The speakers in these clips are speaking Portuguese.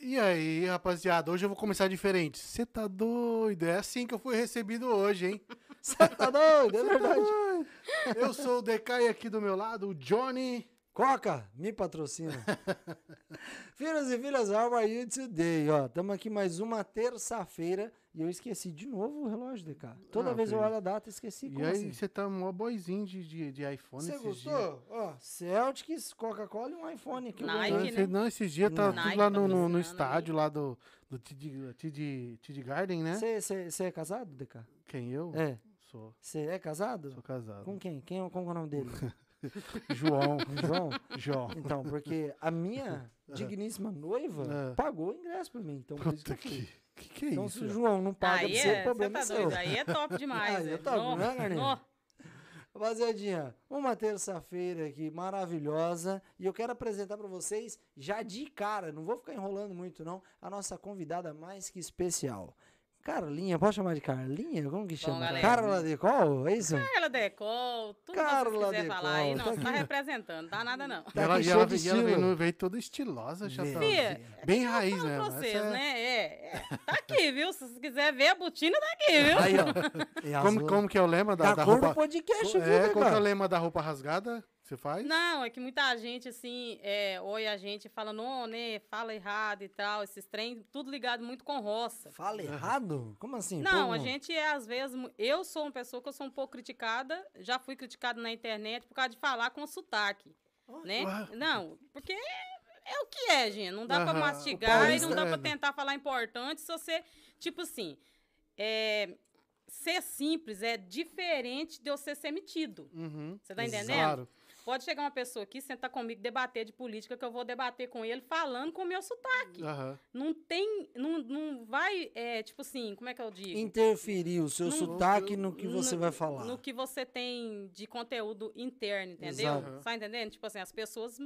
E aí, rapaziada, hoje eu vou começar diferente. Você tá doido? É assim que eu fui recebido hoje, hein? Você tá doido, é verdade. Eu sou o e aqui do meu lado, o Johnny. Coca, me patrocina. Filhos e filhas, how are you today? Ó, estamos aqui mais uma terça-feira e eu esqueci de novo o relógio, DK. Toda Ah, vez eu filho. olho a data esqueci. E Como aí, assim? você tá mó boizinho de, de, de iPhone Você gostou? dias. Ó, Celtics, Coca-Cola e um iPhone aqui. eu Nike, né? não, esses dias tá Nike tudo lá no, no, no patrocinando estádio lá do, do TD, TD, TD Garden, né? Você é casado, DK? Quem, eu? É. Sou, Você é casado? sou casado. Com quem? quem como é o nome dele? João. João? João. Então, porque a minha digníssima noiva É. pagou o ingresso pra mim. Então, por isso que que, que que é Então, isso? se o João não paga aí pra você, é, o você problema tá é seu. Aí é top demais. Aí é velho. top, Nó, né, Garninha? Rapaziadinha, uma terça-feira aqui maravilhosa e eu quero apresentar pra vocês já de cara, não vou ficar enrolando muito não, a nossa convidada mais que especial. Carlinha, pode chamar de Carlinha? Como que chama? galera. Carla Decol, é isso? Carla Decol, tudo que Carla você quiser falar aí, Decol, não, tá tá aqui. representando, dá nada não. Tá ela, e ela, de veio- ela veio, veio toda estilosa, já Vê. tá. Fia, Bem raiz, né? vocês, é- né? É, é, tá aqui, viu? Se você quiser ver a botina, tá aqui, viu? Aí, ó. Como, como que é o lema da, da, da cor roupa? do podcast, viu, é, qual que é o lema da roupa rasgada que você faz? Não, é que muita gente, assim, é, olha a gente fala, não, né, fala errado e tal, esses trem, tudo ligado muito com roça. Fala errado? Como assim? Não, Pô, a gente é, às vezes, eu sou uma pessoa que eu sou um pouco criticada, já fui criticada na internet por causa de falar com sotaque, né? Ué. Não, porque é o que é, gente, não dá pra Aham, o mastigar e não dá é, pra né? tentar falar importante se você, tipo assim, é, ser simples é diferente de eu ser ser metido. Uhum. Você tá entendendo? Claro. Pode chegar uma pessoa aqui, sentar comigo, debater de política, que eu vou debater com ele falando com o meu sotaque. Aham. Não tem, não, não vai, é, tipo assim, como é que eu digo? Interferir o seu Não- sotaque no que você No- vai falar. No que você tem de conteúdo interno, entendeu? Exato. Você tá entendendo? Tipo assim, as pessoas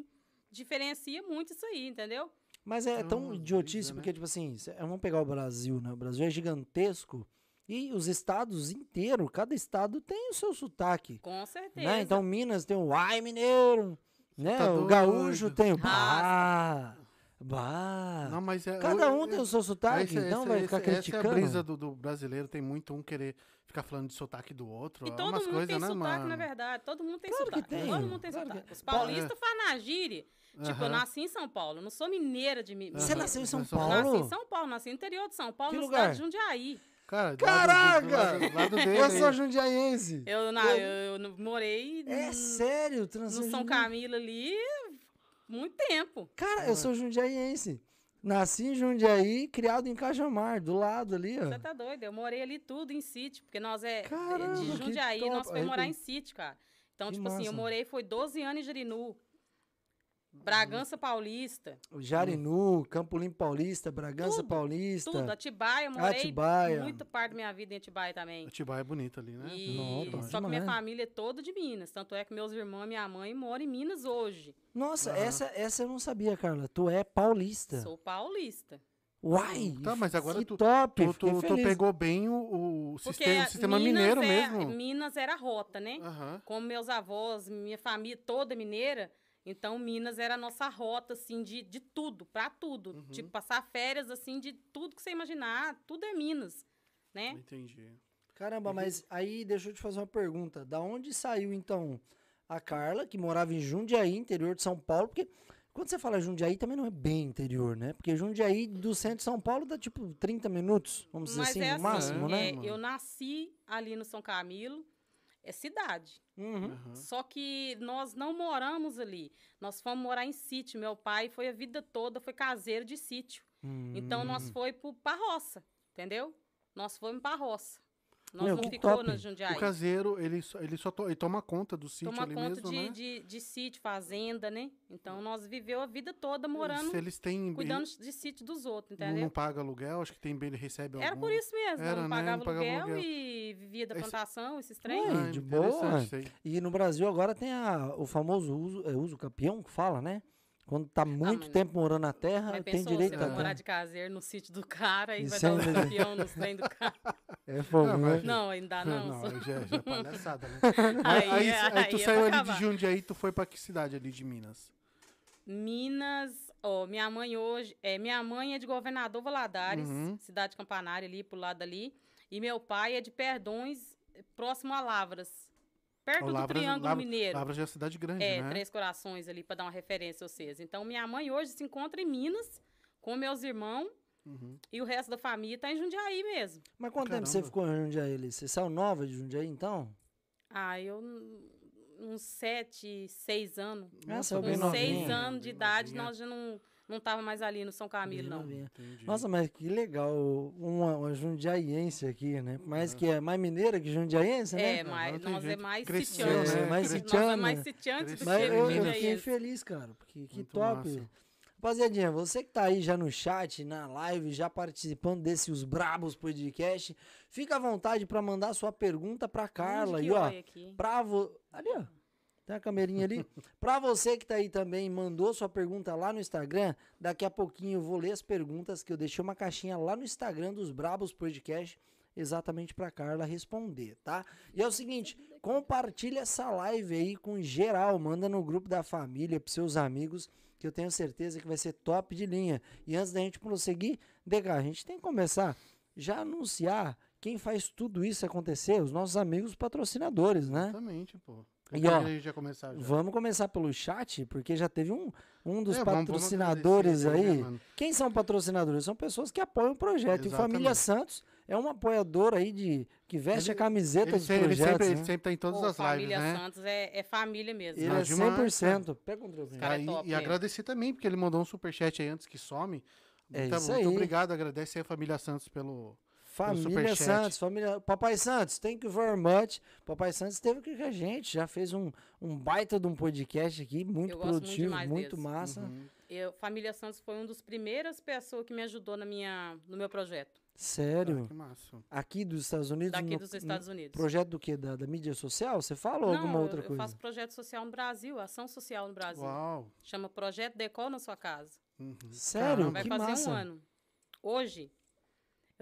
diferenciam muito isso aí, entendeu? Mas é tão Hum, idiotice brisa, né? porque, tipo assim, vamos pegar o Brasil, né? O Brasil é gigantesco e os estados inteiros, cada estado tem o seu sotaque. Com certeza. Né? Então, Minas tem o ai mineiro, né? tá o doido. gaúcho tem o bah, bah. Não, mas é, Cada eu- um tem eu- o seu sotaque, esse- então esse- vai esse- ficar Essa é criticando. a brisa do, do brasileiro, tem muito um querer ficar falando de sotaque do outro. E é todo umas mundo coisas, tem né, sotaque, mano? na verdade. Todo mundo tem Claro que sotaque. tem, Todo mundo tem claro que- sotaque. Os Pa- paulistas falam na gíria. Tipo, eu nasci em São Paulo. Eu não sou mineira de Minas. Você nasceu em São só- Eu nasci Paulo? em São Paulo, nasci no interior de São Paulo, Que no lugar? estado de Jundiaí. Cara, Caraca! lado- do lado dele Eu sou jundiaiense. Eu, na, eu, eu morei É no- sério, no São Camilo ali muito tempo. Cara, eu sou jundiaiense. Nasci em Jundiaí, criado em Cajamar, do lado ali, ó. Você tá doido? Eu morei ali tudo em sítio, porque nós é Caramba, de Jundiaí, nós fomos morar em sítio, cara. Então, Que tipo assim, eu massa. morei foi 12 anos em Jarinu. Bragança Paulista. Jarinu, Campo Limpo Paulista, Bragança Tudo, Paulista. Tudo, Atibaia, eu morei Atibaia. muita parte da minha vida em Atibaia também. Atibaia é bonito ali, né? E... Nossa, Só que minha família é toda de Minas. Tanto é que meus irmãos e minha mãe moram em Minas hoje. Nossa, essa, essa eu não sabia, Carla. Tu é paulista. Sou paulista. Uai! Tá, mas agora que tu- top! Tu, tu- tu pegou bem o, o sistema, o sistema Minas mineiro é- mesmo. Minas era a rota, né? Aham. Como meus avós, minha família toda mineira, então Minas era a nossa rota, assim, de, de tudo, pra tudo. Uhum. Tipo, passar férias, assim, de tudo que você imaginar, tudo é Minas, né? Entendi. Caramba, mas aí deixa eu te fazer uma pergunta. Da onde saiu, então, a Carla, que morava em Jundiaí, interior de São Paulo? Porque quando você fala Jundiaí, também não é bem interior, né? Porque Jundiaí, do centro de São Paulo, dá tipo 30 minutos, vamos dizer Mas assim, é no assim, máximo, né? é, mano? eu nasci ali no São Camilo, é cidade. Uhum. Aham. Só que nós não moramos ali. Nós fomos morar em sítio. Meu pai foi a vida toda, foi caseiro de sítio. Então nós foi pro, pra roça, entendeu? Nós fomos pra roça. Nós Meu, não ficou top. na Jundiaí. O caseiro, ele só, ele só to- ele toma conta do sítio Toma ali conta mesmo, de, né? de, de sítio, fazenda, né? Então nós viveu a vida toda morando, Eles, eles têm... cuidando de sítio dos outros, Não, entendeu? não paga aluguel, acho que tem bem, ele recebe Era algum. por isso mesmo, Era, não né? pagava Não pagava aluguel, aluguel. e vivia da Esse- plantação, esses trem. Ué, Ah, de boa. isso aí. E no Brasil agora tem a, o famoso uso, é, uso capião, que fala, né? Quando tá muito mas- tempo morando na terra, Mas tem direito você a vai ter. morar de caseiro no sítio do cara e Isso vai dar um ainda- campeão nos trem do cara. É fogo, Não, né? mas- Não, ainda não. Não, só- aí já, já é palhaçada, né? Aí, aí, é- aí tu aí é saiu ali de acabar. Jundiaí, tu foi pra que cidade ali de Minas? Minas, Ó, minha mãe hoje, é, minha mãe é de Governador Valadares, Uhum. cidade campanária ali, pro lado ali. E meu pai é de Perdões, próximo a Lavras. Perto do Lavras- Triângulo Lavras- Mineiro. Lavras já é uma cidade grande, É, né? Três Corações ali, pra dar uma referência a vocês. Então, minha mãe hoje se encontra em Minas, com meus irmãos, Uhum. e o resto da família tá em Jundiaí mesmo. Mas quanto tempo você Caramba. ficou em Jundiaí? ali? Você saiu nova de Jundiaí, então? Ah, eu... uns sete, seis anos. Ah, saiu Com seis novinha. anos de idade, novinha. nós já não, não tava mais ali no São Camilo, não. Nossa, mas que legal, uma, uma jundiaiense aqui, né? Mais Uhum. que é mais mineira que jundiaiense, né? É, mas tem nós é mais sitiante. né? Mais Nós é mais sitiante do. Mas que eu, eu fiquei feliz, cara, porque que Muito top. massa. Rapaziadinha, você que tá aí já no chat, na live, já participando desse Os Brabos Podcast, fica à vontade pra mandar sua pergunta pra Carla. Onde E ó, aqui? pra vo... Ali, ó. Tem a camerinha ali. pra você que tá aí também, mandou sua pergunta lá no Instagram, daqui a pouquinho eu vou ler as perguntas que eu deixei uma caixinha lá no Instagram dos Brabos Podcast exatamente pra Carla responder, tá? E é o seguinte, compartilha essa live aí com geral, manda no grupo da família, pros seus amigos, que eu tenho certeza que vai ser top de linha. E antes da gente prosseguir, Dega, a gente tem que começar já a anunciar quem faz tudo isso acontecer, os nossos amigos patrocinadores, né? Exatamente, pô. E, ó, começar já? Vamos começar pelo chat, porque já teve um, um dos É, vamos- vamos patrocinadores agradecer, aí. né, mano? Quem são patrocinadores? São pessoas que apoiam o projeto. E o Família Exatamente. Santos é um apoiador aí de que veste Ele- a camiseta Ele dos sempre, ele, projetos. sempre, né? ele sempre tá em todas Pô, as lives, família né? Santos é, é família mesmo. Ele é demais, 100%. Pega um cara é top e mesmo. agradecer também, porque ele mandou um superchat aí antes que some. É Muito, isso muito aí. obrigado, agradece aí a família Santos pelo. Família. Santos, família. Papai Santos, thank you very much. Papai Santos esteve aqui com a gente, já fez um, um baita de um podcast aqui, muito Eu muito produtivo, muito desse. massa. Uhum. Eu, família Santos foi uma das primeiras pessoas que me ajudou na minha, no meu projeto. Sério? Ah, que massa. Aqui dos Estados Unidos? Daqui no- dos Estados Unidos. Projeto do quê? Da, da mídia social? Você fala ou Não, alguma eu- outra eu, coisa? faço projeto social no Brasil, ação social no Brasil. Uau. Chama Projeto Decol na sua casa. Uhum. Sério? Caramba. Vai que fazer massa. um ano. Hoje,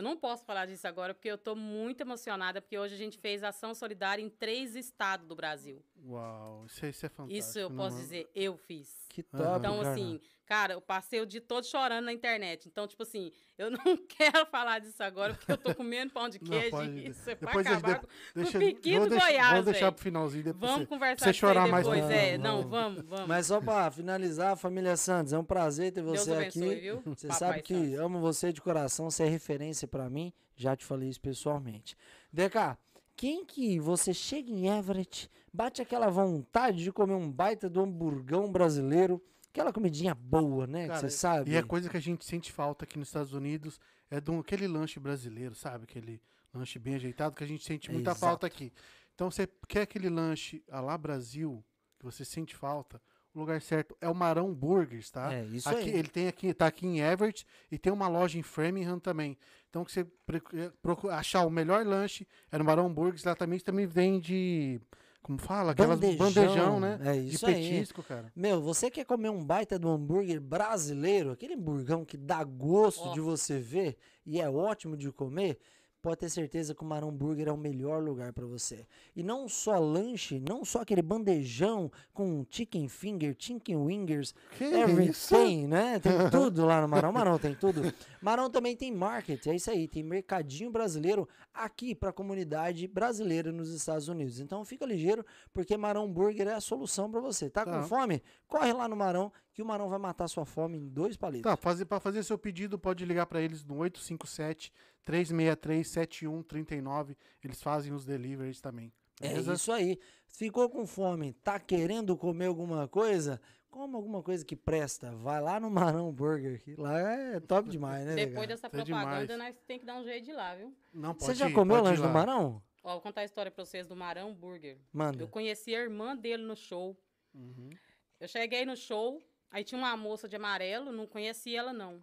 eu não posso falar disso agora porque eu estou muito emocionada, porque hoje a gente fez ação solidária em três estados do Brasil. Uau, isso, é- isso é fantástico. Isso eu né, posso dizer, eu fiz. Que top, Então, cara. assim, cara, eu passei o dia todo chorando na internet. Então, tipo assim, eu não quero falar disso agora, porque eu tô comendo pão de Não, queijo pode- e isso é pra depois a gente acabar de- com, Deixa, com o do deixar- Goiás, Vamos deixar pro finalzinho depois. Vamos você- conversar você chorar mais depois. não, é, não. não, vamos, vamos. Mas só pra finalizar, família Santos, é um prazer ter Deus você abençoe, aqui. viu? Você Papai sabe que Santos. amo você de coração, você é referência pra mim. Já te falei isso pessoalmente. DK, quem que você chega em Everett, bate aquela vontade de comer um baita do hamburgão brasileiro, aquela comidinha boa, né? Cara, que você sabe. E é coisa que a gente sente falta aqui nos Estados Unidos é de um, aquele lanche brasileiro, sabe? Aquele lanche bem ajeitado que a gente sente muita Exato. falta aqui. Então, você quer aquele lanche a lá Brasil, que você sente falta, o lugar certo é o Marão Burgers, tá? É, isso aqui, aí. Ele tem aqui, tá aqui em Everett e tem uma loja em Framingham também. Então, que você eh, procura achar o melhor lanche é no Marão Burgers. Lá também também vende, como fala? Aquelas Bandejão, bandejão, né? é De isso aí. petisco, cara. Meu, você quer comer um baita do hambúrguer brasileiro, aquele hamburgão que dá gosto de você ver e é ótimo de comer, pode ter certeza que o Marão Burger é o melhor lugar para você. E não só lanche, não só aquele bandejão com chicken finger, chicken wingers, Que isso? everything, né? Tem tudo lá no Marão. Marão tem tudo. Marão também tem market, é isso aí, tem mercadinho brasileiro aqui para a comunidade brasileira nos Estados Unidos. Então fica ligeiro, porque Marão Burger é a solução para você. Tá, Tá. com fome? Corre lá no Marão, que o Marão vai matar sua fome em dois palitos. Tá, para fazer seu pedido, pode ligar para eles no 857 363 7139. Eles fazem os deliveries também. É Beleza? isso aí. Ficou com fome, tá querendo comer alguma coisa? Coma alguma coisa que presta. Vai lá no Marão Burger, que lá é top demais, né, Depois legal? dessa Tá propaganda, demais. nós tem que dar um jeito de ir lá, viu? Não, pode Você já ir, comeu pode ir lanche do. Marão? Ó, vou contar a história pra vocês do Marão Burger. Manda. Eu conheci a irmã dele no show. Uhum. Eu cheguei no show, aí tinha uma moça de amarelo, não conhecia ela não.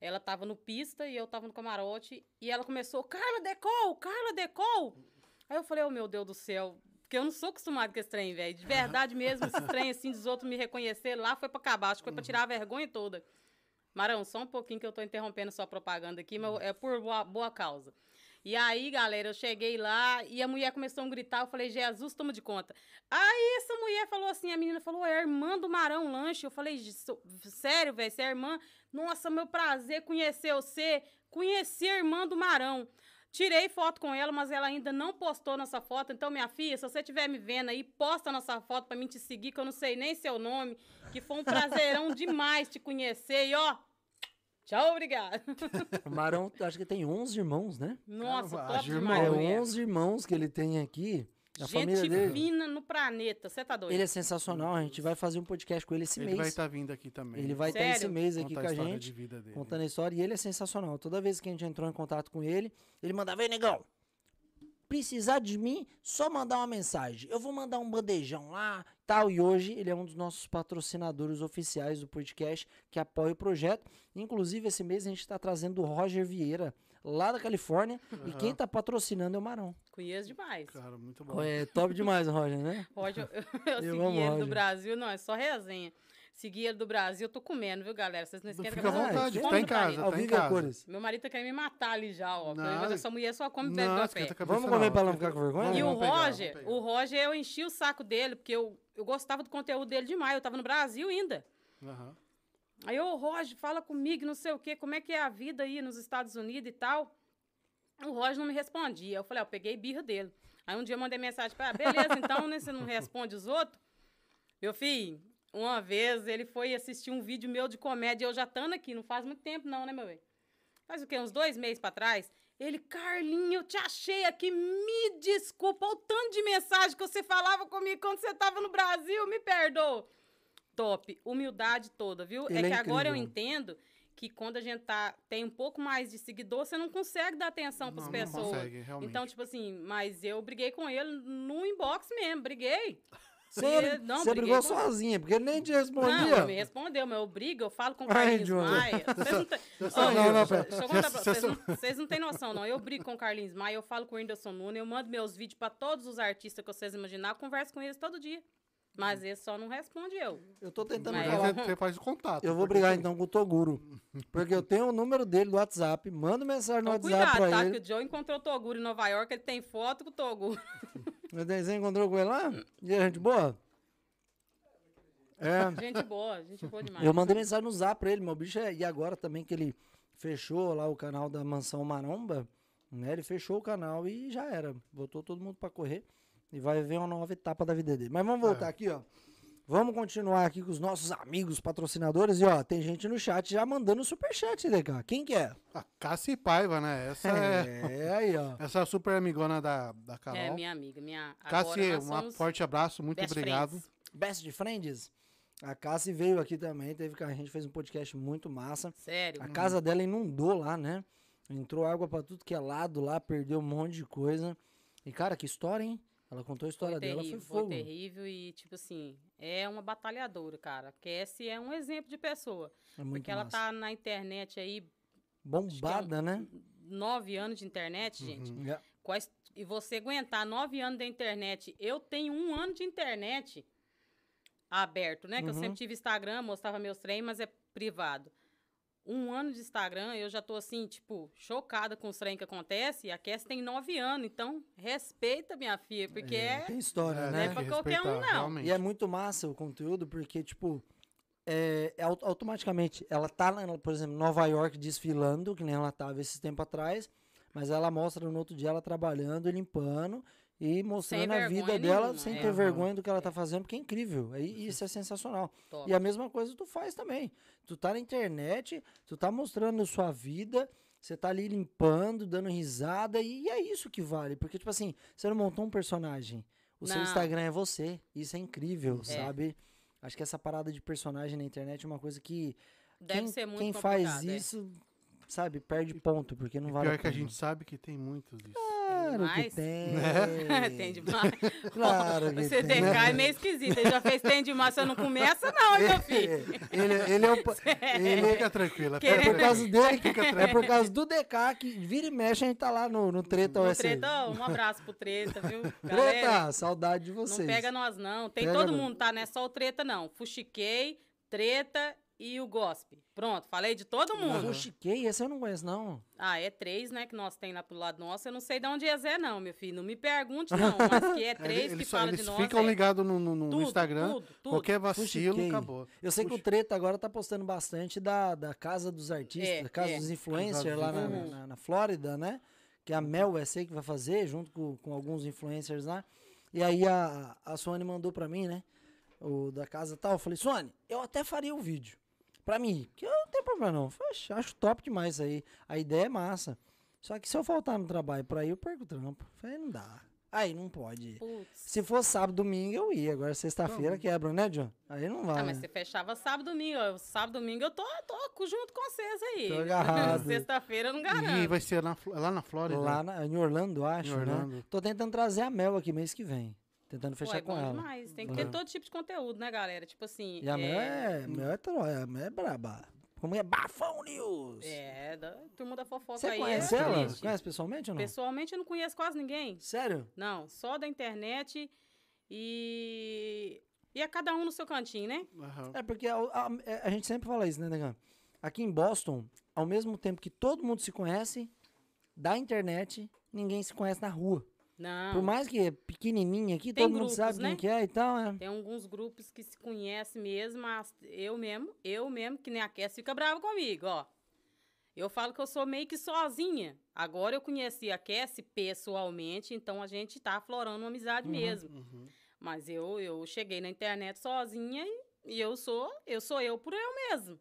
Ela tava no pista e eu tava no camarote e ela começou, Carla Decol, Carla Decol. Aí eu falei, oh meu Deus do céu, porque eu não sou acostumado com esse trem, velho. De verdade mesmo, esse trem assim, dos outros me reconhecer lá foi pra acabar, acho que foi pra tirar a vergonha toda. Marão, só um pouquinho que eu tô interrompendo sua propaganda aqui, mas é por boa, boa causa. E aí, galera, eu cheguei lá e a mulher começou a gritar. Eu falei, Jesus, toma de conta. Aí essa mulher falou assim: a menina falou, é irmã do Marão Lanche. Eu falei, sério, velho, você é irmã? Nossa, meu prazer conhecer você, conhecer a irmã do Marão. Tirei foto com ela, mas ela ainda não postou nossa foto. Então, minha filha, se você estiver me vendo aí, posta nossa foto para mim te seguir, que eu não sei nem seu nome. Que foi um prazerão demais te conhecer. E ó, tchau, obrigado. O Marão, acho que tem 11 irmãos, né? Nossa, Caramba, top demais. É, mulher. 11 irmãos que ele tem aqui. A família Gente dele. fina no planeta. Você tá doido? Ele é sensacional. A gente vai fazer um podcast com ele esse Ele mês. vai estar vindo aqui também. Ele vai estar esse Sério? mês aqui contar com a história gente. de vida dele. contando a história. E ele é sensacional. Toda vez que a gente entrou em contato com ele, ele mandava, ei, negão, precisar de mim, só mandar uma mensagem. Eu vou mandar um bandejão lá, tal. E hoje ele é um dos nossos patrocinadores oficiais do podcast, que apoia o projeto. Inclusive, esse mês a gente está trazendo o Roger Vieira, lá da Califórnia. E quem está patrocinando é o Marão. Conheço demais. Cara, muito bom. É top demais, Roger, né? Roger, eu, eu Eu segui ele Roger. do Brasil, não, é só resenha. Segui ele do Brasil, eu tô comendo, viu, galera? Vocês não esquecem Fica à que eu sou vontade, tá em do casa, tá em a casa. cores. Meu marido tá querendo me matar ali já, ó. Não, Mas essa mulher só come bebe Não, café. Vamos comer pra não ficar com vergonha? E o Roger, o Roger, eu enchi o saco dele, porque eu, eu gostava do conteúdo dele demais. Eu tava no Brasil ainda. Aham. Aí, ô Roger, fala comigo, não sei o quê, como é que é a vida aí nos Estados Unidos e tal. O Roger não me respondia. Eu falei, ó, eu peguei birra dele. Aí um dia eu mandei mensagem pra ele, beleza, então, né, você não responde os outros? Meu filho, uma vez ele foi assistir um vídeo meu de comédia, eu já estando aqui, não faz muito tempo não, né, meu bem? Faz o quê, uns dois meses pra trás? Ele, Carlinho, eu te achei aqui, me desculpa, o tanto de mensagem que você falava comigo quando você tava no Brasil, me perdoa. Top, humildade toda, viu? Ele é é que agora eu entendo que quando a gente tá, tem um pouco mais de seguidor, você não consegue dar atenção Não, não pessoas. consegue, realmente. Então, tipo assim, mas eu briguei com ele no inbox mesmo, briguei. Você, não, você brigou com- sozinha, porque ele nem te Não, respondia. ele me respondeu, mas eu brigo, eu falo com o Carlinhos. Maia. Vocês não têm- não, não- não noção, não. Eu brigo com o Carlinhos Maia, eu falo com o Whindersson Nunes, eu mando meus vídeos pra todos os artistas que vocês imaginar, eu converso com eles todo dia. Mas esse só não responde eu. Eu tô tentando Mas você, você faz o contato. Eu vou porque brigar então com o Toguro. Porque eu tenho o número dele do WhatsApp, mando mensagem no Então, WhatsApp cuidado, pra tá? ele. Que o Joe encontrou o Toguro em Nova York, ele tem foto com o Toguro. Você encontrou com ele lá? E a gente boa? É. Gente boa, gente boa demais. Eu mandei mensagem no zap pra ele, meu bicho é. E agora também que ele fechou lá o canal da Mansão Maromba, né? Ele fechou o canal e já era. Botou todo mundo pra correr. E vai ver uma nova etapa da vida dele. Mas vamos voltar É. aqui, ó. Vamos continuar aqui com os nossos amigos patrocinadores. E ó, tem gente no chat já mandando superchat, DK. Quem que é? A Cassi Paiva, né? Essa é, É, aí, ó. essa é a super amigona da, da Carol. É, minha amiga, minha. Cassi, um forte abraço, muito best obrigado. friends. Best Friends. A Cassi veio aqui também, teve que a gente fez um podcast muito massa. Sério. A casa dela inundou lá, né? Entrou água pra tudo que é lado lá, perdeu um monte de coisa. E cara, que história, hein? Ela contou a história foi dela, terrível, foi fogo. terrível e, tipo assim, é uma batalhadora, cara. Cassie é um exemplo de pessoa. É muito porque ela massa. tá na internet aí, bombada, né? nove anos de internet, gente. Uhum. É. Quais- e você aguentar nove anos da internet. Eu tenho um ano de internet aberto, né? Que eu Uhum. sempre tive Instagram, mostrava meus treinos, mas é privado. Um ano de Instagram, eu já tô assim, tipo, chocada com os treinos que acontece. E a Cass tem nove anos, então respeita, minha filha, porque é. Tem história, É, né? é pra que qualquer um, respeitar, não. realmente. E é muito massa o conteúdo, porque, tipo, é, é au- automaticamente, ela tá, por exemplo, em Nova York desfilando, que nem ela tava esses tempo atrás, mas ela mostra no outro dia ela trabalhando, limpando e mostrando a vida dela nenhuma, sem é. ter vergonha do que ela tá fazendo, porque é incrível. E isso é sensacional. Top. E a mesma coisa tu faz também. Tu tá na internet, tu tá mostrando sua vida, você tá ali limpando, dando risada, e é isso que vale. Porque, tipo assim, você não montou um personagem. O seu Não. Instagram é você. Isso é incrível, É. sabe? Acho que essa parada de personagem na internet é uma coisa que. Deve quem, ser muito quem faz é. isso, sabe, perde ponto, porque não vale Pior a que a pena. gente sabe que tem muitos disso. Claro que demais. tem. tem demais. Claro que O tem. CDK é meio esquisito. Ele já fez tem demais, você não começa, não, meu filho. ele, ele é o. pa- Ele, Fica tranquila. É fica por causa tranquila. dele, é por causa do DK que vira e mexe, a gente tá lá no, no Treta No treta, um abraço pro treta, viu? Galera, Treta, saudade de não vocês. pega nós, não. Tem Pega todo não. mundo, tá? Não é só o treta, não. Fuxiquei, treta e o gospel. Pronto, falei de todo mundo. Fuxiquei, esse eu não conheço, não. Ah, é três, né, que nós tem lá pro lado nosso. Eu não sei de onde é Zé, não, meu filho. Não me pergunte, não. Mas que é três Eles, que só- fala eles de nós. ficam é. ligados no, no- no Tudo, Instagram. tudo, tudo. Qualquer vacilo, Fuxiquei. acabou. Eu sei que o Treta agora tá postando bastante da, da Casa dos Artistas, É, da Casa é. dos Influencers lá na, na, na Flórida, né? Que a Mel USA que vai fazer, junto com, com alguns influencers lá. E aí a, a Sony mandou pra mim, né? O da casa tal. Eu falei, Sony, eu até faria o vídeo. Pra mim, que eu não tenho problema não. Eu "Oxe, acho top demais isso aí. A ideia é massa. Só que se eu faltar no trabalho pra ir, eu perco o trampo. Eu Falei, não dá. Aí não pode. Putz. Se fosse sábado, domingo, eu ia. Agora sexta-feira quebra, né, John? Aí não vai. Ah, mas né? você fechava sábado domingo. ó. Sábado domingo eu tô, tô junto com vocês aí. Tô agarrado. Sexta-feira eu não garanto. E vai ser na Flo- lá na Flórida. Lá na- em Orlando, acho, Em Orlando. né? Tô tentando trazer a Mel aqui mês que vem. Tentando fechar é com ela. demais. Tem que Uhum. ter todo tipo de conteúdo, né, galera? Tipo assim. E a Mel é, Mel é, tro- a Mel é braba. Como é Bafão News. É, da turma da fofoca Você aí. conhece é ela? triste. Conhece pessoalmente ou não? Pessoalmente eu não conheço quase ninguém. Sério? Não, só da internet e. E é cada um no seu cantinho, né? Aham. É porque a, a- é, a gente sempre fala isso, né, Negão? Aqui em Boston, ao mesmo tempo que todo mundo se conhece, da internet, ninguém se conhece na rua. Não. Por mais que é pequenininha aqui, Tem todo mundo grupos, sabe né? quem que é e tal, é. Tem alguns grupos que se conhecem mesmo, mas eu mesmo, eu mesmo, que nem a Cassie fica brava comigo, ó. Eu falo que eu sou meio que sozinha. Agora eu conheci a Cassie pessoalmente, então a gente tá aflorando uma amizade Uhum. mesmo. Uhum. Mas eu, eu cheguei na internet sozinha e, e eu sou eu sou eu por eu mesmo.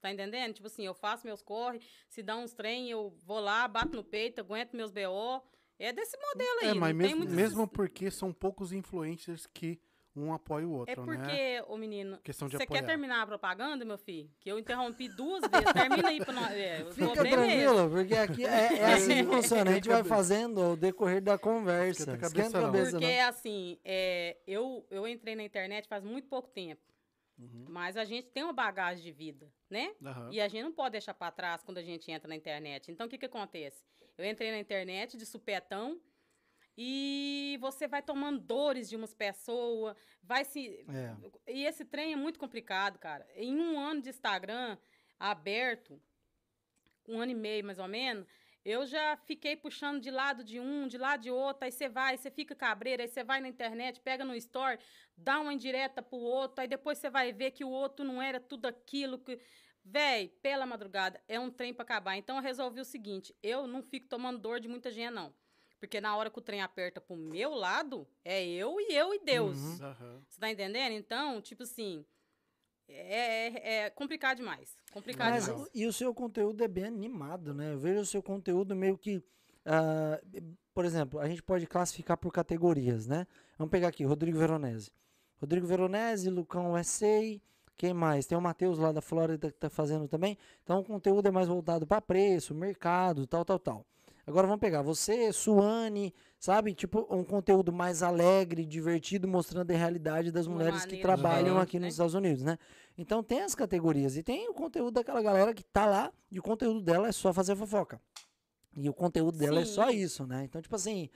Tá entendendo? Tipo assim, eu faço meus corre, se dá uns trem, eu vou lá, bato no peito, aguento meus BO. É desse modelo aí. É, mas mesmo, muitos- mesmo porque são poucos influencers que um apoia o outro, É porque, né? ô menino, Questão de você quer terminar a propaganda, meu filho? Que eu interrompi duas vezes. Termina aí pra nós. É, o Fica é tranquilo, porque aqui é, é assim que funciona. A gente vai fazendo ao decorrer da conversa. Esquenta a Esquenta cabeça cabeça, Porque não. é assim, é, eu, eu entrei na internet faz muito pouco tempo. Uhum. Mas a gente tem uma bagagem de vida, né? Aham. E a gente não pode deixar pra trás quando a gente entra na internet. Então, o que que acontece? Eu entrei na internet de supetão e você vai tomando dores de umas pessoas, vai se... É. E esse trem é muito complicado, cara. Em um ano de Instagram aberto, um ano e meio mais ou menos, eu já fiquei puxando de lado de um, de lado de outro, aí você vai, você fica cabreiro, aí você vai na internet, pega no story, dá uma indireta pro outro, aí depois você vai ver que o outro não era tudo aquilo que... Véi, pela madrugada, é um trem pra acabar. Então eu resolvi o seguinte, eu não fico tomando dor de muita gente, não. Porque na hora que o trem aperta pro meu lado, é eu e eu e Deus. Uhum. Você tá entendendo? Então, tipo assim, é, é- é complicado demais. Complicado Mas, demais. e o seu conteúdo é bem animado, né? Eu vejo o seu conteúdo meio que. ah, por exemplo, a gente pode classificar por categorias, né? Vamos pegar aqui, Rodrigo Veronese. Rodrigo Veronese, Lucão USA. Quem mais? Tem o Matheus lá da Flórida que tá fazendo também. Então o conteúdo é mais voltado para preço, mercado, tal, tal, tal. Agora vamos pegar você, Suane, sabe? Tipo, um conteúdo mais alegre, divertido, mostrando a realidade das mulheres que trabalham aqui nos né? Estados Unidos, né? Então tem as categorias e tem o conteúdo daquela galera que tá lá e o conteúdo dela é só fazer fofoca. E o conteúdo dela é só Sim. isso, né? Então, tipo assim,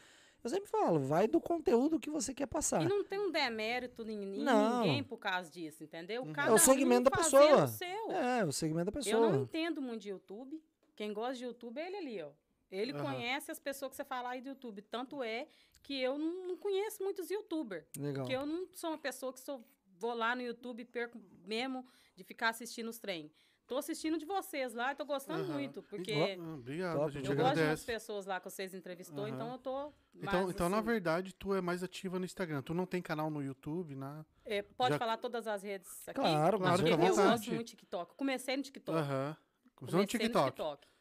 eu sempre falo, vai do conteúdo que você quer passar. E não tem um demérito em, ninguém por causa disso, entendeu? Uhum. Cada É o segmento da pessoa. o seu. É, o segmento da Eu não pessoa. entendo muito de YouTube. Quem gosta de YouTube é ele ali, ó. Ele Aham. conhece as pessoas que você fala aí do YouTube. Tanto é que eu não, não conheço muitos youtubers. Legal. Porque eu não sou uma pessoa que sou, vou lá no YouTube e perco mesmo de ficar assistindo os trem. Tô assistindo de vocês lá tô gostando Aham. muito, porque Ah, Obrigado, Top, a gente eu gosto de umas agradece. pessoas lá que vocês entrevistou, Aham. então eu tô Então, mais, então na assim, verdade, tu é mais ativa no Instagram. Tu não tem canal no YouTube, na... é, pode já- falar todas as redes aqui? Claro, Claro, eu vontade. gosto muito de TikTok. Comecei no TikTok. Aham. Começou no Comecei TikTok.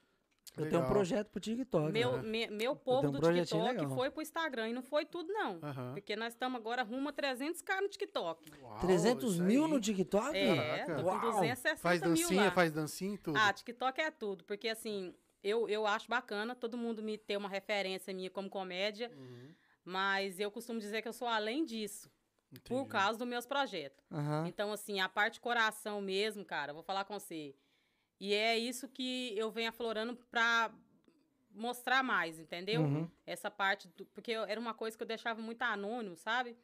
Eu tenho um projeto pro TikTok. Meu, né? me- meu povo um do TikTok legal. foi pro Instagram e não foi tudo, não. Porque nós estamos agora rumo a 300k no TikTok. Uau, 300 isso mil no TikTok? É, Caraca. tô com Uau. 260 Faz mil dancinha, lá. faz dancinha e tudo. Ah, TikTok é tudo. Porque assim, eu, eu acho bacana todo mundo me ter uma referência minha como comédia. Uhum, Mas eu costumo dizer que eu sou além disso. Por entendi. causa dos meus projetos. Então, assim, a parte coração mesmo, cara, vou falar com você. E é isso que eu venho aflorando pra mostrar mais, entendeu? Uhum. Essa parte, do- porque eu- era uma coisa que eu deixava muito anônimo, sabe?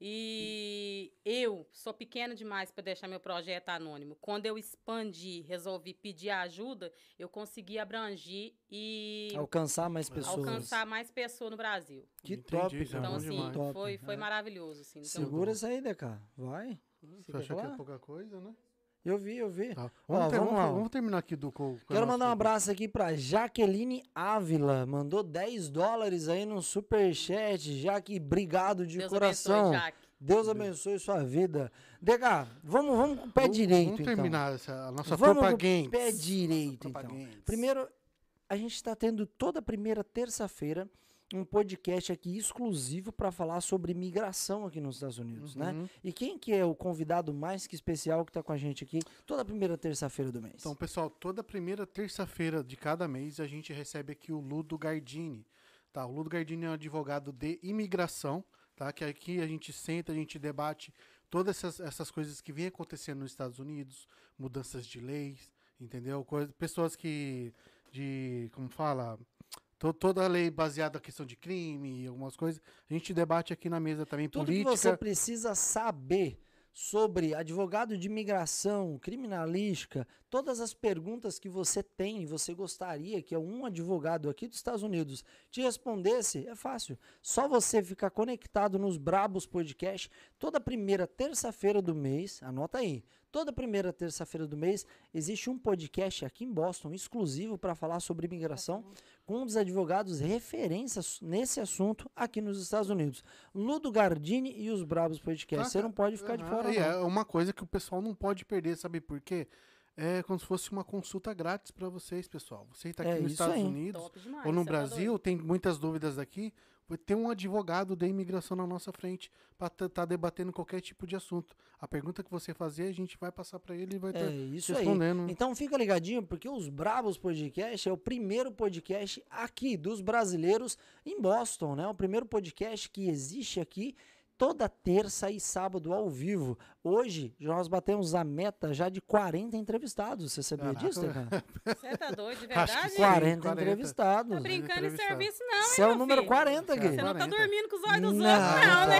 E eu sou pequena demais para deixar meu projeto anônimo. Quando eu expandi, resolvi pedir ajuda, eu consegui abranger e Alcançar mais pessoas. alcançar mais pessoas no Brasil. Que Entendi, top, cara. Então, assim. Top. foi, foi É. maravilhoso. Assim. Então, Segura isso aí, DK. Vai. Você achou que é pouca coisa, né? Eu vi, eu vi. Tá. Ó, Vamos, ter- vamos vamos- lá. vamos terminar aqui do. Com, com Quero mandar um abraço aqui pra Jaqueline Ávila. Mandou 10 dólares aí no superchat. Jaque, obrigado de Deus coração. abençoe, Jaque. Deus abençoe sua vida. DK, vamos, vamos com o pé Vamos- direito, Vamos então. terminar essa, a nossa Vamos Tropa com o pé direito, então. Primeiro, a gente está tendo toda primeira terça-feira um podcast aqui exclusivo para falar sobre migração aqui nos Estados Unidos, né? Uhum. E quem que é o convidado mais que especial que está com a gente aqui toda primeira terça-feira do mês? Então, pessoal, toda primeira terça-feira de cada mês a gente recebe aqui o Ludo Gardini. Tá? O Ludo Gardini é um advogado de imigração, tá? Que aqui a gente senta, a gente debate todas essas, essas coisas que vêm acontecendo nos Estados Unidos, mudanças de leis, entendeu? Coisa, pessoas que de, como fala, toda a lei baseada na questão de crime e algumas coisas, a gente debate aqui na mesa também Tudo política. que você precisa saber sobre advogado de imigração, criminalística, todas as perguntas que você tem e você gostaria que um advogado aqui dos Estados Unidos te respondesse, é fácil. Só você ficar conectado nos Brabos Podcast toda primeira terça-feira do mês, anota aí. Toda primeira terça-feira do mês existe um podcast aqui em Boston exclusivo para falar sobre imigração com um dos advogados referências nesse assunto aqui nos Estados Unidos. Ludo Gardini e os Brabos Podcast. Ah, Você não pode ficar de fora, e não. é uma coisa que o pessoal não pode perder, sabe por quê? É como se fosse uma consulta grátis para vocês, pessoal. Você está aqui É nos Estados aí. Unidos demais. ou no tá Brasil, tem muitas dúvidas aqui. Vai ter um advogado de imigração na nossa frente para estar debatendo qualquer tipo de assunto. A pergunta que você fazer, a gente vai passar para ele e vai É estar isso aí. respondendo. Então fica ligadinho, porque os Brabos Podcast é o primeiro podcast aqui dos brasileiros em Boston, né? O primeiro podcast que existe aqui toda terça e sábado ao vivo. Hoje nós batemos a meta já de 40 entrevistados. Você sabia Caraca, disso, cara? Você tá doido, de Acho que verdade? sim. 40, 40. entrevistados. Tá brincando em serviço, não, hein, Esse é o número filho? 40 aqui. Você não tá 40. dormindo com os olhos dos Não, outros, não, né?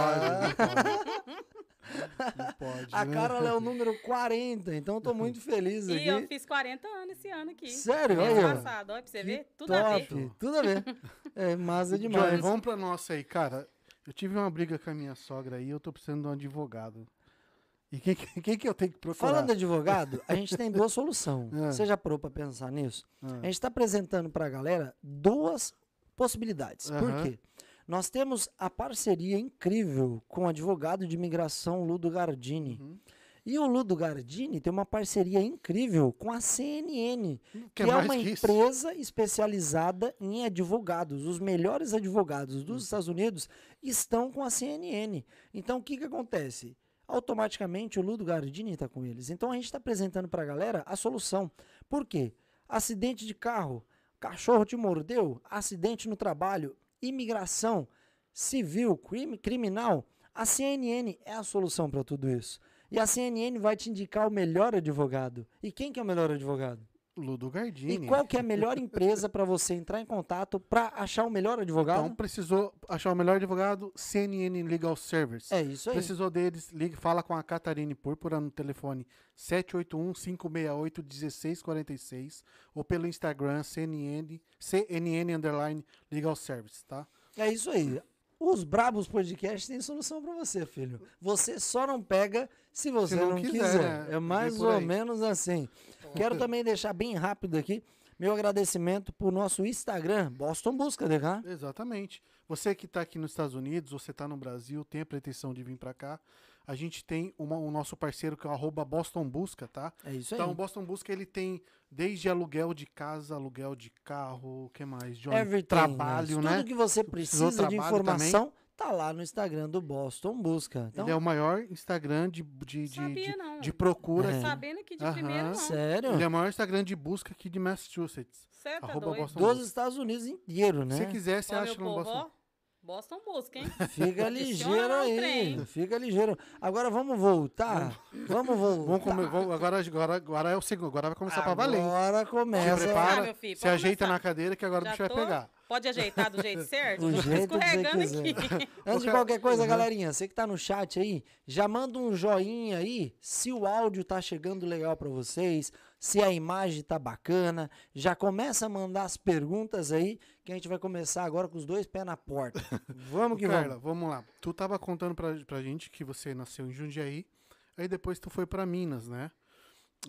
Não pode, A né? Carol é o número 40, então eu tô muito feliz E eu aqui. fiz 40 anos esse ano aqui. Sério? Aí, ó. passado, olha pra você Que ver. Tudo a ver. top, tudo a ver. É massa Johnny, demais. vamos pra nossa aí, cara. Eu tive uma briga com a minha sogra aí, eu tô precisando de um advogado. E quem, que- quem que eu tenho que procurar? Falando de advogado, a gente tem duas soluções. É. Você já parou pra pensar nisso? Ah. A gente está apresentando para a galera duas possibilidades. Por Aham. quê? Nós temos a parceria incrível com o advogado de imigração Ludo Gardini. Uhum. E o Ludo Gardini tem uma parceria incrível com a CNN, que, Quer é mais uma que empresa especializada em advogados. Os melhores advogados dos Hum. Estados Unidos estão com a CNN. Então, o que, que acontece? Automaticamente o Ludo Gardini está com eles. Então, a gente está apresentando para a galera a solução. Por quê? Acidente de carro, cachorro te mordeu, acidente no trabalho, imigração, civil, crime, criminal. A CNN é a solução para tudo isso. E a CNN vai te indicar o melhor advogado. E quem que é o melhor advogado? Ludo Gardini. E qual que é a melhor empresa para você entrar em contato para achar o melhor advogado? Então precisou achar o melhor advogado, CNN Legal Service. é isso aí. Precisou deles, liga, fala com a Catarine Púrpura no telefone 781-568-1646 ou pelo Instagram CNN, CNN Underline Legal Service, tá? É isso aí. Os Brabos Podcast têm solução para você, filho. Você só não pega se você não não, quiser, quiser. né? É mais por ou menos assim. Quero também deixar bem rápido aqui meu agradecimento pro nosso Instagram, Boston Busca, DK. Exatamente. Você que está aqui nos Estados Unidos, você está no Brasil, tem a pretensão de vir para cá, a gente tem uma- o nosso parceiro que é o arroba Boston Busca, tá? É isso aí. Então, o Boston Busca, ele tem desde aluguel de casa, aluguel de carro, o que mais, Johnny? Everything, Trabalho, Tudo né? que você precisa de trabalho informação tá lá no Instagram do Boston Busca. Então, Ele é o maior Instagram de, de, de, Sabia de, não. de procura. É. Aqui. sabendo aqui de Aham. primeiro, não. sério? Ele é o maior Instagram de busca aqui de Massachusetts. Você tá Arroba doido. Boston Dos Busca. Estados Unidos inteiro, Se né? você quiser, você acha no Boston. Boston busca, hein? Fica ligeiro o aí. Fica ligeiro. Agora vamos voltar. Vamos voltar. Vamos comer, vamos- agora, agora, agora é o segundo. Agora vai começar pra valer. Agora Se começa. Ah, prepara, meu filho, se ajeita começar. na cadeira que agora o Já bicho vai pegar. Pode ajeitar do jeito certo? Do jeito que você escorregando quiser. aqui. Antes de cara- qualquer coisa, Uhum. galerinha, você que tá no chat aí, já manda um joinha aí se o áudio tá chegando legal pra vocês, se a imagem tá bacana. Já começa a mandar as perguntas aí, que a gente vai começar agora com os dois pés na porta. Vamos que Carla, vamos. vamos lá. Tu tava contando pra, pra gente que você nasceu em Jundiaí, aí depois tu foi pra Minas, né?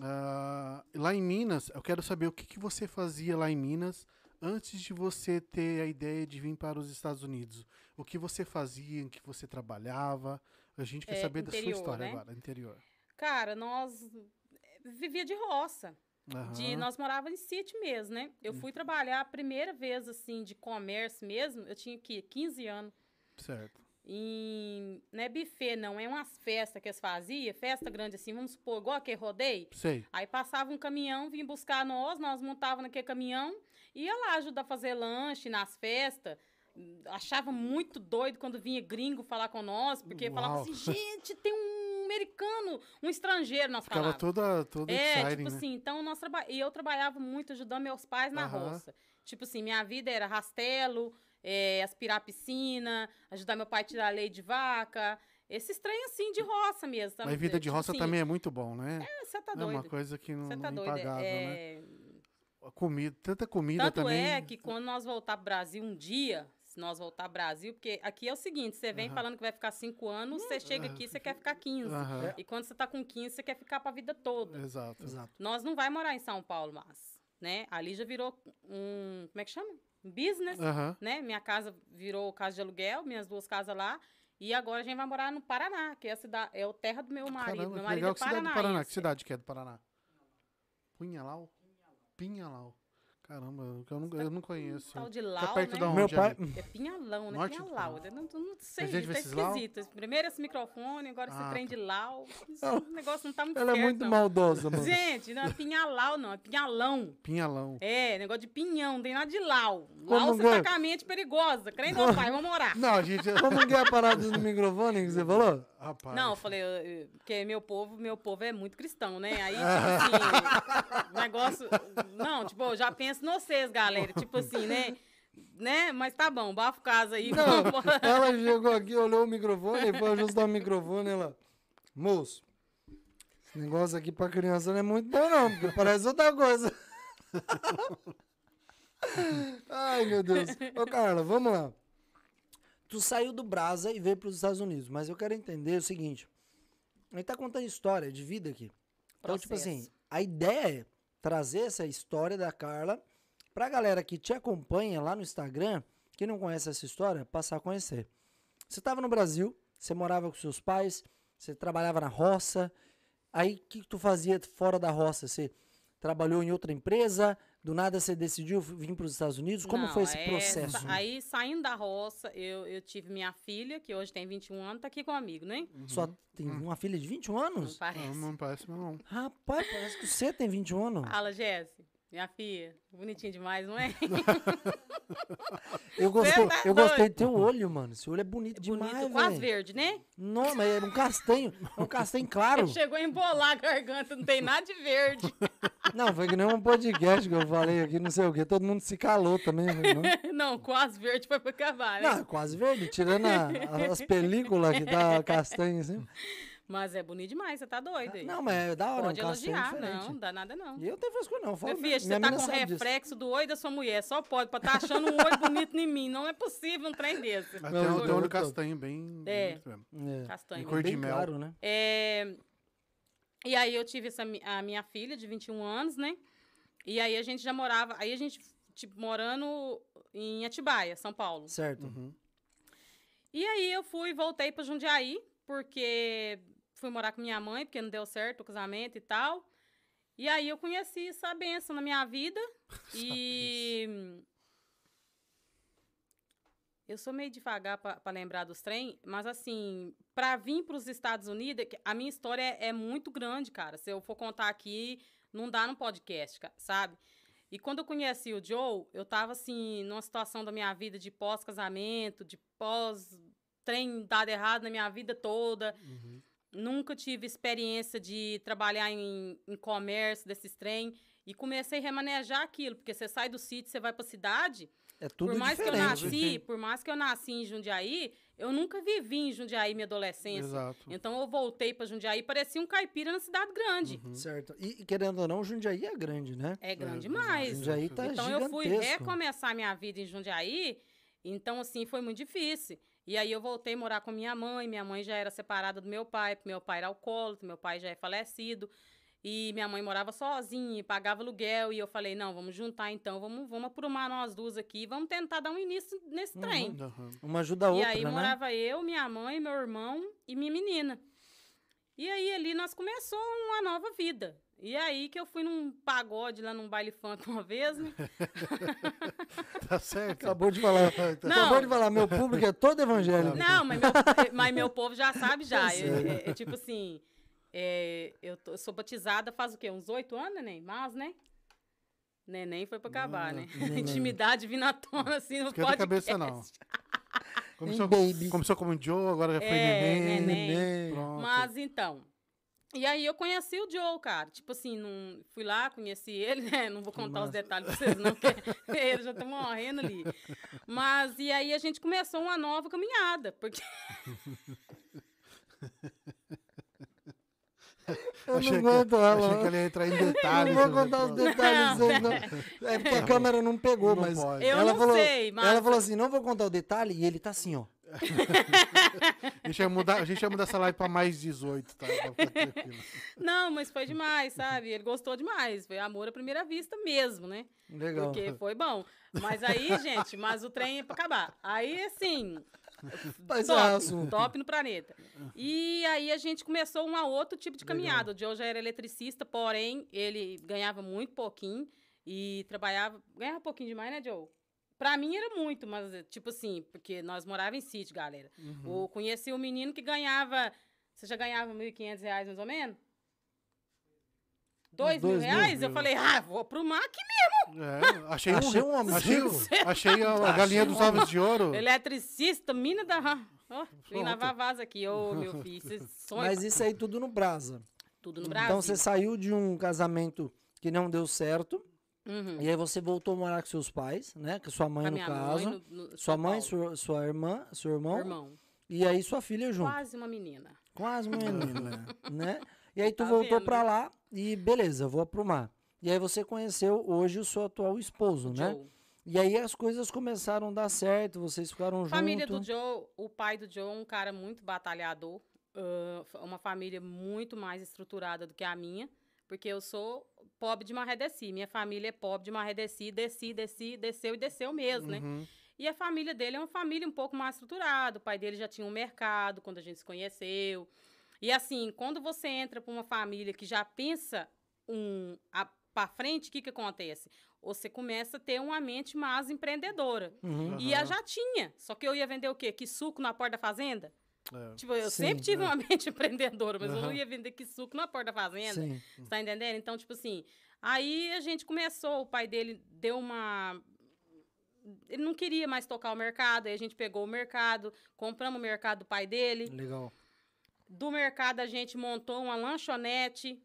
Ah, lá em Minas, eu quero saber o que, que você fazia lá em Minas antes de você ter a ideia de vir para os Estados Unidos. O que você fazia, em que você trabalhava. A gente quer É, saber da sua interior, história né? agora, interior. Cara, nós vivia de roça. De, Aham. nós morávamos em sítio mesmo, né? Eu fui trabalhar a primeira vez, assim, de comércio mesmo, eu tinha que 15 anos. Certo. Em, não é buffet, não, é umas festas que eles faziam, festa grande assim, vamos supor, igual aquele rodeio. Sei. Aí passava um caminhão, vinha buscar nós, nós montava naquele caminhão, ia lá ajudar a fazer lanche nas festas. Achava muito doido quando vinha gringo falar com nós, porque falava Uau. assim, gente, tem um americano, um estrangeiro, nós Ficava toda, toda É, exciting, tipo né? assim, então nós traba... e eu trabalhava muito ajudando meus pais na Aham. roça. Tipo assim, minha vida era rastelo, é, aspirar a piscina, ajudar meu pai a tirar leite de vaca, esses trem assim de roça mesmo. Mas vida de Tipo roça assim, também é muito bom, né? Você tá É uma doido. coisa que não, Você tá não é doido. impagável, né? é... A Comida, tanta comida Tanto também. é que quando nós voltar pro Brasil um dia, se nós voltar pro Brasil, porque aqui é o seguinte, você vem Aham. falando que vai ficar cinco anos, você chega aqui, você quer ficar 15. Aham. E quando você tá com 15, você quer ficar pra vida toda. Exato. Exato. Nós não vai morar em São Paulo mais, né? Ali já virou um, como é que chama? Um business, né? Minha casa virou casa de aluguel, minhas duas casas lá. E agora a gente vai morar no Paraná, que é a cidade, é o terra do meu marido. Caramba, meu que marido legal. é Que cidade do Paraná? Que cidade que é do Paraná? Punhalau? Pinhalau. Caramba, eu não, eu não conheço. Tal de Lau, perto né? da Meu onde pai. É Pinhalão, né? Norte Pinhalau. Eu não, não sei, gente tá esquisito. Primeiro esse microfone, agora esse Ah, trem tá. de Lau. Isso, o negócio não tá muito Ela é certo, muito não. maldosa, mano. Gente, não é Pinhalau, não. É Pinhalão. Pinhalão. É, negócio de pinhão, não tem nada de Lau. Como Lau você que é? tá com a mente perigosa. Crê em Deus, pai, vamos morar. Não, gente. Como que é a parada do microfone que você falou? Rapaz. Não, eu falei, eu- eu- porque meu povo, meu povo é muito cristão, né? Aí, tipo assim, negócio. Não, tipo, eu já penso em vocês, galera. Tipo assim, né? Né? Mas tá bom, bafo casa aí. Não, vamos- ela chegou aqui, olhou o microfone foi ajustar o microfone. Ela, moço, esse negócio aqui pra criança não é muito bom, não, porque parece outra coisa. Ai, meu Deus. Ô, Carla, vamos lá. Tu saiu do Brasa e veio para os Estados Unidos, mas eu quero entender o seguinte. A gente tá contando história de vida aqui. Então, tipo assim, Processo. a ideia é trazer essa história da Carla pra galera que te acompanha lá no Instagram, que não conhece essa história, passar a conhecer. Você estava no Brasil, você morava com seus pais, você trabalhava na roça. Aí, o que, que tu fazia fora da roça? Você trabalhou em outra empresa? Do nada você decidiu vir para os Estados Unidos? Como Não, foi esse é, processo? aí, saindo da roça, eu, eu tive minha filha, que hoje tem 21 anos, tá aqui comigo, né? Só tem uma filha de 21 Não anos? parece. Não, não parece, não. Rapaz, parece que você tem 21 anos. Fala, Jéssica. Minha filha, bonitinha demais, não é? Eu gostei, tá eu gostei do teu olho, mano. Esse olho é bonito demais, Bonito, quase velho. verde, né? Não, mas é um castanho. É um castanho claro. Chegou a embolar a garganta, não tem nada de verde. Não, foi que nem um podcast que eu falei aqui, não sei o quê. Todo mundo se calou também. né, Não, não, quase verde foi pra acabar, né? não é quase verde. Tirando a- a- as películas que tá castanho assim. Mas é bonito demais, você tá doido aí. Não, mas é da hora, Pode é um castanho elogiar, diferente. não, não dá nada não. E eu tenho frescura não. filho, minha você tá mina com sabe disso. reflexo do olho da sua mulher, só pode, pra tá achando um olho bonito em mim. Não é possível um trem desse. Mas tem, um- tem um olho tô- castanho bem. É. bonito mesmo. É. Castanho. E cor de Bem mel. claro, né? É, E aí eu tive essa, a minha filha de 21 anos, né? E aí a gente já morava, aí a gente, tipo, morando em Atibaia, São Paulo. Certo. Uhum. E aí eu fui, voltei pra Jundiaí, porque fui morar com minha mãe, porque não deu certo o casamento e tal. E aí eu conheci essa benção na minha vida. e eu sou meio devagar pra pra lembrar dos trem, mas assim, pra vir pros Estados Unidos, que a minha história é, é muito grande, cara. Se eu for contar aqui, não dá no podcast, ca- sabe? E quando eu conheci o Joe, eu tava assim, numa situação da minha vida de pós-casamento, de pós-trem dado errado na minha vida toda. Uhum. Nunca tive experiência de trabalhar em, em comércio desses trem. E comecei a remanejar aquilo, porque você sai do sítio, você vai pra cidade. É tudo por mais diferente. que eu nasci, por mais que eu nasci em Jundiaí, eu nunca vivi em Jundiaí minha adolescência. Exato. Então eu voltei pra Jundiaí, parecia um caipira na cidade grande. Certo. E, querendo ou não, Jundiaí é grande, né? É grande É, demais. Jundiaí tá Então eu fui gigantesco. recomeçar minha vida em Jundiaí, então assim foi muito difícil. E aí eu voltei a morar com minha mãe, minha mãe já era separada do meu pai, porque meu pai era alcoólatra, meu pai já é falecido. E minha mãe morava sozinha, pagava aluguel, e eu falei, não, vamos juntar então, vamos, vamos aprumar nós duas aqui, vamos tentar dar um início nesse trem. Aham. Uma ajuda a E outra, aí né? morava eu, minha mãe, meu irmão e minha menina. E aí ali nós começou uma nova vida. E aí que eu fui num pagode lá num baile funk uma vez, né? Tá certo. Acabou de falar. Não. Acabou de falar, meu público é todo evangélico. Não, mas meu, mas meu povo já sabe já. Eu- sei. é, é tipo assim, é, eu, tô- eu sou batizada faz o quê? Uns oito anos, neném? Mas, né? Neném foi pra acabar, né? neném. Intimidade vindo à tona, assim, no Esquenta a podcast. cabeça, não. Começou, baby. começou como Joe, agora já foi É, neném. neném. Neném. Pronto. Mas então. E aí eu conheci o Joe, cara. Tipo assim, não, fui lá, conheci ele, né? Não vou contar os massa. detalhes pra vocês, não, porque ele já tá morrendo ali. Mas e aí a gente começou uma nova caminhada, porque Eu Achei não que- aguento ela. Achei que ele ia entrar em Eu detalhes. não vou né? contar os detalhes. aí, não. É porque a câmera não pegou, Não mas. pode. eu ela não falou, sei, mas. Ela falou assim: não vou contar o detalhe, e ele tá assim, ó. A gente, ia mudar, a gente ia mudar essa live pra mais 18, tá? Não, mas foi demais, sabe? Ele gostou demais. Foi amor à primeira vista mesmo, né? Legal. Porque foi bom. Mas aí, gente, mas o trem é pra acabar. Aí, assim, Mas é top, top no planeta. E aí a gente começou um outro tipo de caminhada. O Joe já era eletricista, porém, ele ganhava muito pouquinho e trabalhava. Ganhava pouquinho demais, né, Joe? Pra mim era muito, mas tipo assim, porque nós morávamos em sítio, galera. Uhum. Eu conheci um menino que ganhava. Você já ganhava 1.500 reais mais ou menos? Dois mil dois mil, reais? Eu mil. falei, ah, vou pro mar aqui É, achei, Achei um homem achei, achei a, a galinha dos ovos de ouro. Eletricista, mina da. Ó, vim lavar vaso aqui, ô meu filho. Sonham Mas isso aí tudo no Brasa. tudo no Brasil. Então você saiu de um casamento que não deu certo. Uhum. E aí você voltou a morar com seus pais, né? Com sua mãe, no caso. mãe, no- no sua mãe, sua, sua irmã, seu irmão. irmão. E aí sua filha junto. Quase uma menina. Quase uma menina, né? E aí tu Tá voltou vendo, pra né? lá e beleza, vou aprumar. E aí você conheceu hoje o seu atual esposo, né? Joe. E aí as coisas começaram a dar certo, vocês ficaram Família juntos. do Joe, o pai do Joe é um cara muito batalhador. f- uma família muito mais estruturada do que a minha. Porque eu sou pobre de Marredeci. Minha família é pobre de Marredeci. Desci, desci, desceu e desceu mesmo, né? Uhum. E a família dele é uma família um pouco mais estruturada. O pai dele já tinha um mercado quando a gente se conheceu. E assim, quando você entra para uma família que já pensa um para frente, o que que acontece? Você começa a ter uma mente mais empreendedora. Uhum. E eu já tinha. Só que eu ia vender o quê? Que suco na porta da fazenda? É. Tipo, eu Sim, sempre tive é. uma mente empreendedora, mas eu não ia vender que suco na porta da fazenda. Sim. Você tá entendendo? Então, tipo assim, aí a gente começou, o pai dele deu uma. Ele não queria mais tocar o mercado, aí a gente pegou o mercado, compramos o mercado do pai dele. Legal. Do mercado a gente montou uma lanchonete.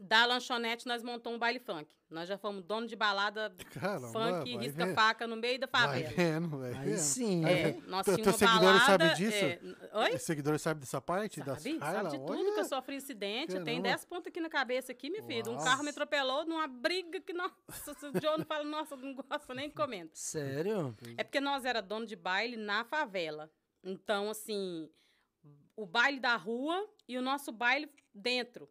Da lanchonete nós montamos um baile funk. Nós já fomos dono de balada Caramba, funk, vai risca vendo. faca no meio da Vai favela. vendo, vai Aí vendo. sim, É, nós Teu- tínhamos uma seguidores balada. sabem disso? é, Oi? Os seguidores sabem dessa parte? das Sabe, sabe Hyla? de tudo Olha. que eu sofri acidente. Eu tenho Caramba. 10 pontos aqui na cabeça aqui, meu filho. Um Uau. carro me atropelou numa briga que, nossa, o John não fala, nossa, não gosta nem comenta. Sério? É porque nós era dono de baile na favela. Então, assim, o baile da rua e o nosso baile dentro.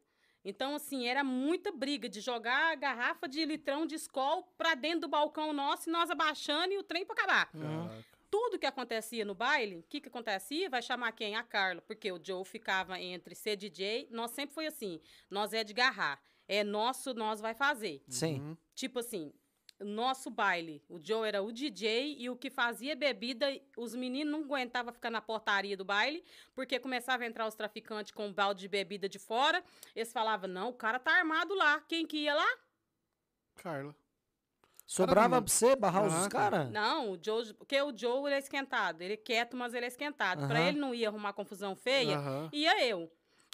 Então, assim, era muita briga de jogar a garrafa de litrão de escol pra dentro do balcão nosso e nós abaixando e o trem pra acabar Caraca. tudo que acontecia no baile, o que, que acontecia? Vai chamar quem? A Carla. Porque o Joe ficava entre ser DJ. Nós sempre foi assim. Nós é de garrar. É nosso, nós vai fazer. Sim. Uhum. Tipo assim, nosso baile. O Joe era o DJ e o que fazia bebida, os meninos não aguentavam ficar na portaria do baile, porque começava a entrar os traficantes com um balde de bebida de fora. Eles falavam, não, o cara tá armado lá. Quem que ia lá? Carla. Sobrava Caramba. pra você barrar os Caraca. caras? Não, o Joe, porque o Joe ele é esquentado. Ele é quieto, mas ele é esquentado. Pra Aham. ele não ia arrumar confusão feia, Aham. ia eu.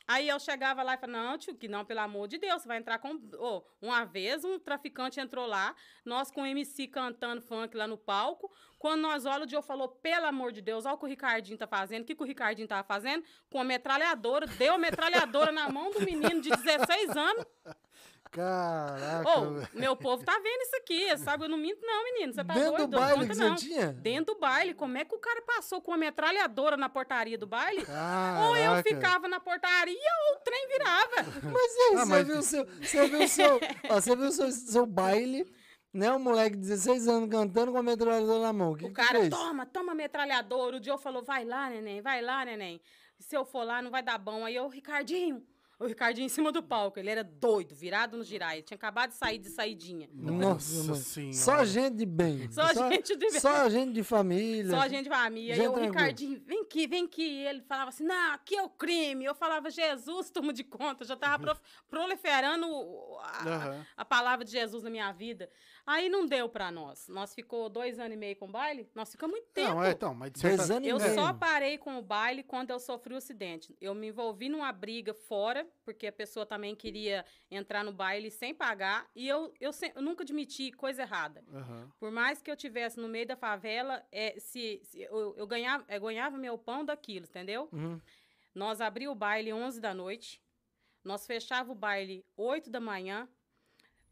Aí eu chegava lá e falava, não, tio, que não, pelo amor de Deus, você vai entrar com. Ô, uma vez um traficante entrou lá, nós com o MC cantando funk lá no palco. Quando nós olhamos, o Joe falou, pelo amor de Deus, olha o que o Ricardinho tá fazendo. O que, que o Ricardinho tava fazendo? Com a metralhadora, deu a metralhadora na mão do menino de 16 anos. Caraca, Ô, velho. meu povo tá vendo isso aqui, sabe? Eu não minto, não, menino. Você tá Dentro doido? do baile conta, que não. você tinha? Dentro do baile. Como é que o cara passou com a metralhadora na portaria do baile? Ou eu Caraca. ficava na portaria ou o trem virava. Mas aí, Ah, você mas- viu o seu. Você viu o seu. ó, você viu o seu, seu baile, né? Um moleque de 16 anos cantando com a metralhadora na mão. O que O que cara, fez? toma, toma metralhadora. O Joe falou, vai lá, neném, vai lá, neném. Se eu for lá, não vai dar bom. Aí eu, Ricardinho, o Ricardinho em cima do palco. Ele era doido, virado no girai. Ele tinha acabado de sair de saidinha. Nossa, mano. Senhora. Só gente de bem. Só gente de bem. Só gente de família. Só a gente de família. Gente E o. Ricardinho, vem aqui, vem aqui. E ele falava assim, não, aqui é o crime. Eu falava, Jesus, turma de conta. Eu já tava prof- proliferando a, Aham. a palavra de Jesus na minha vida. Aí não deu pra nós. Nós ficou dois anos e meio com o baile. Nós ficamos muito tempo. Não, é, então, mas de certa... anos e Eu só parei com o baile quando eu sofri o acidente. Eu me envolvi numa briga fora, porque a pessoa também queria entrar no baile sem pagar. E eu, eu, se- eu nunca admiti coisa errada. Aham. Por mais que eu tivesse no meio da favela, é, se, se eu, eu ganhava, eu ganhava meu pão daquilo, entendeu? Uhum. Nós abrimos o baile 11 da noite. Nós fechava o baile 8 da manhã.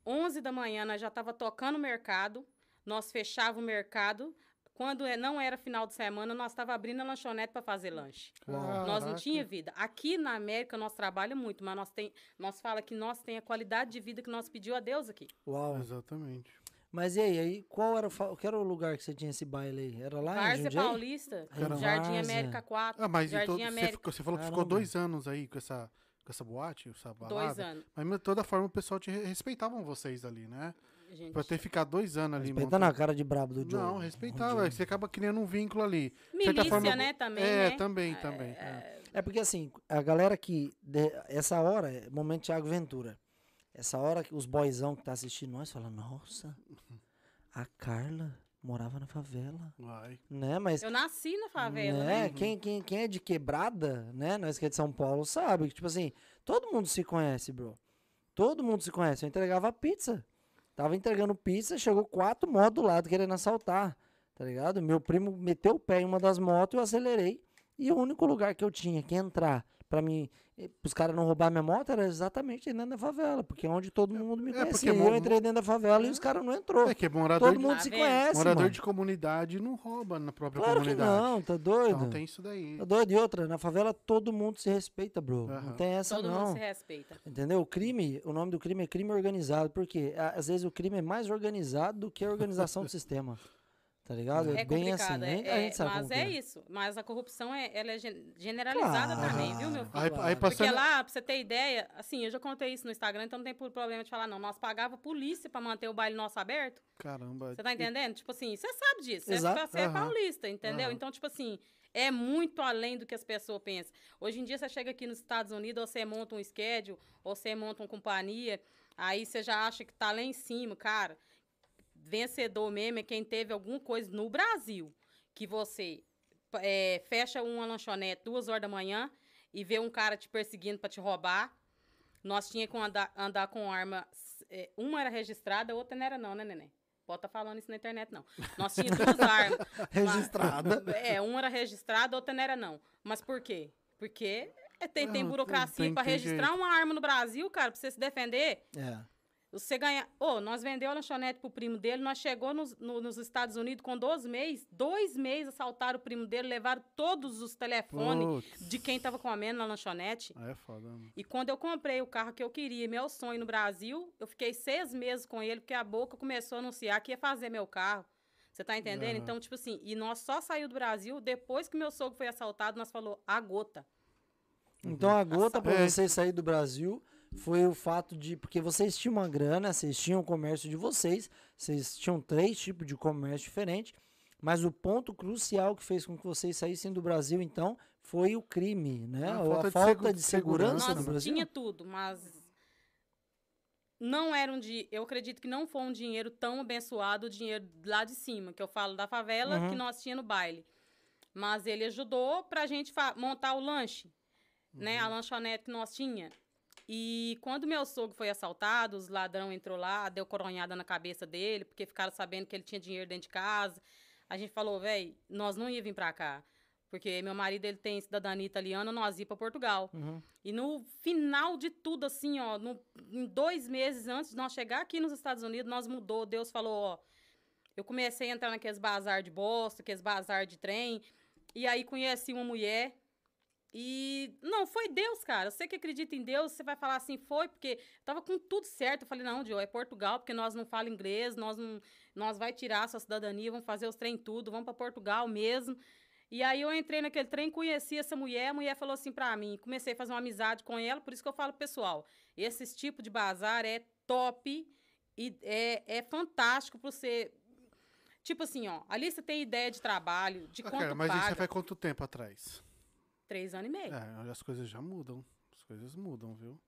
11 da manhã nós já estava tocando o mercado. Nós fechava o mercado. Quando é- não era final de semana, nós estava abrindo a lanchonete para fazer lanche. Uau. Nós não Caraca. tinha vida. Aqui na América nós trabalhamos muito, mas nós tem, nós fala que nós tem a qualidade de vida que nós pediu a Deus aqui. Uau. Exatamente. Mas e aí, aí qual era o, qual era o lugar que você tinha esse baile aí? Era lá em Várzea Jundiaí? Paulista, Caramba. Jardim. América 4, Ah, mas Jardim então, você, América, ficou- você falou que ficou Caramba. dois anos aí com essa, com essa boate, essa balada. dois anos. Mas de toda forma o pessoal te re- respeitavam vocês ali, né? Gente. Pra ter ficado dois anos ali. Respeitando a montando- cara de brabo do Joe. Não, respeitava. Você acaba criando um vínculo ali. Milícia, certa forma, né, também, É, né? também, também. é. É porque assim, a galera que. de- essa hora é momento Thiago Ventura. Essa hora que os boyzão que tá assistindo nós falam, nossa, a Carla morava na favela. Vai. Né? Mas. Eu nasci na favela, né? né? Quem, quem, quem é de quebrada, né? Nós que é de São Paulo sabe que, tipo assim, todo mundo se conhece, bro. Todo mundo se conhece. Eu entregava pizza. Tava entregando pizza, chegou quatro motos do lado querendo assaltar. Tá ligado? Meu primo meteu o pé em uma das motos, eu acelerei. E o único lugar que eu tinha que entrar pra mim, eh, os caras não roubar minha moto era exatamente dentro da favela. Porque é onde todo mundo me É, porque conhecia. E mo- eu entrei dentro da favela e os caras não entrou. É que morador, Todo de, mundo Tá se vendo? conhece, morador mano. de comunidade não rouba na própria Claro que comunidade. não, tá doido? Então tem isso daí. Tá doido? E outra, na favela todo mundo se respeita, bro. Não Aham. tem essa Todo não. mundo se respeita. Entendeu? O crime, o nome do crime é crime organizado. Por quê? Á- Às vezes o crime é mais organizado do que a organização do sistema. Tá ligado? É bem complicado, assim. é, a é, gente sabe mas como é, que isso. Mas a corrupção é, ela é gen- generalizada Claro. também, viu, meu filho? Aí, aí Porque lá, pra você ter ideia, assim, eu já contei isso no Instagram, então não tem por- problema de falar, não. Nós pagava polícia pra manter o baile nosso aberto. Caramba. Você tá entendendo? Tipo assim, você sabe disso. Você, Exato. é- você é Aham. paulista, entendeu? Aham. Então, tipo assim, é muito além do que as pessoas pensam. Hoje em dia, você chega aqui nos Estados Unidos, ou você monta um schedule, ou você monta uma companhia, aí você já acha que tá lá em cima, cara. Vencedor mesmo é quem teve alguma coisa no Brasil, que você é, fecha uma lanchonete duas horas da manhã e vê um cara te perseguindo pra te roubar. Nós tinha que andar, andar com arma. é, uma era registrada, a outra não era, não, né, neném? Pode estar falando isso na internet, não. Nós tínhamos duas armas. Registrada. Uma- É, uma era registrada, a outra não era, não. Mas por quê? Porque é, tem, tem Ah, burocracia tem registrar jeito. uma arma no Brasil, cara, pra você se defender. É. Você ganha. Ô, nós vendeu a lanchonete pro primo dele, nós chegou nos, no- nos Estados Unidos com 12 meses. Dois meses assaltaram o primo dele, levaram todos os telefones de quem tava comendo na lanchonete. Aí é foda. mano. E quando eu comprei o carro que eu queria, meu sonho no Brasil, eu fiquei seis meses com ele, porque a boca começou a anunciar que ia fazer meu carro. Você tá entendendo? Aham. Então, tipo assim, e nós só saiu do Brasil depois que meu sogro foi assaltado, nós falou a gota. Então a gota pra É. vocês sair do Brasil foi o fato de. Porque vocês tinham uma grana, vocês tinham o comércio de vocês, vocês tinham três tipos de comércio diferentes. Mas o ponto crucial que fez com que vocês saíssem do Brasil, então, foi o crime, né? A Ou falta a de falta segu- de segurança segurança no Nós Brasil. tinha tudo, mas não era um dinheiro. Eu acredito que não foi um dinheiro tão abençoado, o dinheiro lá de cima, que eu falo da favela Uhum. que nós tinha no baile. Mas ele ajudou pra gente fa- montar o lanche. né? A lanchonete que nós tinha. E quando meu sogro foi assaltado, os ladrão entrou lá, deu coronhada na cabeça dele, porque ficaram sabendo que ele tinha dinheiro dentro de casa. A gente falou, velho, nós não ia vir pra cá. Porque meu marido, ele tem cidadania italiana, nós ia pra Portugal. Uhum. E no final de tudo, assim, ó, no, em dois meses antes de nós chegar aqui nos Estados Unidos, nós mudou. Deus falou, ó, eu comecei a entrar naqueles bazar de bosta, aqueles bazar de trem. E aí conheci uma mulher. E não, foi Deus, cara. Você que acredita em Deus, você vai falar assim, foi, porque tava com tudo certo. Eu falei, não, Joe, é Portugal, porque nós não falamos inglês, nós não, nós vai tirar a sua cidadania, vamos fazer os trem tudo, vamos para Portugal mesmo. E aí eu entrei naquele trem, conheci essa mulher, a mulher falou assim pra mim, comecei a fazer uma amizade com ela, por isso que eu falo, pessoal, esses tipo de bazar é top e é, é fantástico pra você. Tipo assim, ó, ali você tem ideia de trabalho, de Ah, quanto cara, mas paga. isso faz quanto tempo atrás? Três anos e meio. É, as coisas já mudam. As coisas mudam, viu?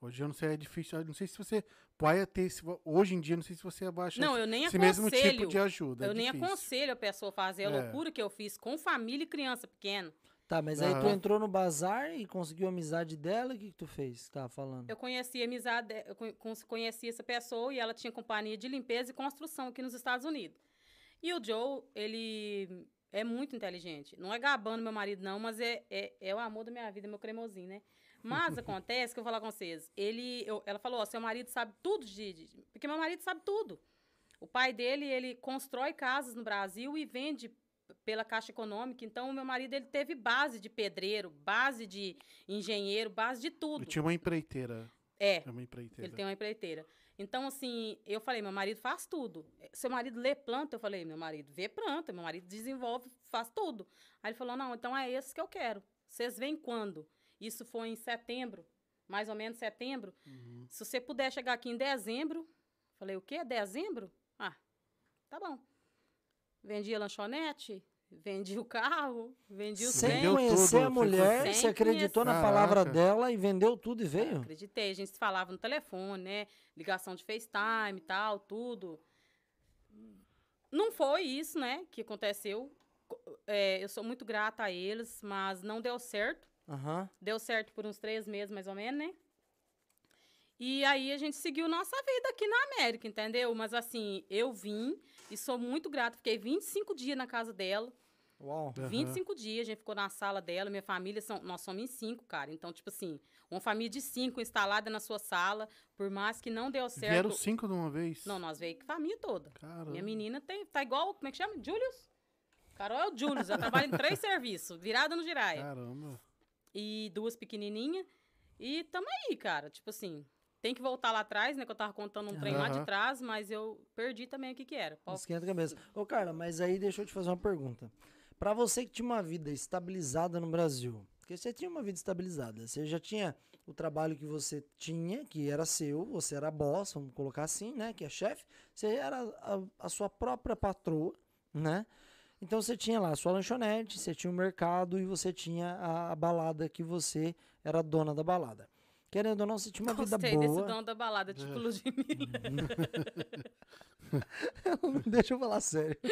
Hoje eu não sei, é difícil. Não sei se você pode ter. Hoje em dia, não sei se você abaixa Não, esse, eu nem esse mesmo tipo aconselho. de ajuda. é eu nem difícil. aconselho a pessoa a fazer a É. loucura que eu fiz com família e criança pequena. Tá, mas aí tu entrou no bazar e conseguiu a amizade dela, o que, que tu fez? Tava falando? Eu conheci a amizade, eu con- con- conheci essa pessoa e ela tinha companhia de limpeza e construção aqui nos Estados Unidos. E o Joe, ele é muito inteligente. Não é gabando meu marido, não, mas é, é, é o amor da minha vida, meu cremosinho, né? Mas acontece que eu vou falar com vocês. Ele, eu- ela falou, ó, seu marido sabe tudo de, de- Porque meu marido sabe tudo. O pai dele, ele constrói casas no Brasil e vende pela Caixa Econômica. Então, o meu marido, ele teve base de pedreiro, base de engenheiro, base de tudo. Eu tinha uma empreiteira. É, É uma empreiteira. ele tem uma empreiteira. Então, assim, eu falei, meu marido faz tudo. Seu marido lê planta? Eu falei, meu marido vê planta, meu marido desenvolve, faz tudo. Aí ele falou, não, então é esse que eu quero. Vocês vêm quando? Isso foi em setembro, mais ou menos setembro. Uhum. Se você puder chegar aqui em dezembro, falei, o quê? Dezembro? Ah, tá bom. Vendi a lanchonete, vendi o carro, vendi o Sem trem. Conhecer tudo, a mulher, Sem você acreditou na conhecer. palavra Caraca. dela e vendeu tudo e veio? Acreditei, a gente se falava no telefone, né? Ligação de FaceTime e tal, tudo. Não foi isso, né, que aconteceu. Co- é, eu sou muito grata a eles, mas não deu certo. Aham. Deu certo por uns três meses, mais ou menos, né? E aí a gente seguiu nossa vida aqui na América, entendeu? Mas assim, eu vim e sou muito grata. Fiquei 25 dias na casa dela. Uau. Aham. 25 dias, a gente ficou na sala dela, minha família, são, nós somos em cinco, cara. Então, tipo assim, uma família de cinco instalada na sua sala, por mais que não deu certo. Vieram cinco de uma vez? Não, nós veio com a família toda. Caramba. Minha menina tem, tá igual, como é que chama? Julius? Carol é o Julius, ela trabalha em três serviços, virada no giraia. Caramba. E duas pequenininhas. E tamo aí, cara. Tipo assim, tem que voltar lá atrás, né? Que eu tava contando um trem lá de trás, mas eu perdi também o que que era. Pode- Esquenta a cabeça. Ô, Carla, mas aí deixa eu te fazer uma pergunta. Pra você que tinha uma vida estabilizada no Brasil, porque você tinha uma vida estabilizada, você já tinha o trabalho que você tinha, que era seu, você era boss, vamos colocar assim, né? Que é chefe, você era a, a sua própria patroa, né? Então você tinha lá a sua lanchonete, você tinha o mercado e você tinha a, a balada que você era dona da balada. Querendo ou não, você tinha uma vida Gostei desse boa. dono da balada, tipo Ludmilla. Deixa eu falar sério.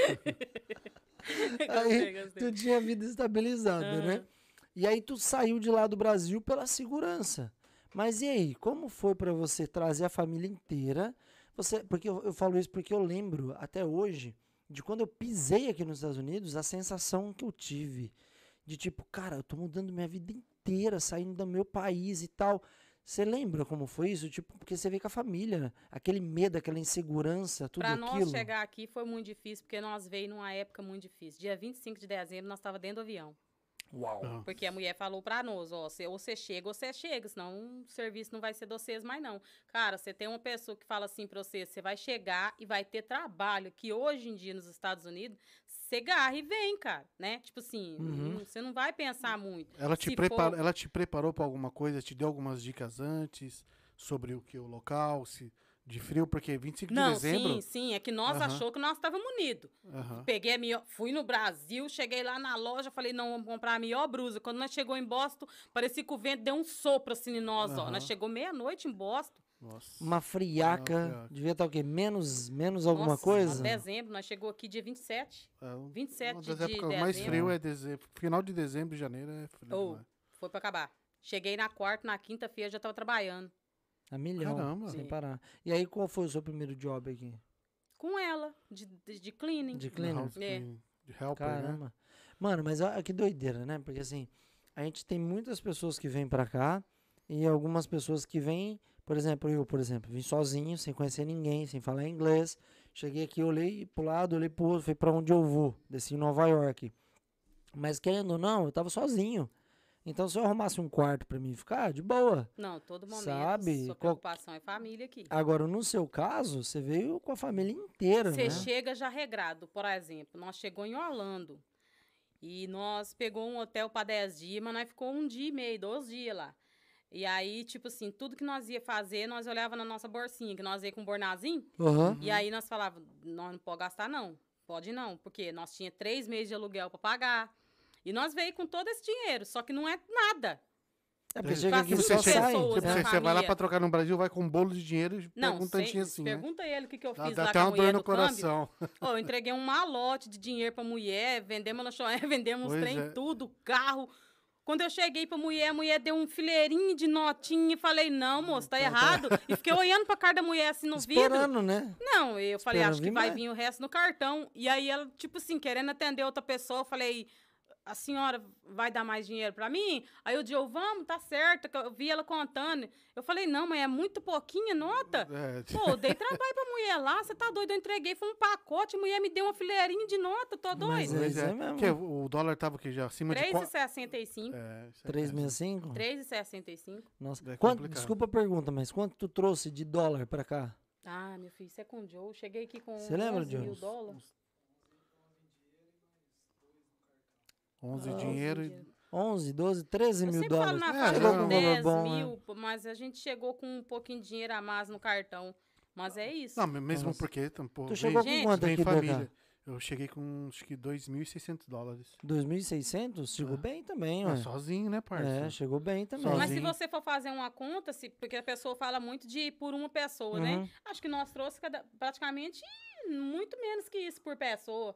gostei, Aí gostei. tu tinha vida estabilizada, né? Aham. E aí tu saiu de lá do Brasil pela segurança. Mas e aí, como foi pra você trazer a família inteira? Você, porque eu, eu falo isso porque eu lembro até hoje de quando eu pisei aqui nos Estados Unidos, a sensação que eu tive de tipo, cara, eu tô mudando minha vida inteira, saindo do meu país e tal. Você lembra como foi isso? Tipo, porque você veio com a família, aquele medo, aquela insegurança, tudo Pra aquilo. nós chegar aqui foi muito difícil, porque nós veio numa época muito difícil. Dia 25 de dezembro, nós estava dentro do avião. Uau. Aham. Porque a mulher falou pra nós, ó, cê- ou você chega ou você chega, senão o serviço não vai ser de vocês mais não. Cara, você tem uma pessoa que fala assim pra você, você vai chegar e vai ter trabalho, que hoje em dia nos Estados Unidos, você garra e vem, cara, né? Tipo assim, Uhum. não- você não vai pensar muito. Ela te, prepara, for- ela te preparou pra alguma coisa? Te deu algumas dicas antes sobre o que o local, se de frio? Porque 25 de Não, dezembro. sim, sim, é que nós Aham. achou que nós estávamos unidos. Aham. Peguei a minha, fui no Brasil, cheguei lá na loja, falei, não, vamos comprar a melhor blusa. Quando nós chegou em Boston, parecia que o vento deu um sopro assim em nós, ó. Nós chegou meia-noite em Boston. Nossa. Uma friaca, friaca. devia estar o quê? Menos, menos alguma Nossa, coisa? dezembro, nós chegou aqui dia 27. É, um- 27 uma das de épocas mais dezembro. frio é dezembro. Final de dezembro e janeiro é frio. Oh. Foi pra acabar. Cheguei na quarta, na quinta-feira já tava trabalhando. A milhão. Caramba. Sem Sim. parar. E aí, qual foi o seu primeiro job aqui? Com ela, de, de, de cleaning. De? House É. cleaning, de helper, né? Caramba. Mano, mas olha que doideira, né? Porque assim, a gente tem muitas pessoas que vêm pra cá e algumas pessoas que vêm, por exemplo, eu, por exemplo, vim sozinho, sem conhecer ninguém, sem falar inglês. Cheguei aqui, olhei pro lado, olhei pro outro, falei pra onde eu vou. Desci em Nova York. Mas querendo ou não, eu tava sozinho. Então, se eu arrumasse um quarto pra mim ficar, de boa. Não, todo momento. Sabe, Sua preocupação é família aqui. Agora, no seu caso, você veio com a família inteira, Você né? chega já regrado, por exemplo. Nós chegou em Orlando. E nós pegou um hotel para 10 dias, mas nós ficou um dia e meio, dois dias lá. E aí, tipo assim, tudo que nós ia fazer, nós olhava na nossa bolsinha, que nós ia com um bornazinho. Aham. E aí nós falava, nós não pode gastar não. Pode não, porque nós tinha três meses de aluguel para pagar. E nós veio com todo esse dinheiro, só que não é nada. É porque chega aqui pessoas, sai. Tipo, você, você vai lá pra trocar no Brasil, vai com um bolo de dinheiro e Não, pergunta um sem- tantinho assim, né? pergunta ele o que, que eu fiz dá lá até com a mulher no do câmbio. coração. Ô, eu entreguei um malote de dinheiro pra mulher, vendemos lanchonete, vendemos Pois trem, é. tudo, carro. Quando eu cheguei pra mulher, a mulher deu um fileirinho de notinha e falei, não, moço, tá errado. E fiquei olhando pra cara da mulher assim no vidro. Esperando, né? Não, eu falei, Esperando acho que vai mais. vir o resto no cartão. E aí ela, tipo assim, querendo atender outra pessoa, eu falei, a senhora vai dar mais dinheiro pra mim? Aí o Dio, vamos, tá certo. que Eu vi ela contando. Eu falei, não, mas é muito pouquinha nota. É, Pô, eu dei trabalho pra mulher lá, você tá doido? Eu entreguei, foi um pacote, a mulher me deu uma fileirinha de nota, tô Mas doido. é isso é. aí mesmo. Que o dólar tava aqui já acima de... qua- 3,65. É, isso aí, 365? 3,65. Nossa. É Quanto, desculpa a pergunta, mas quanto tu trouxe de dólar pra cá? Ah, meu filho, isso é com o Joe. Cheguei aqui com Você lembra, 11 mil Joe? dólares. 11 Ah, dinheiro e... dinheiro. 11, 12, 13 Eu mil sempre falo dólares. na É, faixa chegou com um valor 10 bom, né? mil, mas a gente chegou com um pouquinho de dinheiro a mais no cartão. Mas é isso. Não, mesmo Nossa. porque... tam- Pô, Tu vem- chegou com Gente, quanto aqui, família. Eu cheguei com, acho que 2.600 dólares. 2.600? Chegou Ah. bem também, É, ué. sozinho, né, parça? É, chegou bem também. Sozinho. Mas se você for fazer uma conta, se, porque a pessoa fala muito de por uma pessoa, né? Uhum. Acho que nós trouxe cada- praticamente muito menos que isso por pessoa.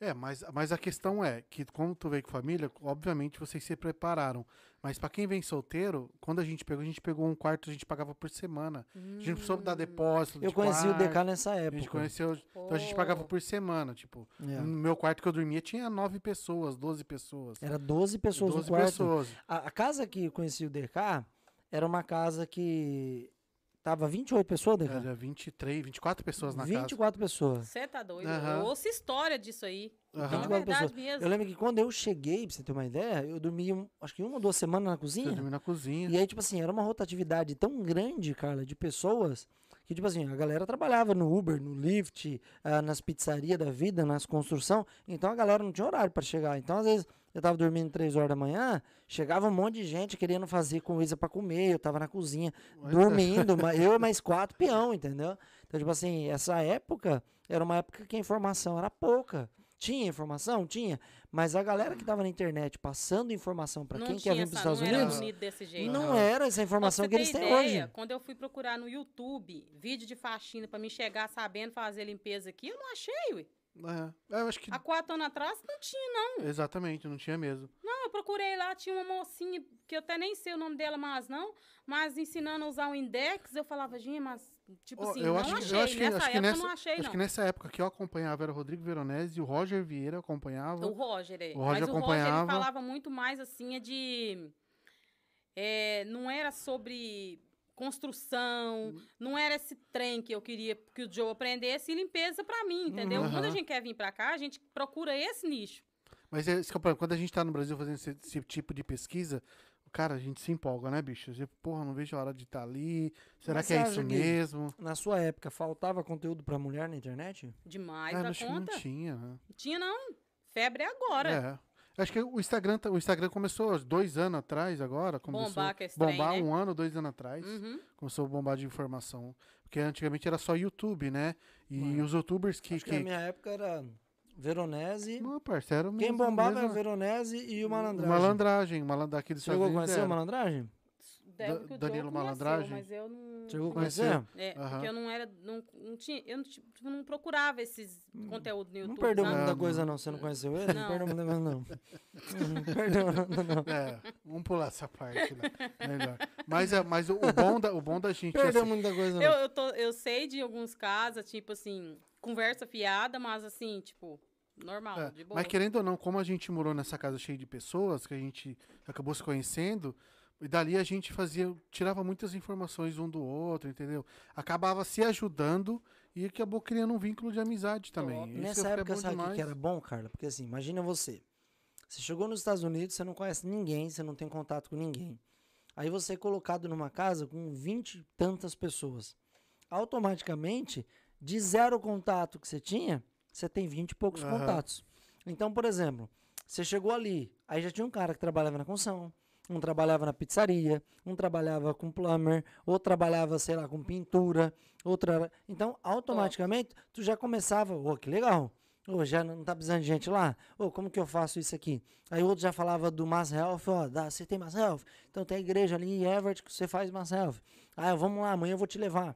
É, mas, mas a questão é que, como tu veio com família, obviamente vocês se prepararam. Mas pra quem vem solteiro, quando a gente pegou, a gente pegou um quarto, a gente pagava por semana. A gente não precisou dar depósito. Eu de conheci o quarto, DK nessa A época. gente conheceu. Então a gente pagava por semana. Tipo, É. no meu quarto que eu dormia tinha nove pessoas, 12 pessoas. Era 12 pessoas 12 no quarto. pessoas. A, a casa que eu conheci o DK era uma casa que tava 28 pessoas, DK? Era 23, 24 pessoas na casa. 24 pessoas. Você tá doido? Aham. Eu ouço história disso aí. Então é 24 verdade pessoas. mesmo. Eu lembro que quando eu cheguei, pra você ter uma ideia, eu dormi, um- acho que uma ou duas semanas na cozinha. dormia na cozinha. E aí, tipo assim, era uma rotatividade tão grande, Carla, de pessoas, que, tipo assim, a galera trabalhava no Uber, no Lyft, ah, nas pizzarias da vida, nas construção, então a galera não tinha horário para chegar. Então, às vezes, eu tava dormindo três horas da manhã, chegava um monte de gente querendo fazer coisa para comer, eu tava na cozinha, dormindo, eu e mais quatro peão, entendeu? Então, tipo assim, essa época era uma época que a informação era pouca. Tinha informação? Tinha. Mas a galera que tava na internet passando informação para não quem quer vir para os Estados não era Unidos, bonito desse jeito. não Aham. era essa informação você que eles têm ideia, hoje. Quando eu fui procurar no YouTube vídeo de faxina pra me chegar sabendo fazer limpeza aqui, eu não achei, ué. É, eu acho que. Há quatro anos atrás não tinha. Exatamente, não tinha mesmo. Não, eu procurei lá, tinha uma mocinha, que eu até nem sei o nome dela mais não, mas ensinando a usar o index, eu falava, gente, mas, tipo Ó, assim, eu não acho que- eu achei. acho que- Nessa acho que época eu nessa- não achei, Acho não. que nessa época que eu acompanhava era o Rodrigo Veronese e o Roger Vieira acompanhava. O Roger, é. O Roger Mas o Roger, acompanhava. ele falava muito mais, assim, é de... é, não era sobre construção, não era esse trem que eu queria que o Joe aprendesse e limpeza pra mim, entendeu? Uhum. Quando a gente quer vir pra cá, a gente procura esse nicho. Mas é falo, quando a gente tá no Brasil fazendo esse, esse tipo de pesquisa, cara, a gente se empolga, né, bicho? Eu, porra, não vejo a hora de estar ali. Será Mas que é você isso mesmo? Na sua época, faltava conteúdo pra mulher na internet? Demais Ah, da acho que não conta. tinha, né? Tinha não. Febre é agora. É. Acho que o Instagram, tá- o Instagram começou há dois anos atrás agora. Começou Bombar esse trem, bombar né? um ano, dois anos atrás. Uhum. Começou a bombar de informação. Porque antigamente era só YouTube, né? E Mano, os youtubers que. Acho que, que- na minha época era Veronese. Não, parceiro. Quem mesmo- bombava era mesmo- o Veronese e o Malandragem. Malandragem. Malandragem Chegou a conhecer o era. Malandragem? Deve Da- que o Danilo conheceu, Malandragem? mas eu não... Chegou a conhecer? É, Aham. porque eu não era, não, não tinha, eu não, ti- eu não, tipo, não procurava esses conteúdos no Não YouTube, perdeu sabe? muita Não, coisa, não. não. Você não conheceu ele? Não, Não. perdeu muita coisa, não. Não perdeu nada, não. É, vamos pular essa parte, né? Melhor. Mas, é, mas o, o bom da, o bom da gente... Perdeu assim, muita coisa, Eu, não. eu, tô, eu sei de alguns casos, tipo assim, conversa fiada, mas assim, tipo, normal, É, de boa. mas querendo ou não, como a gente morou nessa casa cheia de pessoas, que a gente acabou se conhecendo, e dali a gente fazia, tirava muitas informações um do outro, entendeu? Acabava se ajudando e acabou criando um vínculo de amizade também. Top. Isso Nessa é época, sabe o que era bom, Carla? Porque assim, imagina você. Você chegou nos Estados Unidos, você não conhece ninguém, você não tem contato com ninguém. Aí você é colocado numa casa com 20 e tantas pessoas. Automaticamente, de zero contato que você tinha, você tem 20 e poucos Aham. contatos. Então, por exemplo, você chegou ali, aí já tinha um cara que trabalhava na construção, um trabalhava na pizzaria, um trabalhava com plumber, outro trabalhava, sei lá, com pintura, outra. Então, automaticamente, tu já começava, ô, que legal. Ô, já não tá precisando de gente lá? Ô, como que eu faço isso aqui? Aí o outro já falava do Mass Health, ó, dá, você tem Mass Health? Então tem a igreja ali em Everett que você faz Mass Health. Ah, vamos lá, amanhã eu vou te levar.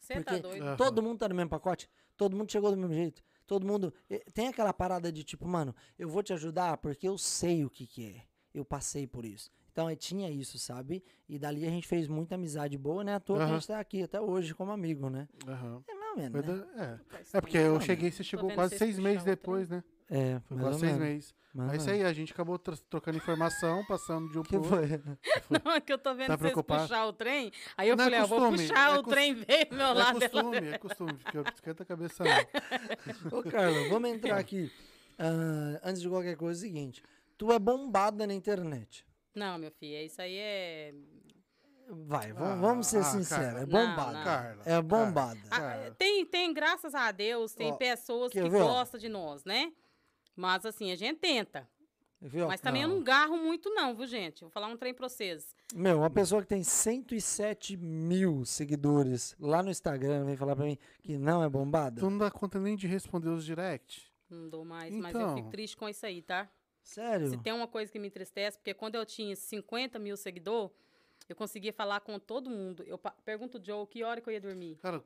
Você tá porque- doido. Aham. Todo mundo tá no mesmo pacote? Todo mundo chegou do mesmo jeito? Todo mundo. Tem aquela parada de tipo, mano, eu vou te ajudar porque eu sei o que que é. Eu passei por isso. Então, eh, tinha isso, sabe? E dali a gente fez muita amizade boa, né? À toa que a gente tá aqui até hoje como amigo, né? Aham. É mais ou menos, né? da- é. Faz É porque eu Não, cheguei, você chegou quase seis meses depois, né? É, Foi mais quase ou seis menos. meses. ou Aí isso aí, a gente acabou tro- trocando informação, passando de um Que pro outro. foi? Não, é que eu tô vendo Tá vocês preocupado? puxar o trem. Aí eu Não é falei, ó, vou costume, puxar é o trem veio do meu É lado. ela costume, é costume, porque eu esquenta a cabeça não. Ô, Carla, vamos entrar aqui. Ah, antes de qualquer coisa, é o seguinte. Tu é bombada na internet. Não, meu filho, isso aí é. Vai, vamos, Ah, vamos ser ah, sinceros. Carla. É Não, bombada. não. Carla. É bombada. Ah, Cara. tem, tem, graças a Deus, tem Ó, pessoas que gostam de nós, né? Mas assim, a gente tenta. Viu? Mas também eu não garro muito, não, viu, gente? Vou falar um trem pra vocês. Meu, uma pessoa que tem 107 mil seguidores lá no Instagram vem falar pra mim que não é bombada? Tu não dá conta nem de responder os direct. Não dou mais, mas eu Então. fico triste com isso aí, tá? Sério? Se tem uma coisa que me entristece, porque quando eu tinha 50 mil seguidores, eu conseguia falar com todo mundo. Eu pergunto o Joe que hora que eu ia dormir. Cara,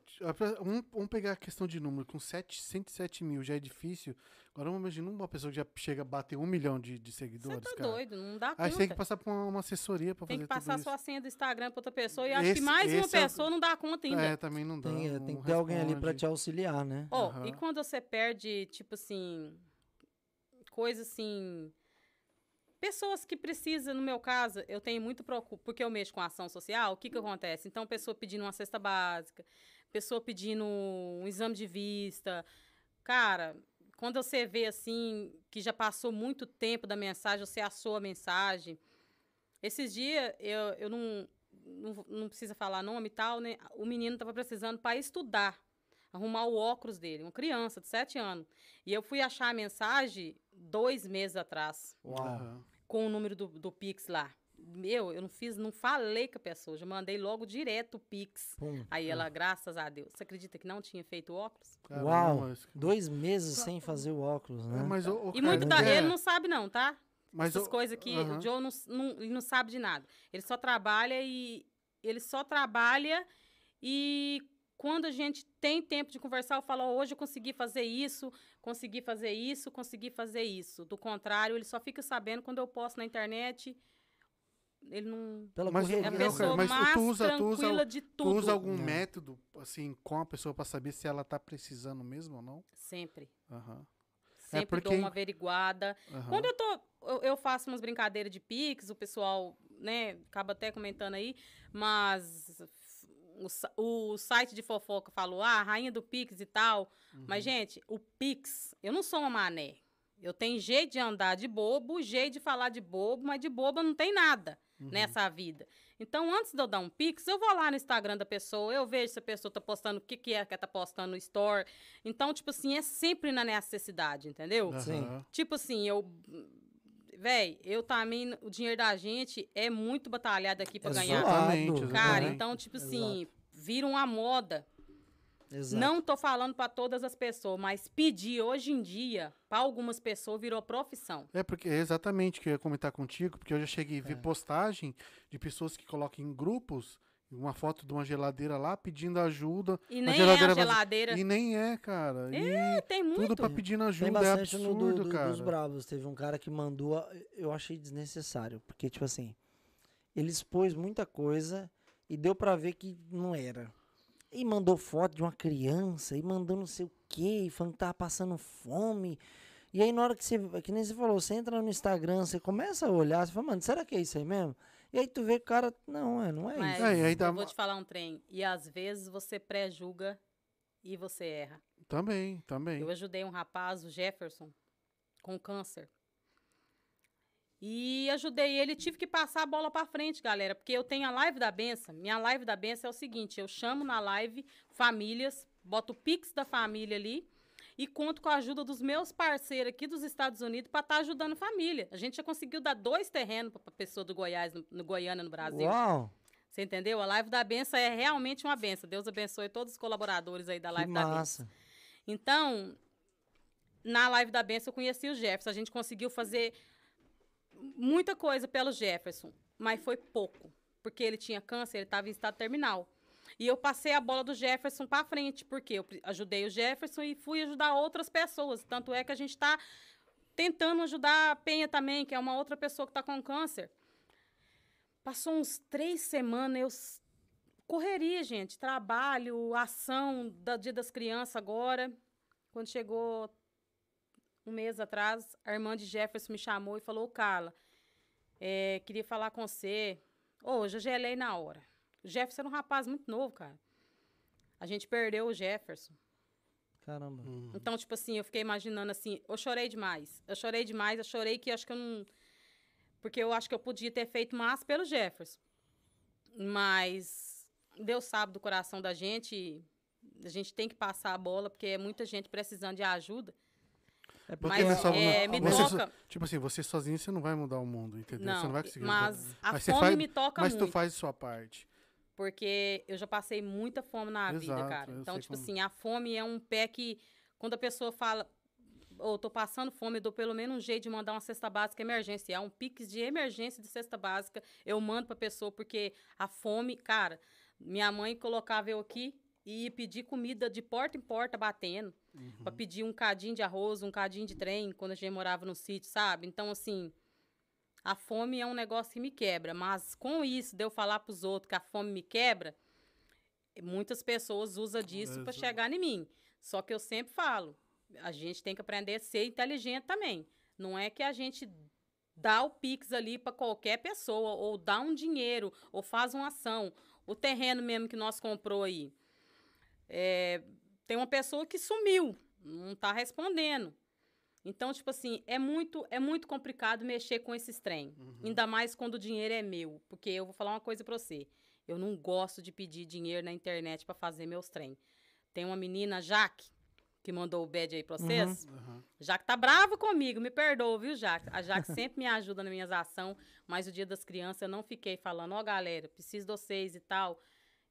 vamos, pegar a questão de número. Com 7, 107 mil já é difícil. Agora vamos imaginar uma pessoa que já chega a bater um milhão de, de Você seguidores, tá cara. doido, não dá Aí conta. você tem que passar por uma, uma assessoria pra Tem fazer que passar tudo sua senha do Instagram pra outra pessoa. E acho Esse- que mais uma é pessoa não dá conta ainda. É, também não dá. Tem, é, tem que ter alguém ali pra te auxiliar, né? Ó, Aham. e quando você perde, tipo assim, coisa assim. Pessoas que precisam, no meu caso, eu tenho muito preocupo, porque eu mexo com ação social, o que que acontece? Então, pessoa pedindo uma cesta básica, pessoa pedindo um exame de vista. Cara, quando você vê assim, que já passou muito tempo da mensagem, você assou a mensagem. Esses dias, eu, eu não, não, não precisa falar nome e tal, né? O menino tava precisando para estudar arrumar o óculos dele, uma criança de 7 anos. E eu fui achar a mensagem dois meses atrás, Uau. Com o número do, do Pix lá. Meu, eu não fiz, não falei com a pessoa, já mandei logo direto o Pix. Pum. Aí ela, graças a Deus. Você acredita que não tinha feito o óculos? Caramba, Uau. mas- Dois meses sem fazer o óculos, É, né? mas, ô, ô, E muito da, é, ele não sabe não, tá? mas, Essas coisas que aham. o Joe não, não, ele não sabe de nada. Ele só trabalha e ele só trabalha e quando a gente tem tempo de conversar, eu falo, "Ó, hoje eu consegui fazer isso, consegui fazer isso, consegui fazer isso. Do contrário, ele só fica sabendo quando eu posto na internet. Ele não Pela Mas é a Não, correria. cara, pessoa mas tu mais usa- tu usa- tranquila de Tu tudo. usa algum Não. método, assim, com a pessoa pra saber se ela tá precisando mesmo ou não? Sempre. Aham. Sempre porque- dou uma averiguada. aham. Quando eu tô. Eu, eu faço umas brincadeiras de Pix, o pessoal, né, acaba até comentando aí, mas o, o site de fofoca falou, ah, rainha do Pix e tal. Mas, Uhum. gente, o Pix, eu não sou uma mané. Eu tenho jeito de andar de bobo, jeito de falar de bobo, mas de boba não tem nada Uhum. nessa vida. Então, antes de eu dar um Pix, eu vou lá no Instagram da pessoa, eu vejo se a pessoa tá postando o que, que é que ela tá postando no Store. Então, tipo assim, é sempre na necessidade, entendeu? Sim. Aham. Tipo assim, eu. Véi, eu também. O dinheiro da gente é muito batalhado aqui pra É ganhar. Exatamente, Cara, exatamente. então, tipo assim, vira uma moda. Exato. Não tô falando para todas as pessoas, mas pedir hoje em dia, para algumas pessoas, virou profissão. É porque é exatamente o que eu ia comentar contigo, porque eu já cheguei a ver É. postagem de pessoas que colocam em grupos uma foto de uma geladeira lá pedindo ajuda. E nem geladeira é a vazia. geladeira. E nem é, cara. É, E tem muito. tudo pra pedindo Tem ajuda é bastante no absurdo, do, do- cara. dos bravos. Teve um cara que mandou, eu achei desnecessário, porque tipo assim, ele expôs muita coisa e deu pra ver que não era. E mandou foto de uma criança e mandou não sei o quê, e falando que tava passando fome. E aí na hora que você, que nem você falou, você entra no Instagram, você começa a olhar, você fala, mano, será que é isso aí mesmo? E aí tu vê que o cara, não, é, não é Mas isso. É, e aí dá eu vou te falar um trem. E às vezes você pré-julga e você erra. Também, também. Eu ajudei um rapaz, o Jefferson, com câncer. E ajudei ele, tive que passar a bola pra frente, galera, porque eu tenho a live da benção. Minha live da benção é o seguinte, eu chamo na live famílias, boto o pix da família ali e conto com a ajuda dos meus parceiros aqui dos Estados Unidos para estar ajudando família. A gente já conseguiu dar dois terrenos para pessoa do Goiás, no, no Goiânia, no Brasil. Uau, Você entendeu? A live da benção é realmente uma benção. Deus abençoe todos os colaboradores aí da que live da benção. massa. Então, na live da benção eu conheci o Jefferson. A gente conseguiu fazer muita coisa pelo Jefferson, mas foi pouco, porque ele tinha câncer, ele estava em estado terminal. E eu passei a bola do Jefferson para frente, porque eu ajudei o Jefferson e fui ajudar outras pessoas. Tanto é que a gente está tentando ajudar a Penha também, que é uma outra pessoa que está com câncer. Passou uns três semanas, eu correria, gente, trabalho, ação da Dia das Crianças agora. Quando chegou um mês atrás, a irmã de Jefferson me chamou e falou, "Ô, Carla, é, queria falar com você. Ô, eu já gelei na hora. O Jefferson era um rapaz muito novo, cara. A gente perdeu o Jefferson. Caramba. Hum. Então, tipo assim, eu fiquei imaginando assim, eu chorei demais. Eu chorei demais, eu chorei que acho que eu não. Porque eu acho que eu podia ter feito mais pelo Jefferson. Mas Deus sabe do coração da gente. A gente tem que passar a bola, porque é muita gente precisando de ajuda. É Porque Mas só- é, me você toca. Tipo assim, você sozinho você não vai mudar o mundo, entendeu? você não vai conseguir. mas mudar. a Mas fome faz- me toca Mas muito. tu faz a sua parte. Porque eu já passei muita fome na vida, Exato, cara. eu Então, tipo como- assim, a fome é um pé que, quando a pessoa fala, ou tô passando fome, eu dou pelo menos um jeito de mandar uma cesta básica emergencial, um pix de emergência de cesta básica, eu mando pra pessoa, porque a fome, cara, minha mãe colocava eu aqui e ia pedir comida de porta em porta, batendo, pra Uhum. pedir um cadinho de arroz, um cadinho de trem, quando a gente morava no sítio, sabe? Então, assim, a fome é um negócio que me quebra, mas com isso, de eu falar pros outros que a fome me quebra, muitas pessoas usam disso para chegar em mim. Só que eu sempre falo, a gente tem que aprender a ser inteligente também. Não é que a gente dá o Pix ali para qualquer pessoa, ou dá um dinheiro, ou faz uma ação. O terreno mesmo que nós comprou aí. é, tem uma pessoa que sumiu, não está respondendo. Então, tipo assim, é muito, é muito complicado mexer com esses trem. Ainda mais quando o dinheiro é meu. Porque eu vou falar uma coisa pra você. Eu não gosto de pedir dinheiro na internet pra fazer meus trem. Tem uma menina, Jaque, que mandou o bad aí pra vocês. Aham. Jaque tá brava comigo, me perdoa, viu, Jaque? A Jaque sempre me ajuda nas minhas ações, mas o dia das crianças eu não fiquei falando, ó, galera, preciso de vocês e tal.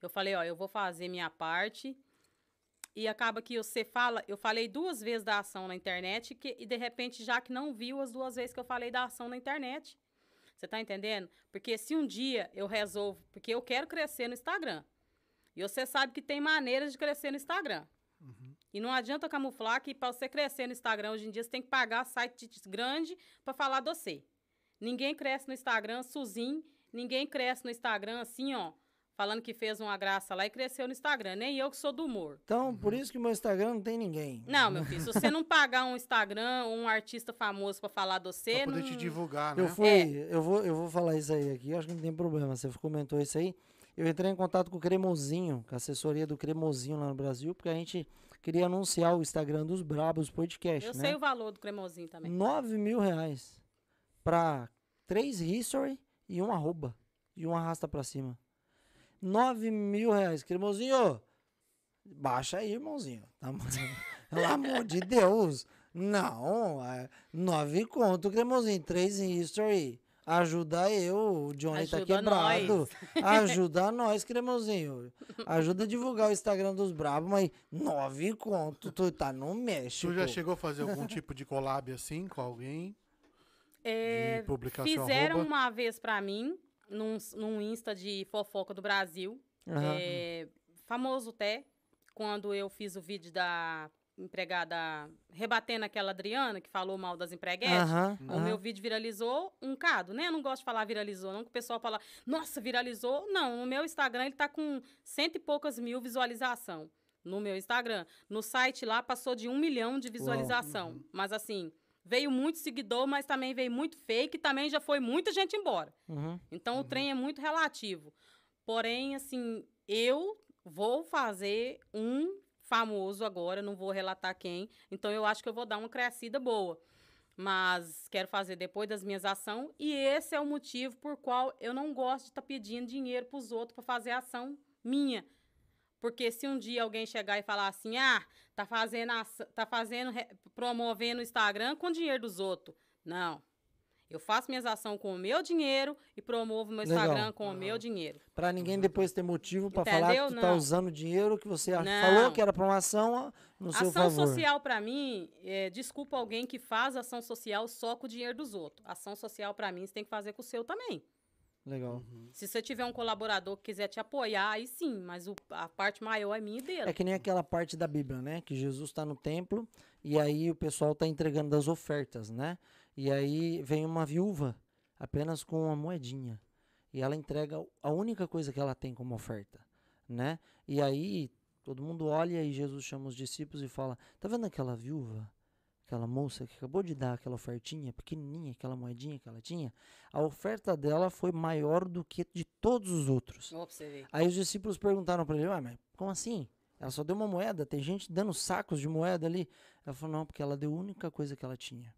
Eu falei, ó, eu vou fazer minha parte. E acaba que você fala, eu falei duas vezes da ação na internet que, e de repente Jaque não viu as duas vezes que eu falei da ação na internet. Você tá entendendo? Porque se um dia eu resolvo, porque eu quero crescer no Instagram. E você sabe que tem maneiras de crescer no Instagram. E não adianta camuflar que para você crescer no Instagram hoje em dia você tem que pagar site grande para falar de você. Ninguém cresce no Instagram sozinho, ninguém cresce no Instagram assim, ó, falando que fez uma graça lá e cresceu no Instagram. Nem eu que sou do humor. Então, por isso que o meu Instagram não tem ninguém. Não, meu filho, se você não pagar um Instagram um artista famoso para falar de você, Pra poder não... te divulgar, né? Eu fui, É. eu vou, eu vou falar isso aí aqui, eu acho que não tem problema. Você comentou isso aí. Eu entrei em contato com o Cremosinho, com a assessoria do Cremosinho lá no Brasil, porque a gente queria anunciar o Instagram dos Brabos Podcast, eu né? sei o valor do cremosinho também. 9 mil reais pra três history e um arroba. E um arrasta pra cima. 9 mil reais. Cremosinho, baixa aí, irmãozinho. Tá? Pelo amor de Deus. Não, é nove conto, cremosinho. Três history. Ajuda eu, o Johnny tá Ajuda quebrado. Ajuda nós, cremosinho. Ajuda a divulgar o Instagram dos Brabos, mas nove conto, tu tá no México. Tu já chegou a fazer algum tipo de collab assim com alguém? É, de publicação fizeram arroba? uma vez pra mim, num, num Insta de fofoca do Brasil. Aham. É, famoso até, quando eu fiz o vídeo da empregada rebatendo aquela Adriana que falou mal das empreguetes. Aham, O meu vídeo viralizou um cado, né? Eu não gosto de falar viralizou, não, que o pessoal fala, nossa, viralizou. Não, no meu Instagram ele tá com cento e poucas mil visualização. No meu Instagram. No site lá passou de um milhão de visualização. Mas assim, veio muito seguidor, mas também veio muito fake e também já foi muita gente embora. Uhum. Então o trem é muito relativo. Porém, assim, eu vou fazer um famoso agora, não vou relatar quem. Então eu acho que eu vou dar uma crescida boa. Mas quero fazer depois das minhas ações. E esse é o motivo por qual eu não gosto de estar pedindo dinheiro para os outros para fazer ação minha. Porque se um dia alguém chegar e falar assim, ah, tá fazendo, tá fazendo, re- promovendo o Instagram com dinheiro dos outros. Não. Eu faço minhas ações com o meu dinheiro e promovo meu Legal. Instagram com o meu dinheiro. Pra ninguém depois ter motivo pra falar que tu tá usando dinheiro que você Não. falou que era pra uma ação no seu ação favor. social, pra mim, é, desculpa alguém que faz ação social só com o dinheiro dos outros. Ação social, pra mim, você tem que fazer com o seu também. Legal. Se você tiver um colaborador que quiser te apoiar, aí sim, mas o- a parte maior é minha e dele. É que nem aquela parte da Bíblia, né? Que Jesus está no templo e aí o pessoal tá entregando das ofertas, né? E aí vem uma viúva apenas com uma moedinha. E ela entrega a única coisa que ela tem como oferta, né? E aí todo mundo olha e Jesus chama os discípulos e fala: Tá vendo aquela viúva? Aquela moça que acabou de dar aquela ofertinha pequenininha, aquela moedinha que ela tinha? A oferta dela foi maior do que de todos os outros. Aí os discípulos perguntaram para ele, Ué, mas como assim? Ela só deu uma moeda, tem gente dando sacos de moeda ali. Ela falou, não, porque ela deu a única coisa que ela tinha.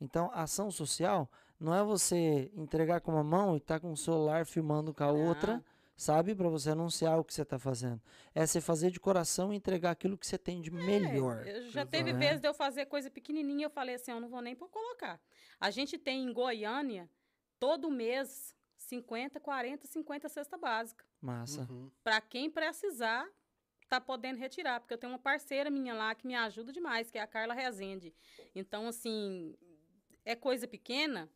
Então, a ação social não é você entregar com uma mão e estar com o celular filmando com a outra, Não. Sabe? Para você anunciar o que você está fazendo. É você fazer de coração e entregar aquilo que você tem de melhor. É, Eu já teve É. vezes de eu fazer coisa pequenininha, eu falei assim, eu não vou nem pôr colocar. A gente tem em Goiânia, todo mês, 50, 40, 50 cesta básica. Massa. Uhum. Para quem precisar, tá podendo retirar, porque eu tenho uma parceira minha lá que me ajuda demais, que é a Carla Rezende. Então, assim, é coisa pequena,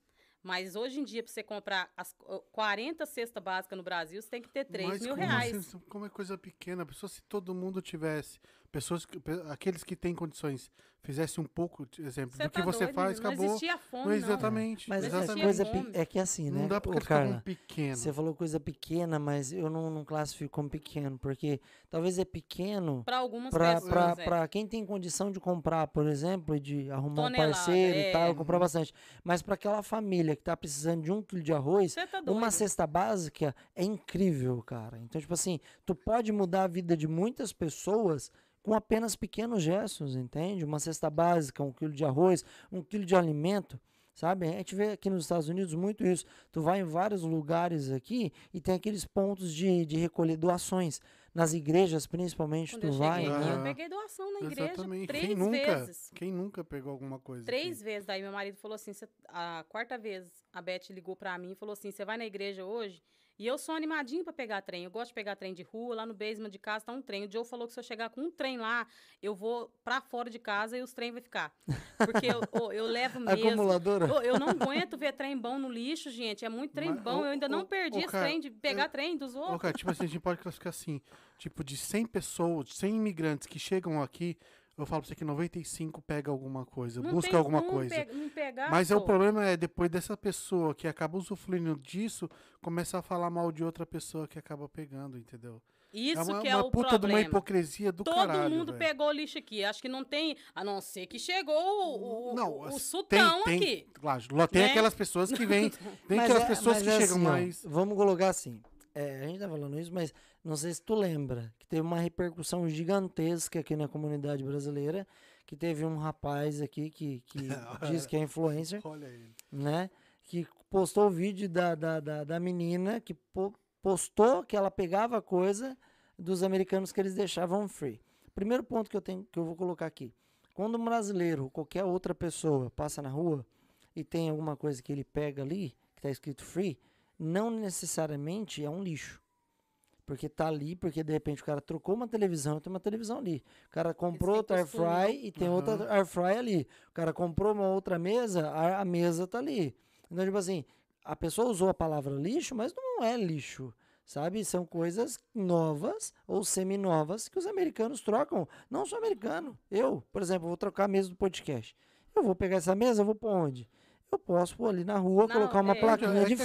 mas hoje em dia, para você comprar as ó, 40 cestas básicas no Brasil, você tem que ter 3 Mas mil como reais. assim, como é coisa pequena? Pessoa, se todo mundo tivesse, pessoas, que- pe- aqueles que têm condições, fizesse um pouco, exemplo, Você do que tá você doido, faz, menino? acabou. Não existia fome, Não, não. exatamente. Mas essa existia coisa fome. é que assim, né? Não dá pra ô, classificar Carla, como pequeno. Você falou coisa pequena, mas eu não, não classifico como pequeno, porque talvez é pequeno Para algumas para pessoas, é. para quem tem condição de comprar, por exemplo, e de arrumar Tonelada, um parceiro e tal, é. comprar bastante. Mas para aquela família que tá precisando de um quilo de arroz, tá uma cesta básica é incrível, cara. Então, tipo assim, tu pode mudar a vida de muitas pessoas com apenas pequenos gestos, entende? Uma cesta básica, um quilo de arroz, um quilo de alimento. Sabe? A gente vê aqui nos Estados Unidos muito isso. Tu vai em vários lugares aqui e tem aqueles pontos de, de recolher doações. Nas igrejas, principalmente, Quando tu eu vai. cheguei eu peguei doação na igreja Exatamente. três Quem nunca, vezes. quem nunca pegou alguma coisa? Três aqui? vezes. Daí meu marido falou assim, cê- a quarta vez a Beth ligou pra mim e falou assim, você vai na igreja hoje? E eu sou animadinho pra pegar trem. Eu gosto de pegar trem de rua. Lá no basement de casa tá um trem. O Joe falou que se eu chegar com um trem lá, eu vou pra fora de casa e os trem vai ficar. Porque eu, ô, eu levo mesmo. Acumuladora? Ô, eu não aguento ver trem bom no lixo, gente. É muito trem Mas, bom. eu ainda ô, não perdi ô, esse cara, trem de pegar eu- trem dos outros. cara, tipo assim, a gente pode classificar assim, tipo, de 100 pessoas, 100 imigrantes que chegam aqui, eu falo pra você que 95 pega alguma coisa, Não busca alguma como coisa. pe- não pegar, Mas é o problema é depois dessa pessoa que acaba usufruindo disso, começar a falar mal de outra pessoa que acaba pegando, entendeu? Isso é uma, que é uma o puta de uma problema. hipocrisia do Todo caralho. mundo velho. pegou lixo aqui. Acho que não tem. A não ser que chegou o, o, Não, o, o sultão tem, aqui. Claro, lá tem né? aquelas pessoas que vêm, tem Mas aquelas é- pessoas que é chegam assim, mais. vamos colocar assim. É, a gente tá falando isso, mas não sei se tu lembra que teve uma repercussão gigantesca aqui na comunidade brasileira, que teve um rapaz aqui que, que diz que é influencer, Olha ele. né? Que postou o vídeo da, da, da, da menina que po- postou que ela pegava coisa dos americanos que eles deixavam free. Primeiro ponto que eu tenho que eu vou colocar aqui. Quando um brasileiro ou qualquer outra pessoa passa na rua e tem alguma coisa que ele pega ali, que tá escrito free, não necessariamente é um lixo. Porque tá ali, porque de repente o cara trocou uma televisão, tem uma televisão ali. O cara comprou outra air fry e tem outra air fry ali. O cara comprou uma outra mesa, a, a mesa tá ali. Então, tipo assim, a pessoa usou a palavra lixo, mas não é lixo. Sabe? São coisas novas ou semi-novas que os americanos trocam. Não sou americano. Eu, por exemplo, vou trocar a mesa do podcast. Eu vou pegar essa mesa, eu vou pôr onde? Eu posso pôr ali na rua, Não, colocar uma é. plaquinha É de a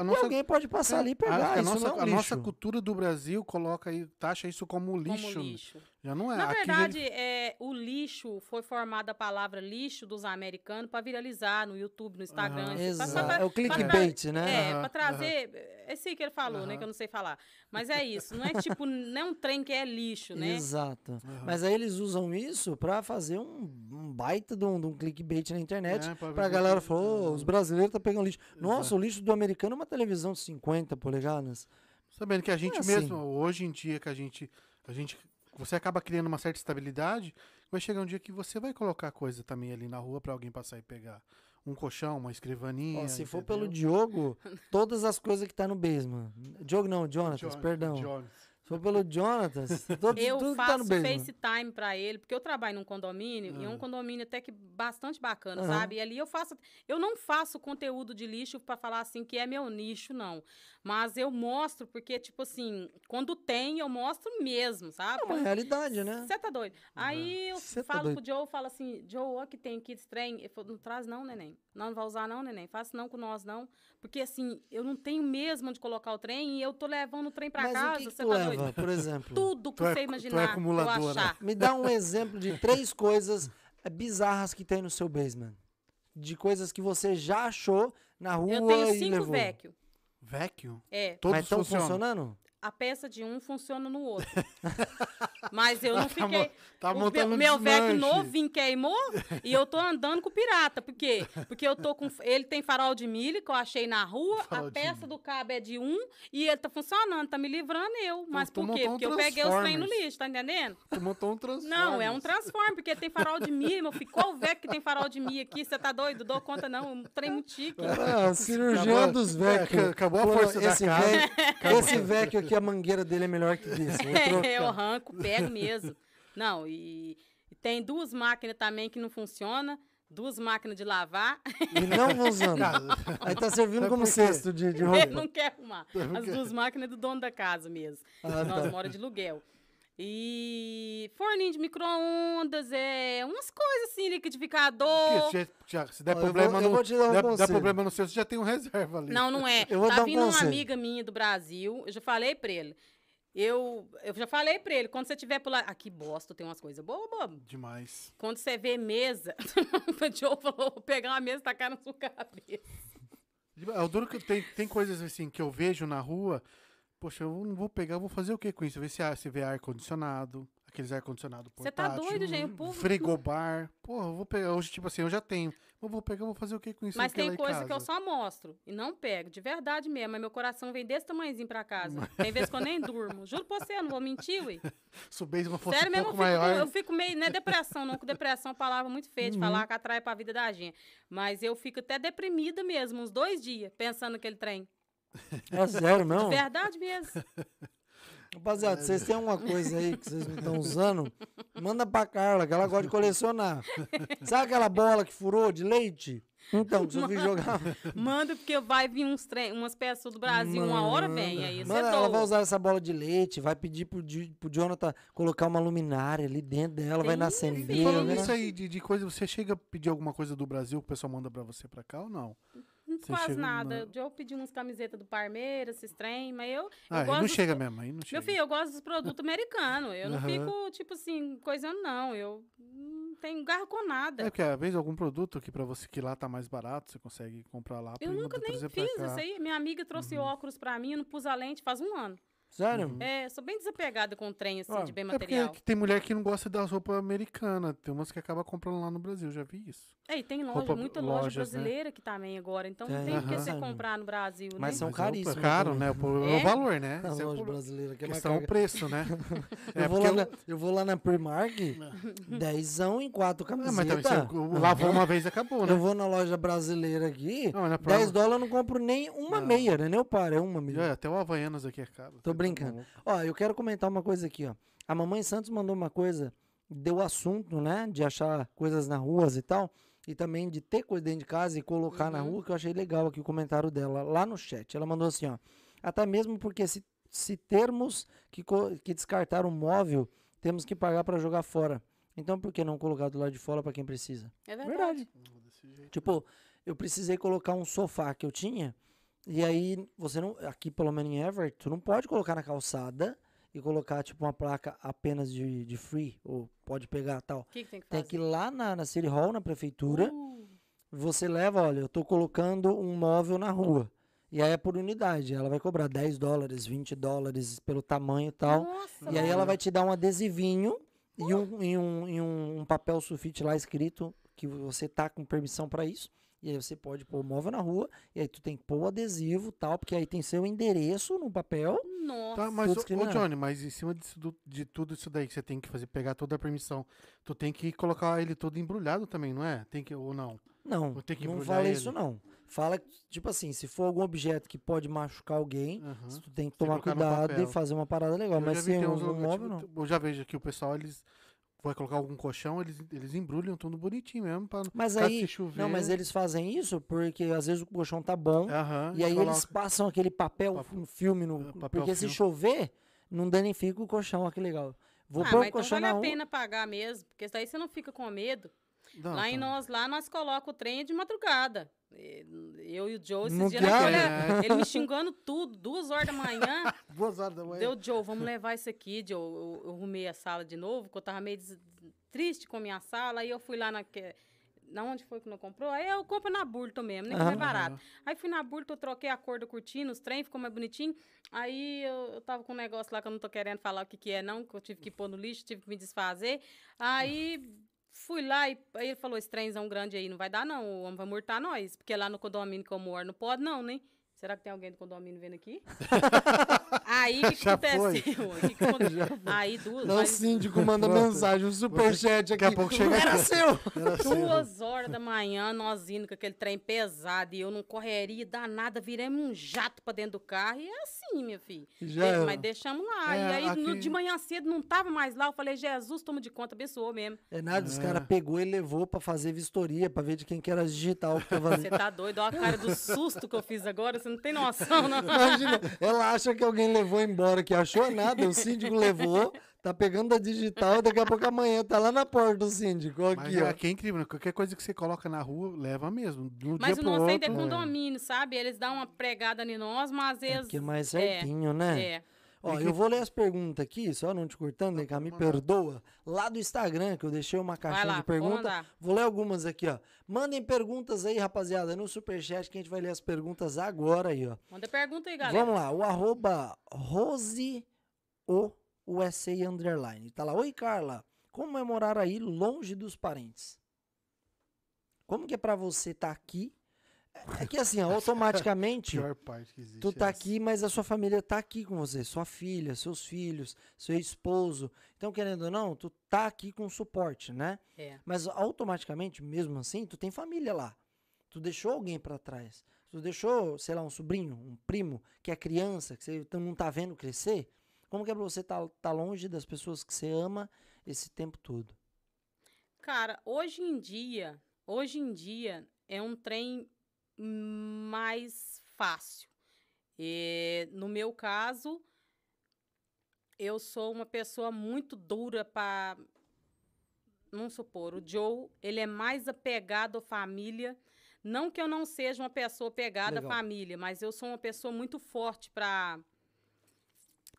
a e alguém pode passar ali e pegar. a, Isso nossa, não é um a nossa cultura do Brasil coloca aí, taxa isso como lixo. Como lixo. Já não é. Na já- verdade, é, o lixo foi formada a palavra lixo dos americanos para viralizar no YouTube, no Instagram. Aham. Pra- pra- Exato. pra- É o clickbait, né? É, Aham, pra trazer. Esse aí que ele falou, né? Aham. Que eu não sei falar. Mas é isso. Não é tipo, não é um trem que é lixo, né? Exato. Mas aí eles usam isso pra fazer um, um baita de um, de um clickbait na internet. É, pra se- galera falar, "Ô, Aham. os brasileiros tá pegando lixo. Nossa, Exato. o lixo do americano é uma televisão de 50 polegadas. Sabendo que a gente assim. mesmo, hoje em dia, que a gente, a gente. Você acaba criando uma certa estabilidade, vai chegar um dia que você vai colocar coisa também ali na rua pra alguém passar e pegar. Um colchão, uma escrivaninha. Se for entendeu? pelo Diogo, todas as coisas que tá no basement. Diogo não, Jonatas, Jon- perdão. Jones. For pelo Jonatas, todo, Eu tudo que tá no faço. FaceTime pra ele, porque eu trabalho num condomínio, e é um Ah. condomínio até que bastante bacana, Aham. sabe? E ali eu faço. Eu não faço conteúdo de lixo pra falar assim que é meu nicho, não. Mas eu mostro, porque, tipo assim, quando tem, eu mostro mesmo, sabe? É uma realidade, né? Você tá doido. Aí eu Cê tá falo doido. pro Joe, falo assim, Joe, ó que tem aqui esse trem. Ele falou, não traz não, neném. Não, não vai usar não, neném. Faça não com nós, não. Porque assim, eu não tenho mesmo onde colocar o trem e eu tô levando o trem pra Mas casa, o que, que você tá leva, doido? por exemplo? Tudo que é você é imaginar, eu acumuladora. achar. Me dá um exemplo de três coisas bizarras que tem no seu basement. De coisas que você já achou na rua Eu tenho e cinco levou. Vecchio. Vacuum? É, Todos Mas estão funcionando? A peça de um funciona no outro. Mas eu não Tá fiquei. Tá o montando meu, um meu Vecchio desmanche. novinho queimou e eu tô andando com o pirata. Por quê? Porque eu tô com. Ele tem farol de milho que eu achei na rua, Farol a peça do cabo é de um e ele tá funcionando, tá me livrando eu. Mas tu por quê? um Porque eu peguei os trem no lixo, tá entendendo? Tu montou um transforme. Não, é um transforme, porque tem farol de milho, meu filho. Qual Vecchio que tem farol de milho aqui? Você tá doido? Dou conta não, um trem muito chique. Ah, cirurgião Acabou- dos é, Vecchio. acabou a força da esse casa. Vecchio- Esse Vecchio aqui, a mangueira dele é melhor que desse. Trocar. É, eu arranco, pego mesmo. Não, e, e tem duas máquinas também que não funcionam. Duas máquinas de lavar. E não funciona. Aí tá servindo como cesto de, de Ele roupa. não quer arrumar. As duas máquinas do dono da casa mesmo. Ah, Nós tá. mora de aluguel. E forninho de micro-ondas, é, umas coisas assim, liquidificador. que se, já- se der Ó, eu vou- problema eu no, vou te dar um der, der problema no seu, você já tem um reserva ali. Não, não é. Eu vou tá dar um vindo uma amiga minha do Brasil, eu já falei pra ele. Eu, eu já falei pra ele, quando você tiver por lá. Aqui, bosta, tem umas coisas boas, boas. Demais. Quando você vê mesa, o Joe falou: vou pegar uma mesa e tacar na sua cabeça. É o duro que tem, tem coisas assim que eu vejo na rua. Poxa, eu não vou pegar, eu vou fazer o que com isso? Ver se, se vê ar-condicionado, aqueles ar-condicionado Você tá portátil. doido, gente? O povo. Frigobar. Porra, eu vou pegar. Hoje, tipo assim, eu já tenho. Eu vou pegar, eu vou fazer o que com isso? Mas tem em coisa que eu só mostro e não pego, de verdade mesmo. Mas meu coração vem desse tamanhozinho pra casa. Tem vezes que eu nem durmo. Juro pra você, eu não vou mentir, ué. Se o basement fosse Sério um mesmo, eu fico, maior. eu fico meio. Não é depressão, não, que depressão é uma palavra muito feia de falar que atrai pra vida da gente. Mas eu fico até deprimida mesmo, uns dois dias, pensando naquele trem. É sério, não? De verdade mesmo. Rapaziada, vocês têm alguma coisa aí que vocês não estão usando? Manda pra Carla, que ela gosta de colecionar. Sabe aquela bola que furou de leite? Então, que eu jogar. Manda, porque vai vir uns trem, umas peças do Brasil, uma hora vem aí. Você Mano, ela vai usar essa bola de leite, vai pedir pro, pro Jonathan colocar uma luminária ali dentro dela, vai Sim, na sim. acender. Falando vai nisso na- aí de, de coisa, você chega a pedir alguma coisa do Brasil que o pessoal manda pra você pra cá ou não? Você Quase nada. na- Eu pedi umas camisetas do Palmeiras, esses trem, mas eu, eu Ah, aí gosto não dos chega mesmo, aí não chega. Meu filho, eu gosto dos produtos americanos. Eu não Aham. fico, tipo assim, coisando, não. Eu não tenho garro com nada. É porque às vezes algum produto que pra você que lá tá mais barato, você consegue comprar lá eu nunca nem fiz isso aí. Minha amiga trouxe óculos pra mim, eu não pus a lente faz um ano. Sério? É, sou bem desapegada com o trem, assim, Ah, de bem É porque material. tem mulher que não gosta das roupas americanas. Tem umas que acaba comprando lá no Brasil, já vi isso. É, e tem loja, roupa- muita loja lojas, né? brasileira que também agora, então Tem, não tem por que aham. você comprar no Brasil, Mas né? são Mas é o- caríssimas É caro, né? O é o É? valor, né? A Esse é o loja brasileira que é mais é cara. o preço, né? Eu, É, vou eu- na, eu vou lá na Primark, dezão em quatro Ah, camisetas. mas também você lavou uma vez e acabou, né? Eu vou na loja brasileira aqui, Não, mas na 10 Prime- dólares eu não compro nem uma Não. meia, né? Nem o par, é uma meia. É, até o Havaianas aqui é caro. Tô Tá brincando. maluco. Ó, eu quero comentar uma coisa aqui, ó. A Mamãe Santos mandou uma coisa, deu assunto, né? De achar coisas na ruas e tal. E também de ter coisa dentro de casa e colocar na Uhum. rua, que eu achei legal aqui o comentário dela, lá no chat. Ela mandou assim, ó. Até mesmo porque se, se termos que, que descartar um móvel, temos que pagar para jogar fora. Então por que não colocar do lado de fora para quem precisa? É verdade. Verdade. Tipo, eu precisei colocar um sofá que eu tinha, e aí você não. Aqui, pelo menos em Everett, tu não pode colocar na calçada e colocar, tipo, uma placa apenas de, de free, ou pode pegar tal. O que, que tem que Tem que ir lá na, na City Hall, na prefeitura, Uh, você leva, olha, eu tô colocando um móvel na rua. E aí é por unidade. Ela vai cobrar 10 dólares, 20 dólares pelo tamanho e tal. Nossa, E aí ela vai te dar um adesivinho e um, e um, e um papel sulfite lá escrito que você tá com permissão para isso. E aí você pode pôr o móvel na rua, e aí tu tem que pôr o adesivo e tal, porque aí tem seu endereço no papel. Nossa. Tá, mas, ô, ô. Johnny, mas em cima disso, do- de tudo isso daí que você tem que fazer, pegar toda a permissão, tu tem que colocar ele todo embrulhado também, não é? Tem que, ou não? Não, ter que não fala ele. isso não. Fala, tipo assim, se for algum objeto que pode machucar alguém, Aham. tu tem que tomar cuidado e fazer uma parada legal. Eu Mas se tem é um, lugares, móvel, tipo, não. Eu já vejo que o pessoal, eles vai colocar algum colchão, eles, eles embrulham tudo bonitinho mesmo, pra Mas caso aí, chover. não, mas eles fazem isso porque às vezes o colchão tá bom, Aham, E aí coloca. eles passam aquele papel, Papel- um filme no. é, papel porque se filme. chover, não danifica o colchão, olha que legal. Vou ah, pôr mas o então colchão vale na a rua. pena pagar mesmo, porque daí você não fica com medo. Não, lá em tá. nós, lá, nós colocamos o trem de madrugada. Eu e o Joe, esses dias, ele me xingando tudo, duas horas da manhã. Duas horas da manhã. Deu, Joe, vamos levar isso aqui, Joe. Eu, eu arrumei a sala de novo, porque eu tava meio des- triste com a minha sala. Aí eu fui lá na. que- Na onde foi que não comprou? Aí eu compro na Burton mesmo, nem que é Aham. barato. Aí fui na Burton, eu troquei a cor da cortina, os trem, ficou mais bonitinho. Aí eu, eu tava com um negócio lá que eu não tô querendo falar o que, que é, não, que eu tive que pôr no lixo, tive que me desfazer. Aí fui lá e aí ele falou: esse trenzão grande aí não vai dar, não. O homem vai murtar nós. Porque lá no condomínio que eu moro não pode, não, né? Será que tem alguém do condomínio vendo aqui? aí o que, aconteceu? que Aí duas. Não, o síndico manda Pronto. mensagem, um superchat aqui. Daqui a pouco chega Era aqui. seu! Era Duas horas da manhã, nós indo com aquele trem pesado e eu não correria danada, viremos um jato pra dentro do carro. E é assim, minha filha. Já mas deixamos lá. É, e aí, no- aqui- de manhã cedo, não tava mais lá. Eu falei, Jesus, toma de conta, abençoou mesmo. É nada, os É. caras pegou e levou pra fazer vistoria, pra ver de quem que era digital que tava Você tá doido? Olha a cara do susto que eu fiz agora, você não tem noção, não. Imagina, ela acha que alguém levou embora, que achou nada, o síndico levou, tá pegando da digital, daqui a pouco amanhã tá lá na porta do síndico, ó, Mas aqui, ó. aqui é incrível, né? Qualquer coisa que você coloca na rua, leva mesmo. De um Mas dia o pro nosso ainda é outro. condomínio, sabe? Eles dão uma pregada em nós, mas às É vezes. porque é mais certinho, né? É. Ó, eu vou ler as perguntas aqui, só não te cortando, Deca, me perdoa. Lá do Instagram, que eu deixei uma caixinha lá, de perguntas. Vou ler algumas aqui, ó. Mandem perguntas aí, rapaziada, no superchat, que a gente vai ler as perguntas agora aí, ó. Manda pergunta aí, galera. Vamos lá, o arroba Rose o USA Underline. Tá lá, oi Carla, como é morar aí longe dos parentes? Como que é pra você tá aqui? É que assim, ó, automaticamente... Pior parte que existe. Tu tá essa. aqui, mas a sua família tá aqui com você. Sua filha, seus filhos, seu esposo. Então, querendo ou não, tu tá aqui com suporte, né? É. Mas automaticamente, mesmo assim, tu tem família lá. Tu deixou alguém pra trás. Tu deixou, sei lá, um sobrinho, um primo, que é criança, que você não tá vendo crescer. Como que é pra você tá, tá longe das pessoas que você ama esse tempo todo? Cara, hoje em dia, hoje em dia é um trem mais fácil. E, no meu caso, eu sou uma pessoa muito dura para vamos supor, o Joe, ele é mais apegado à família. Não que eu não seja uma pessoa pegada Legal. à família, mas eu sou uma pessoa muito forte para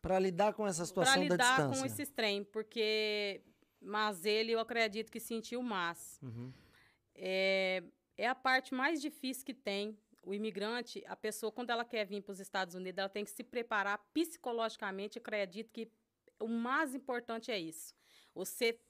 Pra lidar com essa para situação da lidar distância. com esses trem, porque mas ele eu acredito que sentiu mais. Uhum. É, é a parte mais difícil que tem. o imigrante, a pessoa, quando ela quer vir para os Estados Unidos, ela tem que se preparar psicologicamente. Acredito que o mais importante é isso. Você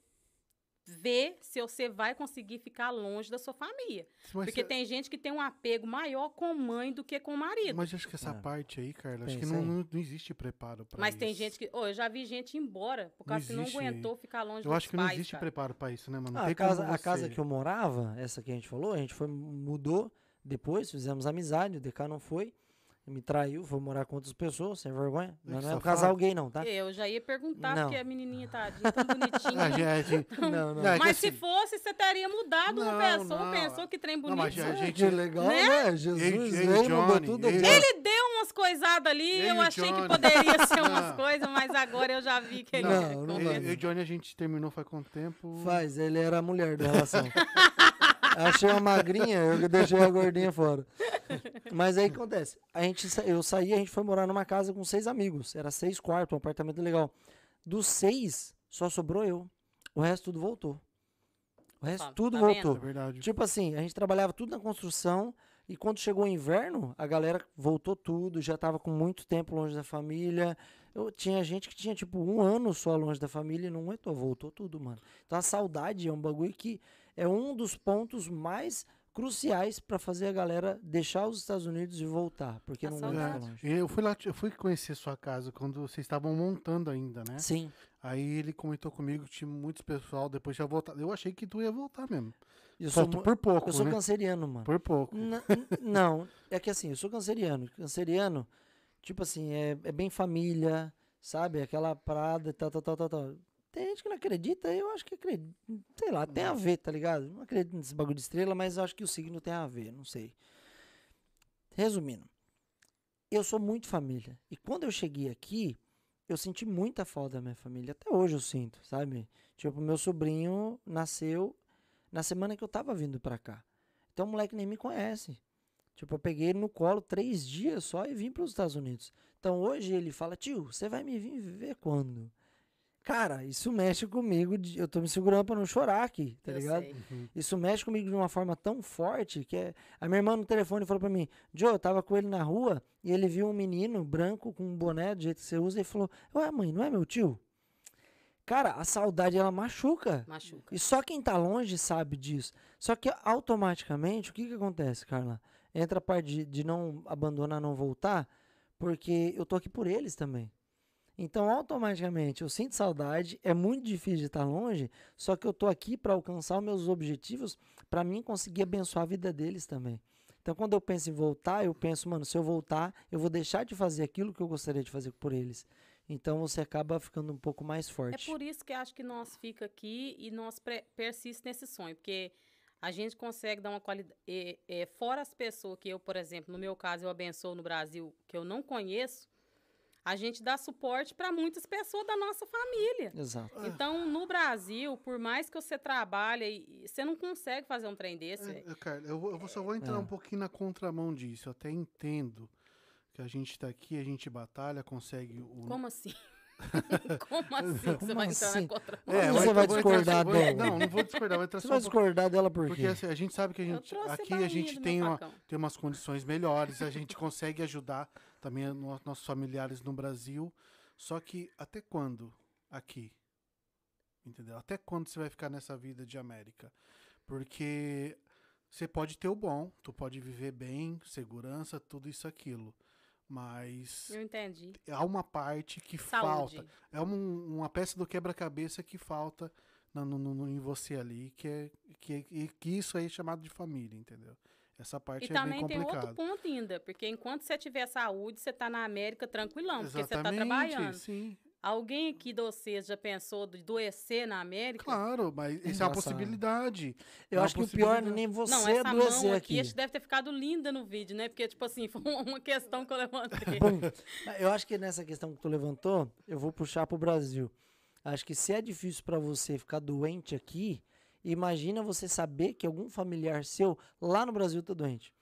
ver se você vai conseguir ficar longe da sua família. Mas, Porque tem gente que tem um apego maior com mãe do que com o marido. mas acho que essa É. parte aí, Carla, acho Tem que não, aí. não, não existe preparo pra Mas isso. tem gente que. Ô, eu já vi gente ir embora por Não causa que não aguentou ficar longe Eu dos acho que não pais, existe cara. preparo pra isso, né, mano? Não Ah, a, casa, a casa que eu morava, essa que a gente falou, a gente foi, mudou depois, fizemos amizade, o DK não foi, me traiu, foi morar com outras pessoas, sem vergonha. Não, não é um casal gay não, tá? Eu já ia perguntar, Não. porque a menininha tadinha, tão bonitinha. Gente, Não, não. é Mas se assim- fosse, você teria mudado uma Não, pessoa, não. pensou que trem Não, bonito. mas a Ah, gente- que legal, Né? né? Jesus Ei, veio, mudou tudo. ei. Ele deu umas coisadas ali, Ei, eu achei Johnny. que poderia ser umas Não. coisas, mas agora eu já vi que ele Não, é não Eu, vai. eu e o Johnny, a gente terminou faz quanto tempo? Faz, ele era a mulher da relação. Achei uma magrinha, eu deixei a gordinha fora. Mas aí o que acontece? A gente, eu saí, a gente foi morar numa casa com seis amigos. Era seis quartos, um apartamento legal. Dos seis, só sobrou eu. O resto tudo voltou. O resto Tá- tudo tá? É voltou. verdade. Tipo assim, a gente trabalhava tudo na construção e quando chegou o inverno, a galera voltou tudo, já tava com muito tempo longe da família. Eu tinha gente que tinha tipo um ano só longe da família e não aguentou, voltou tudo, mano. Então a saudade é um bagulho que é um dos pontos mais cruciais pra fazer a galera deixar os Estados Unidos e voltar, porque A não saudade. longe. Eu fui lá, eu fui conhecer sua casa quando vocês estavam montando ainda, né? Sim. Aí ele comentou comigo que tinha muitos pessoal, depois já voltar. Eu achei que tu ia voltar mesmo. Eu Só sou, por pouco, eu sou né? canceriano, mano. Por pouco. N- n- não, é que assim, eu sou canceriano. Canceriano, tipo assim, é, é bem família, sabe? Aquela parada e tal, tal, tal, tal, tal. Tem gente que não acredita, eu acho que acredita. Sei lá, tem a ver, tá ligado? Não acredito nesse bagulho de estrela, mas acho que o signo tem a ver, não sei. Resumindo, eu sou muito família. E quando eu cheguei aqui, eu senti muita falta da minha família. Até hoje eu sinto, sabe? Tipo, meu sobrinho nasceu na semana que eu tava vindo pra cá. Então o moleque nem me conhece. Tipo, eu peguei ele no colo três dias só e vim para os Estados Unidos. Então hoje ele fala, tio, você vai me vir ver quando? Cara, isso mexe comigo. de- eu tô me segurando pra não chorar aqui, tá Eu ligado? sei. Isso mexe comigo de uma forma tão forte que é... a minha irmã no telefone falou pra mim: Joe, eu tava com ele na rua e ele viu um menino branco com um boné do jeito que você usa e falou: Ué, mãe, não é meu tio? Cara, a saudade ela machuca. Machuca. E só quem tá longe sabe disso. Só que automaticamente, o que que acontece, Carla? Entra a parte de, de não abandonar, não voltar, porque eu tô aqui por eles também. Então, automaticamente, eu sinto saudade, é muito difícil de estar longe, só que eu tô aqui para alcançar os meus objetivos, para mim conseguir abençoar a vida deles também. Então, quando eu penso em voltar, eu penso, mano, se eu voltar, eu vou deixar de fazer aquilo que eu gostaria de fazer por eles. Então, você acaba ficando um pouco mais É forte. por isso que acho que nós fica aqui e nós persiste nesse sonho, porque a gente consegue dar uma qualidade. fora as pessoas que eu, por exemplo, no meu caso, eu abençoo no Brasil, que eu não conheço, a gente dá suporte para muitas pessoas da nossa família. Exato. Então, no Brasil, por mais que você trabalhe, você não consegue fazer um trem desse. É, é, cara, eu, eu só vou entrar É. um pouquinho na contramão disso. Eu até entendo que a gente tá aqui, a gente batalha, consegue o. Como assim? Como assim que você Como vai entrar assim? na contra? É, Como você vai entrar- discordar dela? Não, não vou discordar, vou entrar Você vai um discordar dela por Porque quê? assim, a gente sabe que a gente. Aqui a gente tem uma, tem umas condições melhores, a gente consegue ajudar também no- nossos familiares no Brasil. Só que até quando aqui? Entendeu? Até quando você vai ficar nessa vida de América? Porque você pode ter o bom, tu pode viver bem, segurança, tudo isso aquilo. Mas Eu entendi. há uma parte que Saúde. falta. É um- uma peça do quebra-cabeça que falta no, no- no- em você ali, que é que, e que isso aí é chamado de família, entendeu? Essa parte E é bem também tem outro ponto ainda, porque enquanto você tiver saúde, você tá na América tranquilão, porque você tá trabalhando. sim. Alguém aqui de vocês já pensou de adoecer na América? Claro, mas isso é uma possibilidade. Eu É acho que o pior não é nem Não, você essa adoecer mão aqui. aqui, acho que deve ter ficado linda no vídeo, né? Porque, tipo assim, foi uma questão que eu levantei. Bom, eu acho que nessa questão que tu levantou, eu vou puxar pro Brasil. Acho que se é difícil pra você ficar doente aqui, imagina você saber que algum familiar seu lá no Brasil tá doente.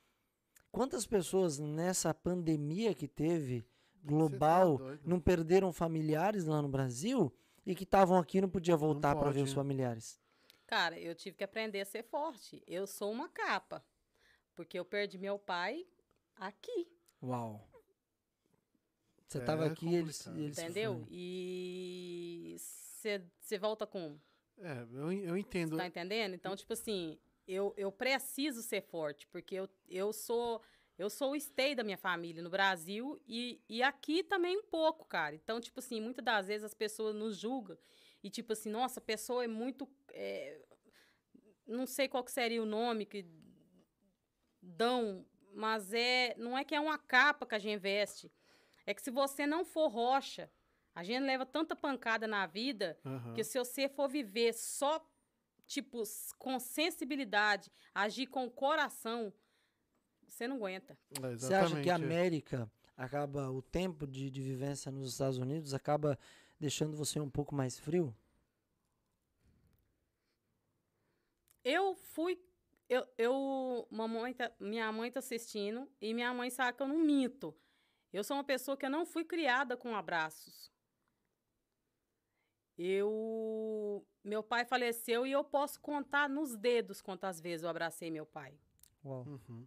Quantas pessoas nessa pandemia que teve global tá não perderam familiares lá no Brasil e que estavam aqui e não podia voltar para ver os né? familiares? Cara, eu tive que aprender a ser forte. Eu sou uma capa. Porque eu perdi meu pai aqui. Uau. Você É tava aqui, eles, complicado. eles se Entendeu? foram. E você volta com. É, eu, eu entendo. Tá entendendo? Então, tipo assim, eu, eu preciso ser forte, porque eu, eu sou. Eu sou o stay da minha família no Brasil e, e aqui também um pouco, cara. Então, tipo assim, muitas das vezes as pessoas nos julgam e, tipo assim, nossa, a pessoa é muito. é, não sei qual seria o nome que dão, mas é. Não é que é uma capa que a gente veste. É que se você não for rocha, a gente leva tanta pancada na vida Aham. que se você for viver só, tipo, com sensibilidade, agir com o coração, você não aguenta. É, Você acha que a é. América acaba, o tempo de, de vivência nos Estados Unidos acaba deixando você um pouco mais frio? Eu fui. Eu, eu mamãe tá- minha mãe tá assistindo e minha mãe sabe que eu não minto. Eu sou uma pessoa que eu não fui criada com abraços. Eu. Meu pai faleceu e eu posso contar nos dedos quantas vezes eu abracei meu pai. Uau. Uhum.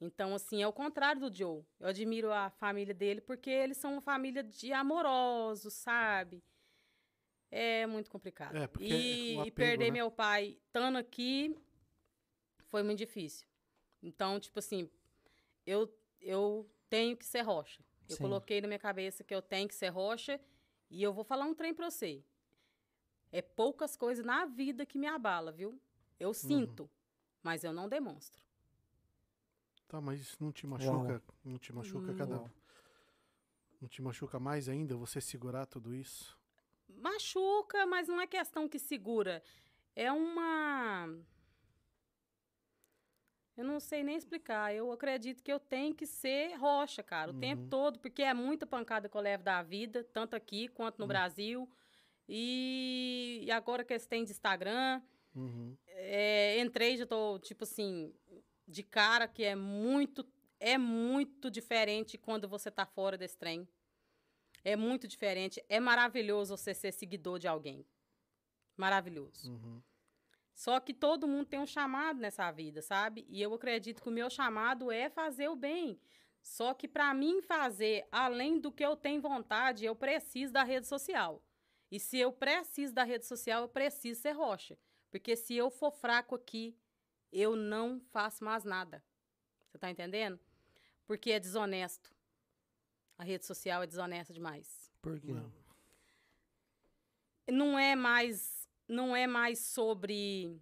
Então, assim, é o contrário do Joe. Eu admiro a família dele porque eles são uma família de amorosos, sabe? É muito complicado. É, porque e, o e apego, perder né? meu pai estando aqui foi muito difícil. Então, tipo assim, eu, eu tenho que ser rocha. Eu Sim. coloquei na minha cabeça que eu tenho que ser rocha e eu vou falar um trem pra você. É poucas coisas na vida que me abala, viu? Uhum. Eu sinto, mas eu não demonstro. Tá, mas isso não te machuca? Não te machuca cada. Uau. Não te machuca mais ainda você segurar tudo isso? Machuca, mas não é questão que segura. É uma. Eu não sei nem explicar. Eu acredito que eu tenho que ser rocha, cara, o tempo Uhum. todo, porque é muita pancada que eu levo da vida, tanto aqui quanto no Uhum. Brasil. E, e agora que eles têm de Instagram, Uhum. é, entrei, já tô, tipo assim, de cara que é muito, é muito diferente quando você tá fora desse trem. É muito diferente. É maravilhoso você ser seguidor de alguém. Maravilhoso. Uhum. Só que todo mundo tem um chamado nessa vida, sabe? E eu acredito que o meu chamado é fazer o bem. Só que para mim fazer além do que eu tenho vontade, eu preciso da rede social. E se eu preciso da rede social, eu preciso ser rocha. Porque se eu for fraco aqui, eu não faço mais nada. Você tá entendendo? Porque é desonesto. A rede social é desonesta demais Por quê? Não. não é mais não é mais sobre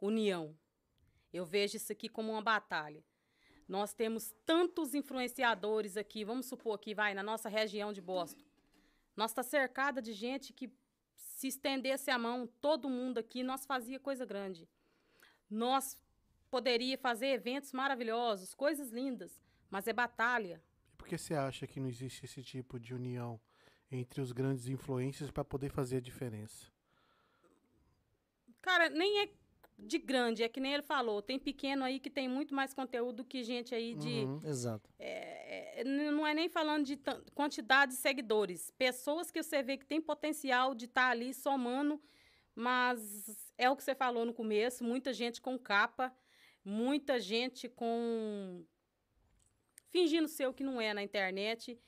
união. Eu vejo isso aqui como uma batalha. Nós temos tantos influenciadores aqui, vamos supor aqui, vai, na nossa região de Boston. Nós está cercada de gente que se estendesse a mão, todo mundo aqui, nós fazia coisa grande. Nós poderia fazer eventos maravilhosos, coisas lindas, mas é batalha. E por que você acha que não existe esse tipo de união entre os grandes influências para poder fazer a diferença? Cara, nem é de grande, é que nem ele falou. Tem pequeno aí que tem muito mais conteúdo que gente aí de. Uhum. Exato. é, n- não é nem falando de quantidade de seguidores. Pessoas que você vê que tem potencial de estar ali somando, mas é o que você falou no começo: muita gente com capa, muita gente com. fingindo ser o que não é na internet.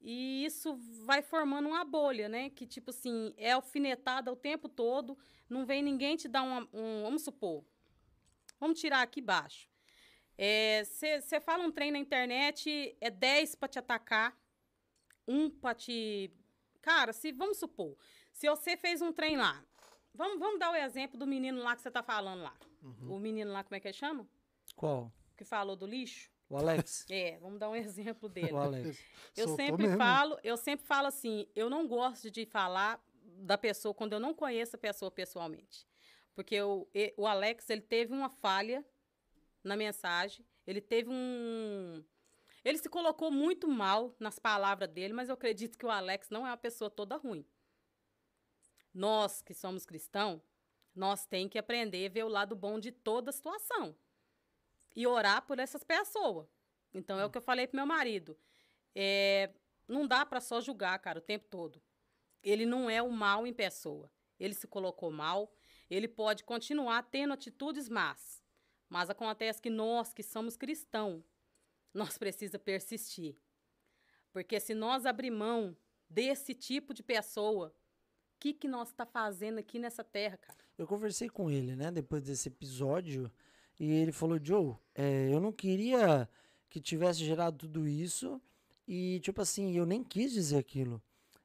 E isso vai formando uma bolha, né? Que, tipo assim, é alfinetada o tempo todo, não vem ninguém te dar uma, um. Vamos supor. Vamos tirar aqui baixo. Você fala um trem na internet, é 10 para te atacar, um para te. Cara, se vamos supor, se você fez um trem lá, vamos, vamos dar o exemplo do menino lá que você tá falando lá. O menino lá, como é que ele chama? Qual? Que falou do lixo? O Alex? É, vamos dar um exemplo dele. o Alex. Eu Soltou sempre mesmo. falo, eu sempre falo assim, eu não gosto de falar da pessoa quando eu não conheço a pessoa pessoalmente. Porque o, o Alex, ele teve uma falha na mensagem, ele teve um ele se colocou muito mal nas palavras dele, mas eu acredito que o Alex não é uma pessoa toda ruim. Nós que somos cristãos, nós tem que aprender a ver o lado bom de toda a situação e orar por essas pessoas. Então é o que eu falei pro meu marido. É, não dá para só julgar, cara, o tempo todo. Ele não é o mal em pessoa. Ele se colocou mal, ele pode continuar tendo atitudes más, Mas acontece que nós que somos cristãos, nós precisa persistir. Porque se nós abrir mão desse tipo de pessoa, o que, que nós está fazendo aqui nessa terra, cara? Eu conversei com ele, né, depois desse episódio, e ele falou, Joe, é, eu não queria que tivesse gerado tudo isso, e tipo assim, eu nem quis dizer aquilo.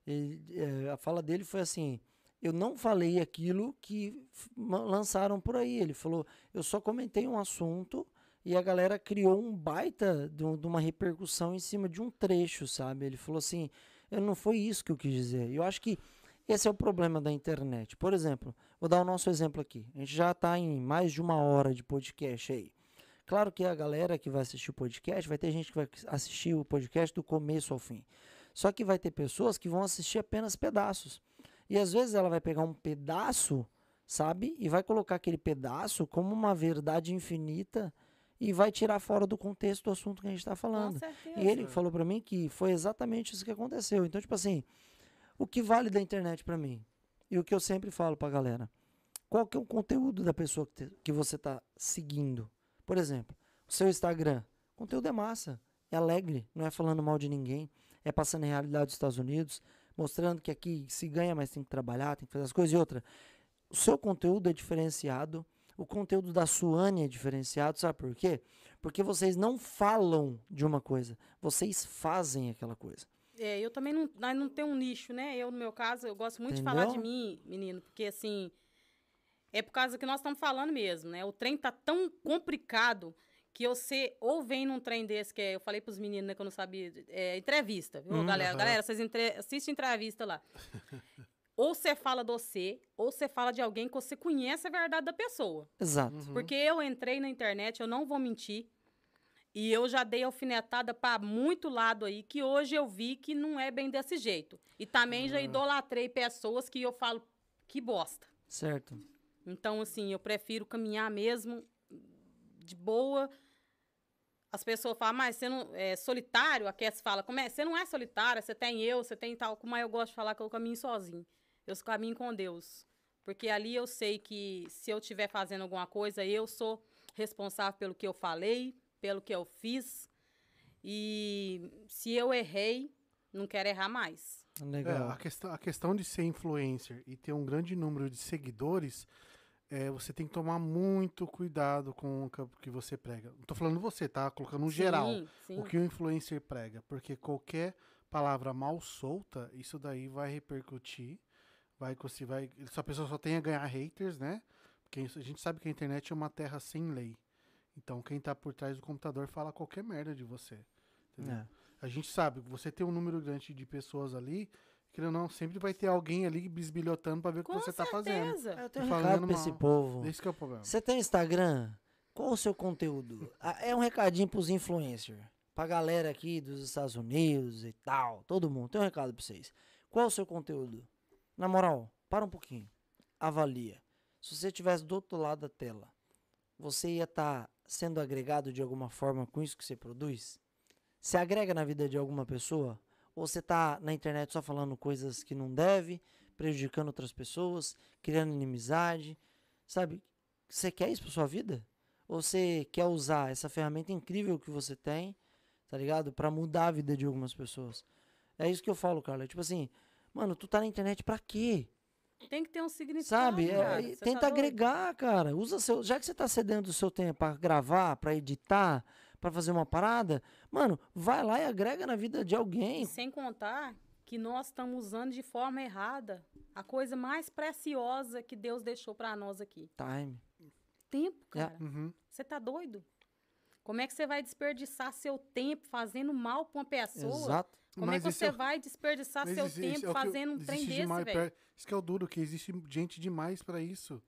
É, a fala dele foi assim, eu não falei aquilo que lançaram por aí. Ele falou, eu só comentei um assunto e a galera criou um baita de, de uma repercussão em cima de um trecho, sabe? Ele falou assim, não foi isso que eu quis dizer. Eu acho que esse é o problema da internet. Por exemplo, vou dar o nosso exemplo aqui. A gente já está em mais de uma hora de podcast aí. Claro que a galera que vai assistir o podcast, vai ter gente que vai assistir o podcast do começo ao fim. Só que vai ter pessoas que vão assistir apenas pedaços. E às vezes ela vai pegar um pedaço, sabe? E vai colocar aquele pedaço como uma verdade infinita e vai tirar fora do contexto do assunto que a gente está falando. E ele falou para mim que foi exatamente isso que aconteceu. Então, tipo assim, o que vale da internet para mim? E o que eu sempre falo pra galera? Qual que é o conteúdo da pessoa que, te, que você está seguindo? Por exemplo, o seu Instagram. O conteúdo é massa, é alegre, não é falando mal de ninguém, é passando a realidade dos Estados Unidos, mostrando que aqui se ganha, mas tem que trabalhar, tem que fazer as coisas. E outra, o seu conteúdo é diferenciado, o conteúdo da Suane é diferenciado, sabe por quê? Porque vocês não falam de uma coisa, vocês fazem aquela coisa. É, eu também não, não tenho um nicho, né? Eu, no meu caso, eu gosto muito Entendeu? de falar de mim, menino, porque assim, é por causa que nós estamos falando mesmo, né? O trem tá tão complicado que você ou vem num trem desse, que é, eu falei pros meninos, né, que eu não sabia, é, entrevista, viu, hum, galera? Galera, vocês entre, assistem entrevista lá. ou você fala de você, ou você fala de alguém que você conhece a verdade da pessoa. Exato. Uhum. Porque eu entrei na internet, eu não vou mentir, e eu já dei alfinetada para muito lado aí, que hoje eu vi que não é bem desse jeito. E também uhum. já idolatrei pessoas que eu falo, que bosta. Certo. Então, assim, eu prefiro caminhar mesmo de boa. As pessoas falam, mas você não é solitário? A Cass fala, como é? Você não é solitária, você tem eu, você tem tal. Como é eu gosto de falar que eu caminho sozinho. Eu caminho com Deus. Porque ali eu sei que se eu estiver fazendo alguma coisa, eu sou responsável pelo que eu falei, pelo que eu fiz. E se eu errei, não quero errar mais. Legal. É, a, questão, a questão de ser influencer e ter um grande número de seguidores é, você tem que tomar muito cuidado com o que você prega. Não tô falando você, tá? Colocando no sim, geral sim. o que o influencer prega. Porque qualquer palavra mal solta, isso daí vai repercutir. Vai, você vai, se a pessoa só tem a ganhar haters, né? Porque a gente sabe que a internet é uma terra sem lei. Então quem tá por trás do computador fala qualquer merda de você. É. A gente sabe, você tem um número grande de pessoas ali, que não, sempre vai ter alguém ali bisbilhotando para ver o que você certeza. tá fazendo. Eu tenho um recado pra esse povo. Esse é o problema. Você tem Instagram? Qual o seu conteúdo? Ah, é um recadinho pros influencers. Pra galera aqui dos Estados Unidos e tal. Todo mundo. Tem um recado pra vocês. Qual o seu conteúdo? Na moral, para um pouquinho. Avalia. Se você estivesse do outro lado da tela, você ia estar tá sendo agregado de alguma forma com isso que você produz? Se agrega na vida de alguma pessoa? Ou você está na internet só falando coisas que não deve, prejudicando outras pessoas, criando inimizade, sabe? Você quer isso para sua vida? Ou você quer usar essa ferramenta incrível que você tem, tá ligado? Para mudar a vida de algumas pessoas. É isso que eu falo, cara. Tipo assim, mano, tu tá na internet para quê? Tem que ter um significado. Sabe? É, tenta tá agregar, cara. Usa seu. Já que você tá cedendo o seu tempo para gravar, para editar, para fazer uma parada, mano, vai lá e agrega na vida de alguém. sem contar que nós estamos usando de forma errada a coisa mais preciosa que Deus deixou para nós aqui. Time. Tempo, cara. Você uhum. tá doido? Como é que você vai desperdiçar seu tempo fazendo mal para uma pessoa? Exato. Como Mas é que você é... vai desperdiçar seu tempo é fazendo um trem desse, velho? Isso que é o duro, que existe gente demais para isso.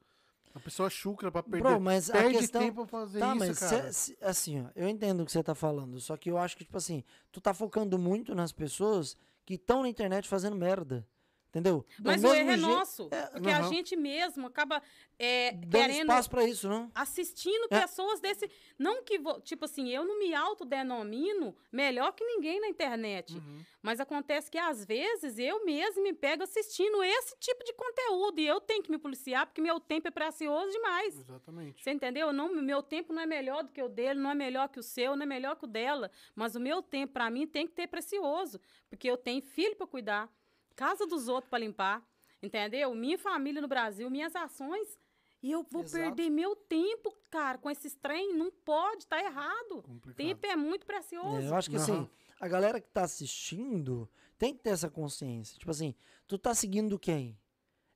A pessoa chucra pra perder. Bro, mas perde a questão... tempo pra fazer tá, isso, mas cara. Cê, assim, ó, eu entendo o que você tá falando, só que eu acho que, tipo assim, tu tá focando muito nas pessoas que estão na internet fazendo merda. Entendeu? Mas o erro é nosso. É, porque a aham. gente mesmo acaba é, Dando querendo. espaço pra isso, não? Assistindo É. pessoas desse. Não que. Tipo assim, eu não me autodenomino melhor que ninguém na internet. Uhum. Mas acontece que às vezes eu mesmo me pego assistindo esse tipo de conteúdo. E eu tenho que me policiar porque meu tempo é precioso demais. Exatamente. Você entendeu? Não, meu tempo não é melhor do que o dele, não é melhor que o seu, não é melhor que o dela. Mas o meu tempo, para mim, tem que ter precioso. Porque eu tenho filho para cuidar, casa dos outros para limpar. Entendeu? Minha família no Brasil, minhas ações. E eu vou Exato. perder meu tempo, cara, com esses trem. Não pode, tá errado. Complicado. Tempo é muito precioso. É, eu acho que Aham. assim, a galera que tá assistindo tem que ter essa consciência. Tipo assim, tu tá seguindo quem?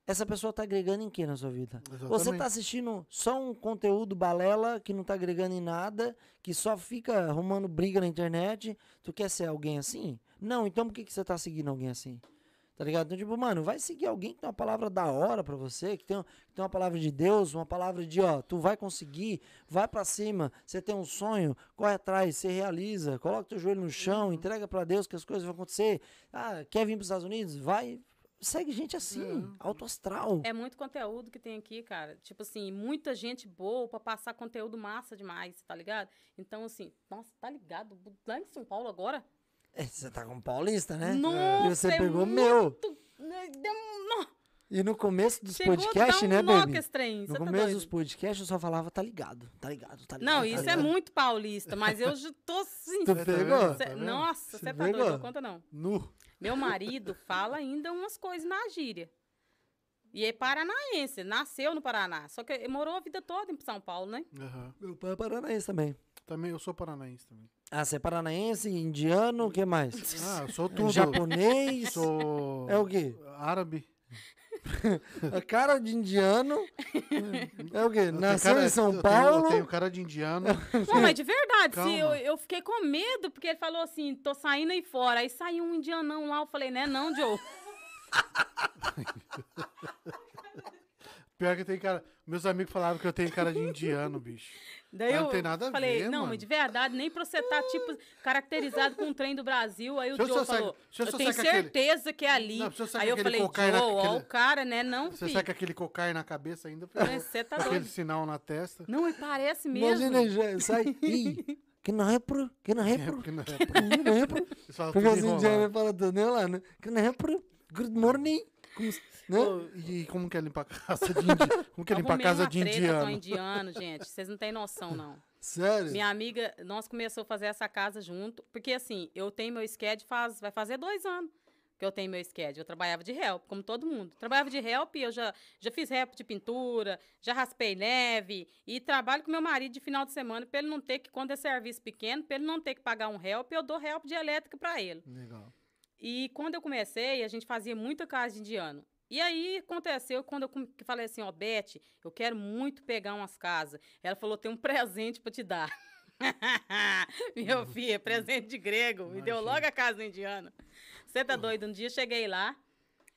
Essa pessoa tá agregando em quê na sua vida? Você Exatamente. tá assistindo só um conteúdo balela que não tá agregando em nada, que só fica arrumando briga na internet. Tu quer ser alguém assim? Não, então por que, que você tá seguindo alguém assim? Tá ligado? Então, tipo, mano, vai seguir alguém que tem uma palavra da hora pra você, que tem, que tem uma palavra de Deus, uma palavra de, ó, tu vai conseguir, vai pra cima, você tem um sonho, corre atrás, você realiza, coloca teu joelho no chão, entrega pra Deus que as coisas vão acontecer. Ah, quer vir pros Estados Unidos? Vai, segue gente assim, alto astral. É muito conteúdo que tem aqui, cara. Tipo assim, muita gente boa pra passar conteúdo massa demais, tá ligado? Então, assim, nossa, tá ligado? Lá em São Paulo agora? É, Você tá com paulista, né? Nossa, E você é pegou muito- meu. E no começo dos podcasts, um né, baby? trem, No tá começo doido. dos podcasts eu só falava, tá ligado, tá ligado, tá ligado. Não, tá isso é ligado. muito paulista, mas eu já tô assim. Tu Tá pegou? cê- Tá nossa, Você tá pegou? doido, não conta não. Nu. Meu marido fala ainda umas coisas na gíria. E é paranaense, nasceu no Paraná. Só que ele morou a vida toda em São Paulo, né? Aham. Meu pai é paranaense também. Também, eu sou paranaense também. Ah, você é paranaense, indiano, o que mais? Ah, eu sou tudo. Japonês? Sou É o quê? árabe. A cara de indiano. É o quê? Eu Nasceu cara- em São eu Paulo? Tenho, eu tenho cara de indiano. Não, mas de verdade, se eu, eu fiquei com medo, porque ele falou assim, tô saindo aí fora. Aí saiu um indianão lá, eu falei, né, não, Joe. Pior que tem cara. Meus amigos falaram que eu tenho cara de indiano, bicho. Daí eu não tem nada a falei, ver, não, mano. mas de verdade, nem pra você estar, tipo, caracterizado com um trem do Brasil. Aí o eu Joe saca- falou, se eu tenho saca aquele- certeza que é ali. Não, saca aí eu aquele falei, Joe, cocaine ó, naquele- o cara, né, não, Você sai com aquele cocaine na cabeça ainda. Você tá Aquele doido. sinal na testa. Não, parece mesmo. Imagina, já sai. Que não é pro. Que não é É, pro. porque não é- Que não é pro. Porque assim, já fala tudo, né, lá, né? Que não é pro. Good morning. Como né? Ô, E como que é limpar a casa de indiano? Como que é limpar a casa de treta com indiano? indiano, gente. Vocês não têm noção, não. Sério? Minha amiga, nós começamos a fazer essa casa junto, porque assim, eu tenho meu sked faz, vai fazer dois anos que eu tenho meu sked. Eu trabalhava de help, como todo mundo. Trabalhava de help, eu já, já fiz help de pintura, já raspei neve, e trabalho com meu marido de final de semana, para ele não ter que, quando é serviço pequeno, para ele não ter que pagar um help, eu dou help de elétrica para ele. Legal. E quando eu comecei, a gente fazia muita casa de indiano. E aí aconteceu quando eu falei assim, ó, Beth, eu quero muito pegar umas casas. Ela falou, tem um presente pra te dar. Meu filho, é presente de grego. Me deu logo a casa do indiano. Você tá doido? Um dia eu cheguei lá,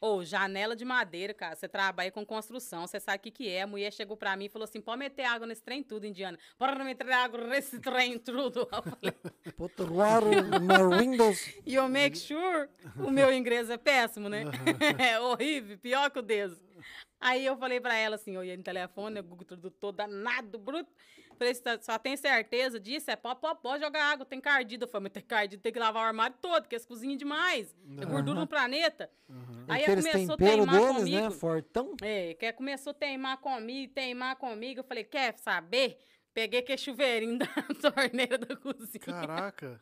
ou janela de madeira, cara. Você trabalha com construção, você sabe o que, que é. A mulher chegou pra mim e falou assim: pode meter água nesse trem tudo, indiana. Para meter água nesse trem tudo. Eu falei, Put water in my windows. e eu make sure, o meu inglês é péssimo, né? é horrível, pior que o deles. Aí eu falei pra ela assim, eu ia no telefone, né, Google Tradutor danado, bruto. Falei, "Você só tem certeza disso? É pó, pó, pó, jogar água, tem cardido. Eu falei, mas tem cardido, tem que lavar o armário todo, porque eles cozinham demais. É gordura no planeta. Aí ela Aqueles começou a teimar deles, comigo. né? Fortão. É, que começou a teimar comigo, teimar comigo. Eu falei, quer saber? Peguei que chuveirinho da torneira da cozinha. Caraca.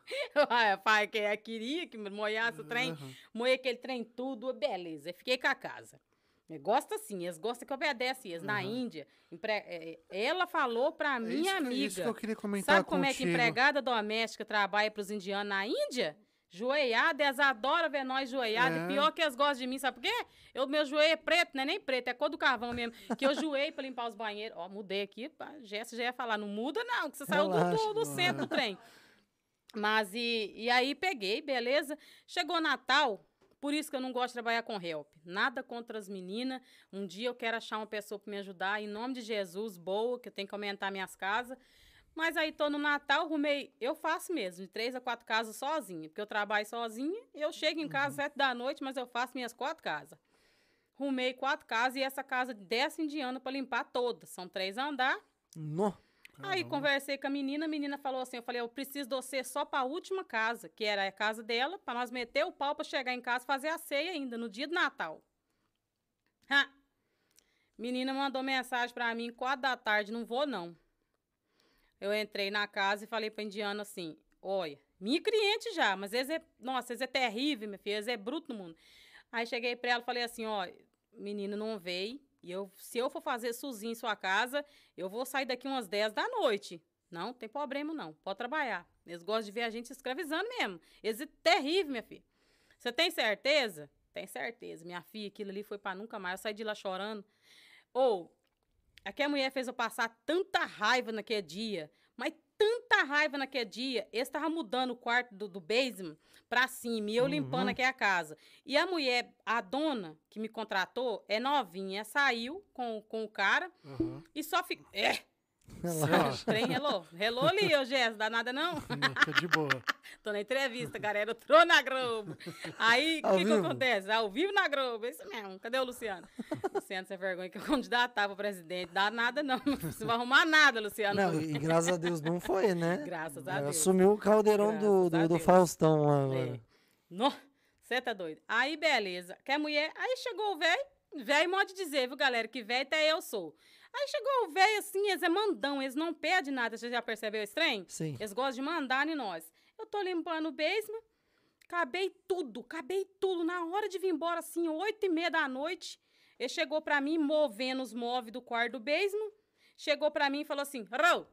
Ah, pai, que eu queria que molhasse o trem, moer aquele trem tudo, beleza. Fiquei com a casa. Eu Gosto assim, eles gostam que obedece eles. Na Índia, empre- é, ela falou pra É minha isso amiga. Isso que eu queria comentar Sabe como é que empregada doméstica trabalha pros indianos na Índia? Joelhada, eles adoram ver nós joelhada. É. Pior que eles gostam de mim, sabe por quê? Eu, meu joelho é preto, não é nem preto, é cor do carvão mesmo. Que eu joei pra limpar os banheiros. Ó, mudei aqui, pá, Jéssica já ia falar, não muda não, que você saiu do, Relaxa. do, do centro do trem. Mas e, e aí peguei, beleza. Chegou Natal, por isso que eu não gosto de trabalhar com help. Nada contra as meninas. Um dia eu quero achar uma pessoa para me ajudar, em nome de Jesus, boa, que eu tenho que aumentar minhas casas. Mas aí tô no Natal, arrumei. Eu faço mesmo, de três a quatro casas sozinha, porque eu trabalho sozinha. Eu chego em casa sete da noite, mas eu faço minhas quatro casas. Rumei quatro casas e essa casa dessa indiana pra limpar toda. São três andar. No. Aí Caramba. conversei com a menina, a menina falou assim, eu falei, eu preciso de você só pra última casa, que era a casa dela, pra nós meter o pau pra chegar em casa e fazer a ceia ainda, no dia do Natal. Ha! Menina mandou mensagem pra mim, quatro da tarde, não vou não. Eu entrei na casa e falei pra indiana assim, olha, minha cliente já, mas eles é, nossa, eles é terrível, minha filha, eles é bruto no mundo. Aí cheguei pra ela e falei assim, ó, menina não veio, e eu, se eu for fazer sozinho em sua casa, eu vou sair daqui umas 10 da noite. Não, tem problema não, pode trabalhar. Eles gostam de ver a gente escravizando mesmo. Eles é terrível, minha filha. Você tem certeza? Tem certeza. Minha filha, aquilo ali foi pra nunca mais. Eu saí de lá chorando. Ou, aquela mulher fez eu passar tanta raiva naquele dia, tanta raiva naquele dia. Eles estavam mudando o quarto do, do basement pra cima e eu limpando aquela casa. E a mulher, a dona que me contratou, é novinha, saiu com, com o cara Aham. e só fica. É! Relaxa. Trem relou. Relou ali, ô Jéssica, dá nada não. Tá de boa. Tô na entrevista, galera. Eu tô na Globo. Aí, o que, que acontece? Ao vivo na Globo. É isso mesmo. Cadê o Luciano? Luciano, sem vergonha, que eu candidatar pra presidente. Dá nada, não. Não precisa arrumar nada, Luciano. Não, e graças a Deus não foi, né? Graças a Deus. Assumiu o caldeirão do, Graças do, do. Faustão lá É. agora. Você tá doido. Aí, beleza. Que a mulher. Aí chegou o velho. Velho pode dizer, viu, galera? Que velho até eu sou. Aí chegou o velho assim, eles é mandão, eles não pedem nada. Você já percebeu esse trem? Sim. Eles gostam de mandar em nós. Eu tô limpando o basement, acabei tudo, acabei tudo. Na hora de vir embora, assim, oito e meia da noite, ele chegou pra mim, movendo os móveis do quarto do basement. Chegou pra mim e falou assim, Rô,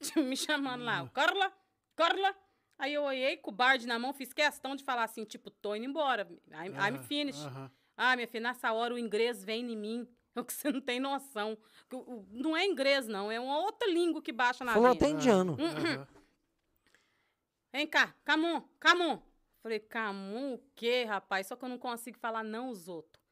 me chamando lá, Carla, Carla. Aí eu olhei com o bard na mão, fiz questão de falar assim, tipo, tô indo embora. I'm, I'm Ah, finished. aham. Ah, minha filha, nessa hora o inglês vem em mim. Que você não tem noção. Não é inglês, não. É uma outra língua que baixa na Falou até indiano. Hum. Aham. Vem cá, camon, camon. Falei, camon o quê, rapaz? Só que eu não consigo falar não os outros.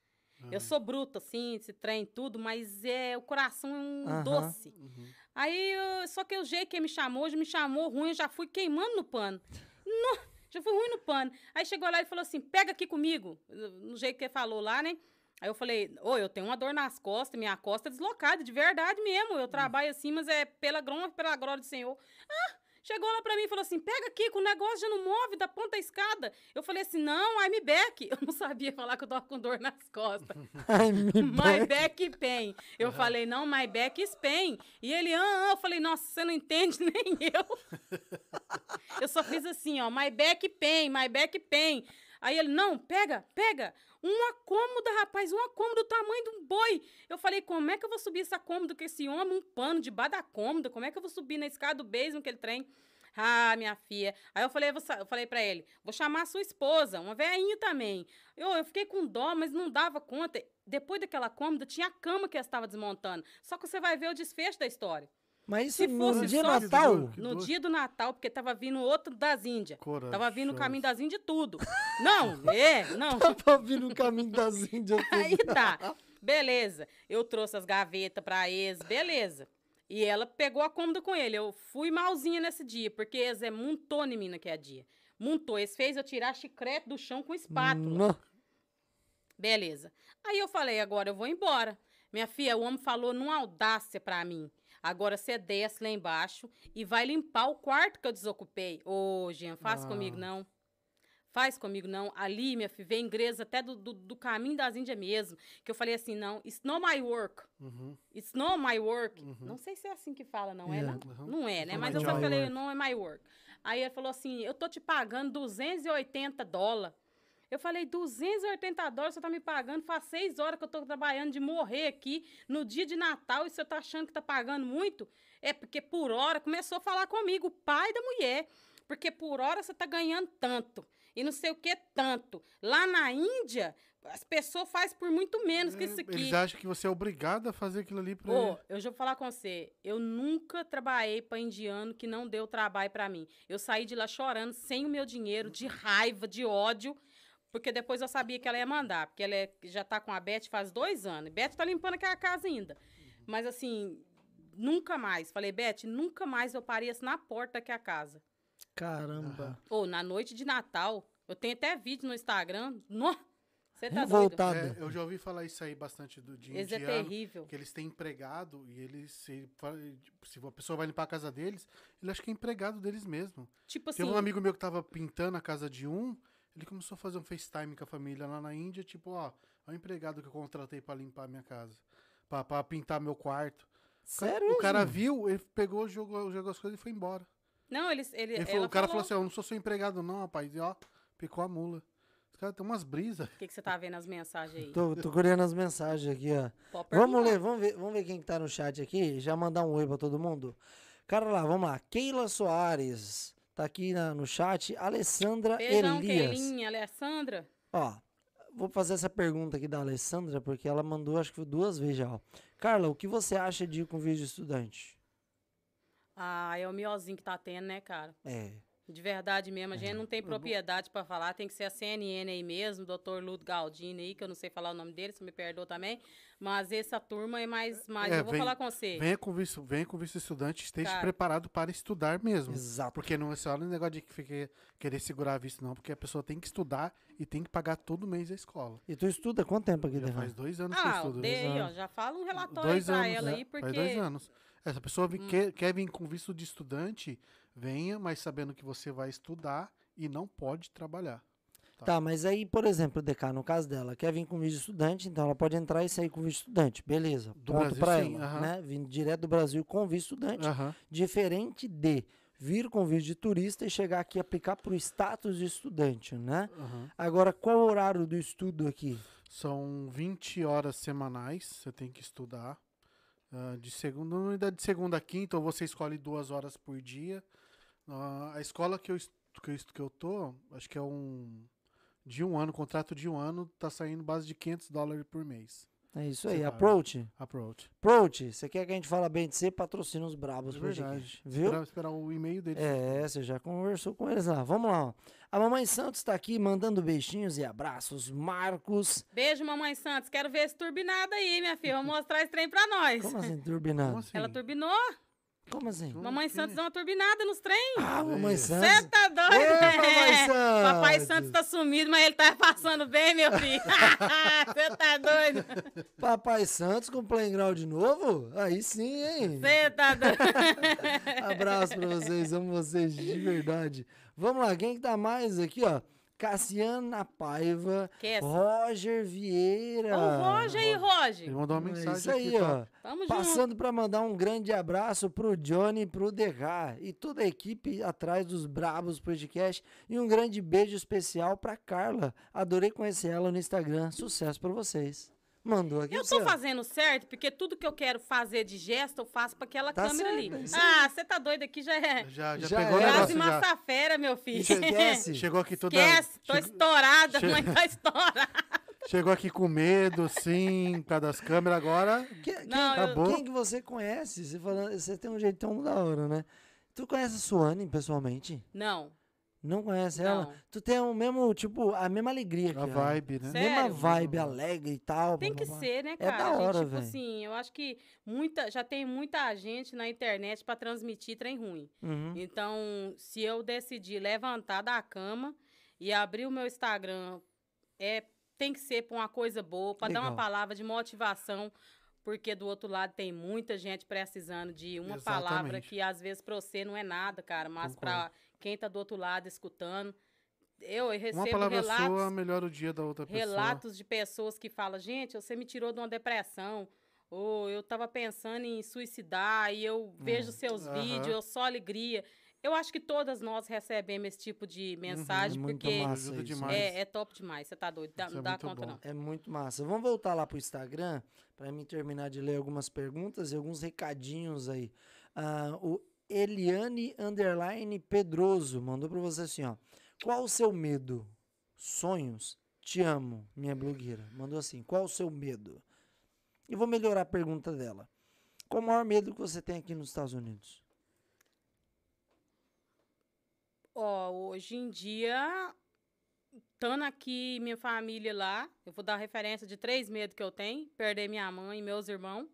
Eu sou bruta, assim, esse trem tudo, mas é o coração é um doce. Uhum. Aí, eu- só que o jeito que ele me chamou, hoje me chamou ruim, eu já fui queimando no pano. No- já fui ruim no pano. Aí chegou lá e falou assim: pega aqui comigo. No jeito que ele falou lá, né? Aí eu falei, ô, eu tenho uma dor nas costas, minha costa é deslocada, de verdade mesmo. Eu trabalho assim, mas é pela glória, pela glória do Senhor. Ah, chegou lá pra mim e falou assim: pega aqui, que o negócio já não move da ponta à escada. Eu falei assim: não, I'm back. Eu não sabia falar que eu tava com dor nas costas. My back. pain. Eu falei, não, my back is pain. E ele, ah, ah. eu falei, nossa, você não entende nem eu. eu só fiz assim, ó, my back pain, my back pain. Aí ele, não, pega, pega. Uma cômoda, rapaz, uma cômoda do tamanho de um boi. Eu falei, como é que eu vou subir essa cômoda com esse homem, um pano debaixo da cômoda? Como é que eu vou subir na escada do basement que ele trem? Ah, minha filha. Aí eu falei, eu falei pra ele, vou chamar a sua esposa, uma veinha também. Eu, eu fiquei com dó, mas não dava conta. Depois daquela cômoda, tinha a cama que ela estava desmontando. Só que você vai ver o desfecho da história. Mas isso Se no fosse dia só- Natal? Que no dia do Natal, porque tava vindo outro das Índias. Corajoso. Tava vindo o caminho das Índias tudo. Não, é, não. Tava vindo o caminho das Índias. Aí tá. Beleza. Eu trouxe as gavetas pra ex, beleza. E ela pegou a cômoda com ele. Eu fui malzinha nesse dia, porque ex é montou em mim naquele dia. Montou. Eles fez eu tirar chiclete do chão com espátula. Não. Beleza. Aí eu falei, agora eu vou embora. Minha filha, o homem falou numa audácia pra mim. Agora você desce lá embaixo e vai limpar o quarto que eu desocupei. Ô, Jean, faz Ah. comigo não. Faz comigo não. Ali, minha filha, vem inglesa até do, do, do caminho das Índias mesmo. Que eu falei assim, não, it's not my work. Uhum. It's not my work. Não sei se é assim que fala, não é? Yeah. Não, Uhum. não é, né? It's Mas eu só falei, work. não é my work. Aí ele falou assim, eu tô te pagando 280 dólares. Eu falei, 280 dólares você tá me pagando? Faz seis horas que eu tô trabalhando de morrer aqui no dia de Natal e você tá achando que tá pagando muito? É porque por hora começou a falar comigo, o pai da mulher. Porque por hora você tá ganhando tanto. E não sei o que tanto. Lá na Índia, as pessoas fazem por muito menos que isso aqui. Eles acham que você é obrigado a fazer aquilo ali Ô, ele. eu já vou falar com você. Eu nunca trabalhei para indiano que não deu trabalho para mim. Eu saí de lá chorando, sem o meu dinheiro, de raiva, de ódio, porque depois eu sabia que ela ia mandar, porque ela é- já tá com a Beth faz dois anos. Beth tá limpando aquela casa ainda. Mas assim, nunca mais. Falei, Beth, nunca mais eu pareço na porta que a casa. Caramba. Ou na noite de Natal, eu tenho até vídeo no Instagram. No, Você tá doido? Revoltada. É, eu já ouvi falar isso aí bastante do, de Esse é terrível. que eles têm empregado e eles, se, fa- se a pessoa vai limpar a casa deles, ele acha que é empregado deles mesmo. Tipo assim, Teve um amigo meu que tava pintando a casa de um, ele começou a fazer um FaceTime com a família lá na Índia, tipo, ó, é o empregado que eu contratei pra limpar a minha casa, pra, pra pintar meu quarto. O cara- Sério? O cara viu, ele pegou, jogou, jogou as coisas e foi embora. não, eles, ele, Ele falou- o cara falou assim, ó, eu não sou seu empregado não, rapaz, e ó, picou a mula. Os caras têm umas brisas. O que, que você tá vendo as mensagens aí? Tô, tô colhendo as mensagens aqui, ó. Vamos ler, vamos ver, vamos ver quem que tá no chat aqui. Já mandar um oi pra todo mundo. Cara lá, vamos lá. Keila Soares tá aqui na- no chat. Alessandra Beijão, Elias. Keilinha, Alessandra. Ó, vou fazer essa pergunta aqui da Alessandra, porque ela mandou, acho que foi duas vezes já. Ó. Carla, o que você acha de ir com vídeo estudante? Ah, é o miozinho que tá tendo, né, cara? É. De verdade mesmo, a gente não tem propriedade pra falar, tem que ser a CNN aí mesmo, doutor Ludo Galdini aí, que eu não sei falar o nome dele, você me perdoa também. Mas essa turma é mais. mais É, eu vou vem- falar com você. Venha com vice, venha com vice estudante, esteja Cara. preparado para estudar mesmo. Exato. Porque não é só um negócio de que fique- querer segurar a vista, não, porque a pessoa tem que estudar e tem que pagar todo mês a escola. E tu estuda quanto tempo aqui, faz dois anos que eu Ah, estudo. dei aí, ó, anos. já fala um relatório dois aí pra anos, ela é, aí, porque. Faz dois anos. Essa pessoa Hum. quer, quer vir com visto de estudante, venha, mas sabendo que você vai estudar e não pode trabalhar. Tá, mas aí, por exemplo, DK, no caso dela, quer vir com vídeo estudante, então ela pode entrar e sair com vídeo estudante. Beleza. Do ponto sim, ela, aham. né? Vindo direto do Brasil com vídeo estudante. Aham. Diferente de vir com vídeo de turista e chegar aqui e aplicar pro status de estudante, né? aham. Agora, qual o horário do estudo aqui? São 20 horas semanais, você tem que estudar. Ah, de segunda, é de segunda a quinta, ou você escolhe duas horas por dia. Ah, a escola que eu, que, eu, que eu tô, acho que é um. De um ano, contrato de um ano, tá saindo base de 500 dólares por mês. É isso aí. Approach. Approach. Approach, você quer que a gente fale bem de você? Patrocina os brabos É verdade. Viu? Esperar, esperar o e-mail deles. É, você já conversou com eles lá. Vamos lá. ó. A Mamãe Santos tá aqui mandando beijinhos e abraços. Marcos. Beijo, mamãe Santos. Quero ver esse turbinado aí, minha filha. Vou mostrar esse trem pra nós. Como assim, turbinado? Como assim? Ela turbinou. Como assim? Mamãe? Santos deu uma turbinada nos trem. Ah, Mamãe É. Santos. Você tá doido, Ô, né? Mamãe Santos. Papai Santos tá sumido, mas ele tá passando bem, meu filho. Você tá doido? Papai Santos com playground de novo? Aí sim, hein? Você tá doido? Abraço pra vocês, amo vocês de verdade. Vamos lá, quem que tá mais aqui, ó? Cassiana Paiva, Que é? Roger Vieira. Ô, Roger aí, Ele Roger. mandou uma É mensagem isso aí, aqui, tá? ó. Tamo. Passando para mandar um grande abraço pro Johnny e pro DH e toda a equipe atrás dos Brabos Podcast e um grande beijo especial pra Carla. Adorei conhecer ela no Instagram. Sucesso pra vocês. Mandou aqui Eu você, tô fazendo certo, porque tudo que eu quero fazer de gesto, eu faço pra aquela Tá câmera certo, ali. é. Ah, você tá doido aqui, já é. Já, já, Já pegou o era. Grazi negócio já. Massafera, meu filho. Esquece. Chegou aqui toda. Esquece, tô chegou- estourada, che- mãe tá estourada. Chegou aqui com medo, sim, por causa das câmeras agora. Que- quem, Não, eu- Acabou. quem que você conhece? Você, falando, você tem um jeitão da hora, né? Tu conhece a Suane pessoalmente? Não, Não conhece ela? Não. Tu tem o mesmo, tipo, a mesma alegria que A ela. vibe, né? Sério? Mesma vibe alegre e tal. tem que blá, blá, blá. ser, né, É cara? da A gente, hora, tipo velho. assim, eu acho que muita, já tem muita gente na internet pra transmitir trem ruim. Uhum. Então, se eu decidir levantar da cama e abrir o meu Instagram, é, tem que ser pra uma coisa boa, pra dar uma palavra de motivação, porque do outro lado tem muita gente precisando de uma palavra Exatamente. que às vezes pra você não é nada, cara, mas pra quem tá do outro lado escutando. Eu recebo Uma palavra relatos, sua melhora o dia da outra pessoa. relatos de pessoas que falam, gente, você me tirou de uma depressão. Ou eu tava pensando em suicidar e eu vejo seus É, aham. vídeos, eu só alegria. Eu acho que todas nós recebemos esse tipo de mensagem, é muito porque é, é top demais. Você tá doido? Dá- Isso não é dá conta, bom. não. É muito massa. Vamos voltar lá pro Instagram para mim terminar de ler algumas perguntas e alguns recadinhos aí. Ah, o Eliane Underline Pedroso mandou para você assim, ó. Qual o seu medo? Sonhos? Te amo, minha blogueira. Mandou assim. Qual o seu medo? E vou melhorar a pergunta dela. Qual o maior medo que você tem aqui nos Estados Unidos? Ó, hoje em dia, estando aqui minha família lá, eu vou dar referência de três medos que eu tenho: perder minha mãe e meus irmãos.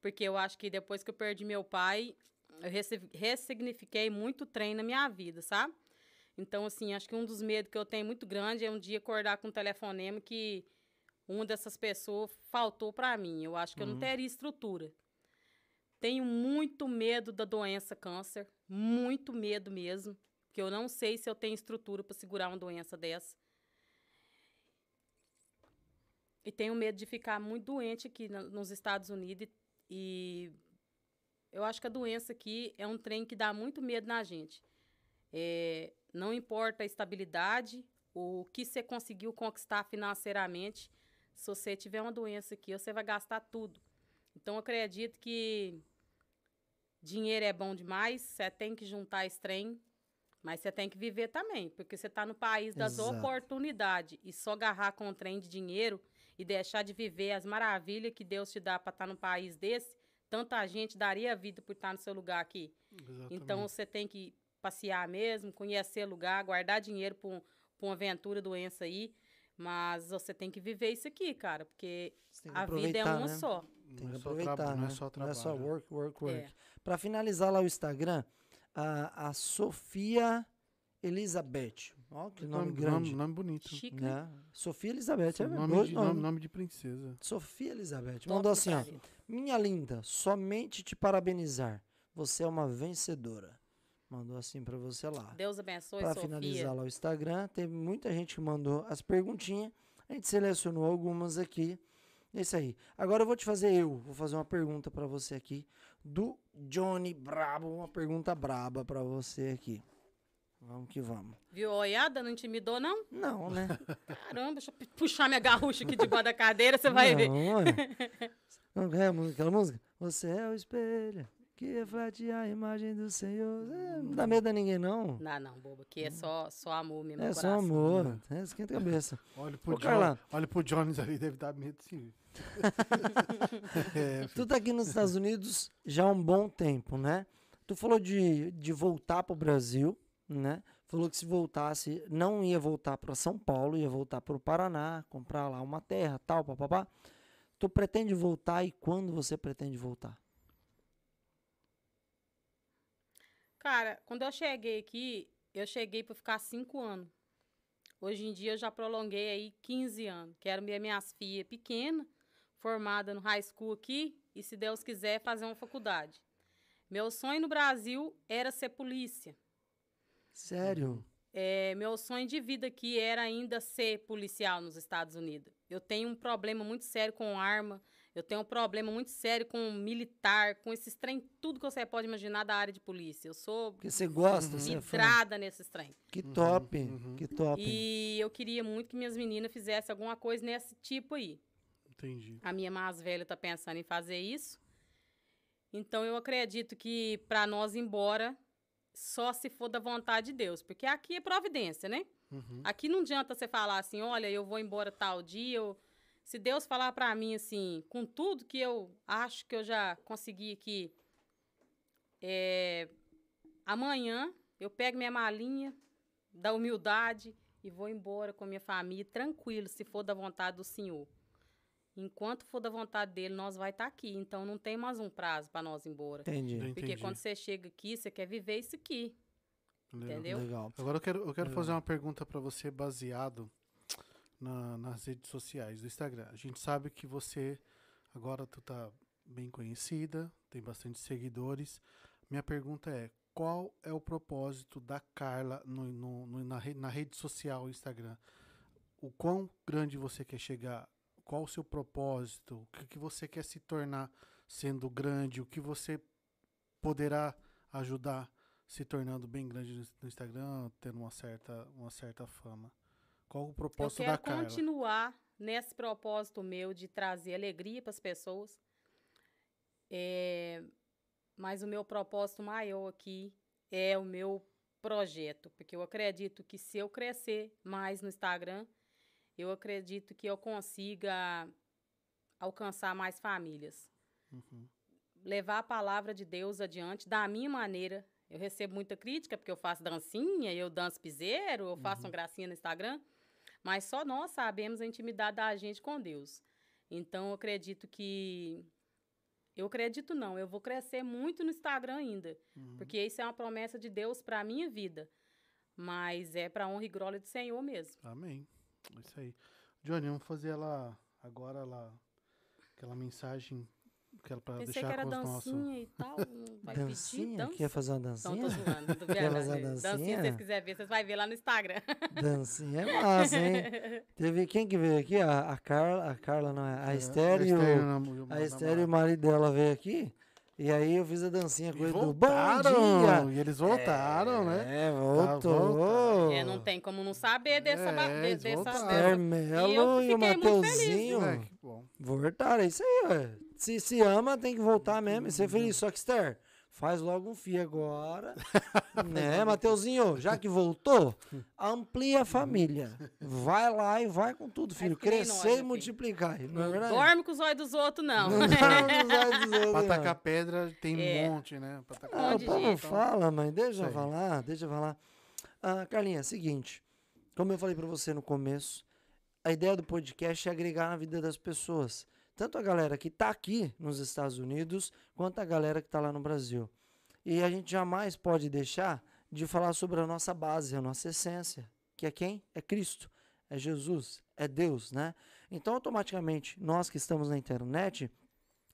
Porque eu acho que depois que eu perdi meu pai, eu ressignifiquei muito trem na minha vida, sabe? Então, assim, acho que um dos medos que eu tenho muito grande é um dia acordar com um telefonema que uma dessas pessoas faltou para mim. Eu acho que eu não teria estrutura. Tenho muito medo da doença câncer, muito medo mesmo, que eu não sei se eu tenho estrutura para segurar uma doença dessa. E tenho medo de ficar muito doente aqui nos Estados Unidos e, e eu acho que a doença aqui é um trem que dá muito medo na gente. É, não importa a estabilidade, o que você conseguiu conquistar financeiramente, se você tiver uma doença aqui, você vai gastar tudo. Então, eu acredito que dinheiro é bom demais, você tem que juntar esse trem, mas você tem que viver também, porque você está no país das Exato. oportunidades e só agarrar com o trem de dinheiro e deixar de viver as maravilhas que Deus te dá para estar num país desse, tanta gente daria a vida por estar no seu lugar aqui. Exatamente. Então você tem que passear mesmo, conhecer lugar, guardar dinheiro para um, pra uma aventura, doença aí. Mas você tem que viver isso aqui, cara, porque a vida é uma né? só. Não Tem que é só aproveitar, traba- né? Não é só trabalho. work, work, work. É. Pra finalizar lá o Instagram, a, a Sofia Elizabeth. Ó, que nome, grande. Nome, nome bonito. Chique. né? Sofia Elizabeth, é nome, de, nome, nome de princesa. Sofia Elizabeth. Mandou do assim, ó. Minha linda, somente te parabenizar. Você é uma vencedora. Mandou assim pra você lá. Deus abençoe, Pra Sofia. finalizar lá o Instagram, teve muita gente que mandou as perguntinhas. A gente selecionou algumas aqui. É isso aí. Agora eu vou te fazer eu, vou fazer uma pergunta pra você aqui do Johnny Brabo, uma pergunta braba pra você aqui. Vamos que vamos. Viu a olhada? Não intimidou, não? Não, né? Caramba, deixa eu pu- puxar minha garrucha aqui debaixo da cadeira, você vai ver. Não, ué. Não a música- aquela música? Você é o espelho que reflete a imagem do Senhor. É, não dá medo a ninguém, não. Não, não, boba, aqui é só, só amor mesmo. É no só coração. amor. É, esquenta a cabeça. Olha pro, Ô, John- olha pro Jones ali, deve dar medo sim. é, Tu tá aqui nos Estados Unidos já há um bom tempo, né? Tu falou de, de voltar pro Brasil, né? Falou que se voltasse, não ia voltar para São Paulo, ia voltar para o Paraná, comprar lá uma terra, tal, papapá. Tu pretende voltar e quando você pretende voltar? Cara, quando eu cheguei aqui, eu cheguei para ficar cinco anos. Hoje em dia eu já prolonguei aí 15 anos. Quero ver minhas filhas pequenas, formada no high school aqui, e se Deus quiser, fazer uma faculdade. Meu sonho no Brasil era ser polícia. Sério? É, meu sonho de vida aqui era ainda ser policial nos Estados Unidos. Eu tenho um problema muito sério com arma, eu tenho um problema muito sério com militar, com esses trem, tudo que você pode imaginar da área de polícia. Eu sou Porque você gosta, é vidrada nesses trem. Que top, uhum. que top. E eu queria muito que minhas meninas fizessem alguma coisa nesse tipo aí. entendi. A minha mais velha tá pensando em fazer isso. Então eu acredito que para nós ir embora só se for da vontade de Deus, porque aqui é providência, né? Uhum. Aqui não adianta você falar assim, olha, eu vou embora tal dia, eu... se Deus falar para mim assim, com tudo que eu acho que eu já consegui aqui, é, amanhã eu pego minha malinha da humildade e vou embora com a minha família tranquilo, se for da vontade do Senhor. Enquanto for da vontade dele, nós vai estar aqui. Então não tem mais um prazo para nós ir embora. Entendi. Porque Entendi. quando você chega aqui, você quer viver isso aqui, Legal. entendeu? Legal. Agora eu quero, eu quero Legal. fazer uma pergunta pra você baseado na- nas redes sociais do Instagram. A gente sabe que você agora tu tá bem conhecida, tem bastante seguidores. Minha pergunta é qual é o propósito da Carla no, no- no- na, re- na rede social Instagram? O quão grande você quer chegar? Qual o seu propósito? O que, que você quer se tornar sendo grande? O que você poderá ajudar se tornando bem grande no- no Instagram, tendo uma certa, uma certa fama? Qual o Eu propósito da quero Carla? continuar nesse propósito meu de trazer alegria para as pessoas. É, mas o meu propósito maior aqui é o meu projeto, porque eu acredito que se eu crescer mais no Instagram, eu acredito que eu consiga alcançar mais famílias. Uhum. levar a palavra de Deus adiante da minha maneira. Eu recebo muita crítica porque eu faço dancinha, eu danço piseiro, eu faço uma gracinha no Instagram, mas só nós sabemos a intimidade da gente com Deus. Então eu acredito que eu acredito não, eu vou crescer muito no Instagram ainda, Uhum. porque isso é uma promessa de Deus para a minha vida. Mas é pra honra e glória do Senhor mesmo. Amém. É isso aí. Johnny, vamos fazer ela agora lá, aquela mensagem que ela para Pensei deixar que era com os nossos. dancinha e tal. não Vai pedir Dancinha? dança? Quer fazer uma Não, dancinha? tô zoando, tô Quer fazer uma Dancinha, dancinha? se vocês quiserem ver, vocês vão ver lá no Instagram. Dancinha é massa, hein? Teve quem que veio aqui? A, a Carla, a Carla não é? A Esther e o, a Esther e o marido dela veio aqui. E aí eu fiz a dancinha com ele do Bom e eles voltaram, né? É, voltou. É, não tem como não saber dessa... É, de- dessa, Esther E e o Mateuzinho. É, que bom. Voltaram, é isso aí, ué. Se se ama, tem que voltar mesmo e ser feliz. Só que, Esther, faz logo um FII agora. né, Mateuzinho? Já que voltou, amplia a família. Vai lá e vai com tudo, filho. nem Crescer e multiplicar. Não é verdade? dorme com os olhos dos outros, não. Não dorme nos olhos dos outros, Pra tacar pedra tem É. um monte, né? Pra tacar Ah, o povo jeito. fala, mãe. Deixa eu falar, deixa eu falar. Ah, Carlinha, é o seguinte. Como eu falei pra você no começo, a ideia do podcast é agregar na vida das pessoas. Tanto a galera que tá aqui nos Estados Unidos, quanto a galera que tá lá no Brasil. E a gente jamais pode deixar de falar sobre a nossa base, a nossa essência. Que é quem? É Cristo. É Jesus. É Deus, né? Então, automaticamente, nós que estamos na internet,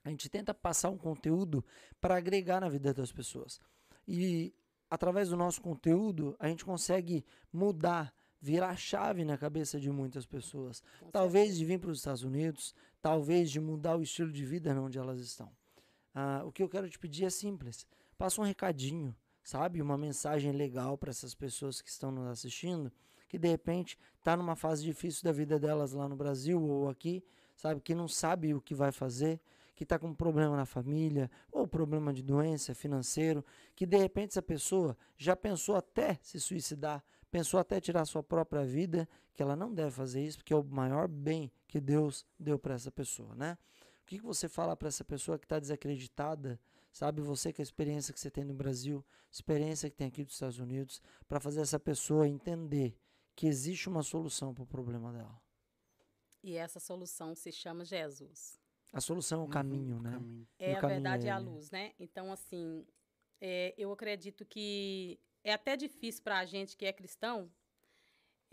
a gente tenta passar um conteúdo para agregar na vida das pessoas. E através do nosso conteúdo, a gente consegue mudar, virar chave na cabeça de muitas pessoas. Talvez de vir para os Estados Unidos, talvez de mudar o estilo de vida onde elas estão. Ah, o que eu quero te pedir é simples. Passa um recadinho, sabe? Uma mensagem legal para essas pessoas que estão nos assistindo, que de repente está numa fase difícil da vida delas lá no Brasil ou aqui, sabe? Que não sabe o que vai fazer, que está com um problema na família, ou problema de doença financeiro, que de repente essa pessoa já pensou até se suicidar, pensou até tirar sua própria vida, que ela não deve fazer isso, porque é o maior bem que Deus deu para essa pessoa, né? O que, que você fala para essa pessoa que está desacreditada, sabe? Você com a experiência que você tem no Brasil, experiência que tem aqui dos Estados Unidos, para fazer essa pessoa entender que existe uma solução para o problema dela. E essa solução se chama Jesus. A solução é o Uhum, caminho, né? caminho. É, o a caminho verdade é é a luz, né? Então, assim, é, eu acredito que é até difícil para a gente que é cristão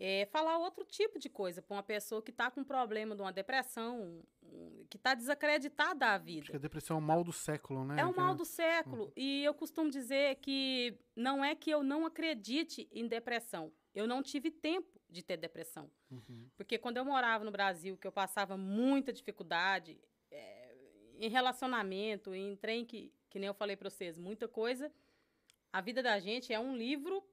é, falar outro tipo de coisa para uma pessoa que está com um problema de uma depressão, um- que está desacreditada da que vida. a depressão é o mal do século, né? É o Que- mal do século. E eu costumo dizer que não é que eu não acredite em depressão. Eu não tive tempo de ter depressão. Uhum. Porque quando eu morava no Brasil, que eu passava muita dificuldade é, em relacionamento, em trem que, que nem eu falei para vocês, muita coisa, a vida da gente é um livro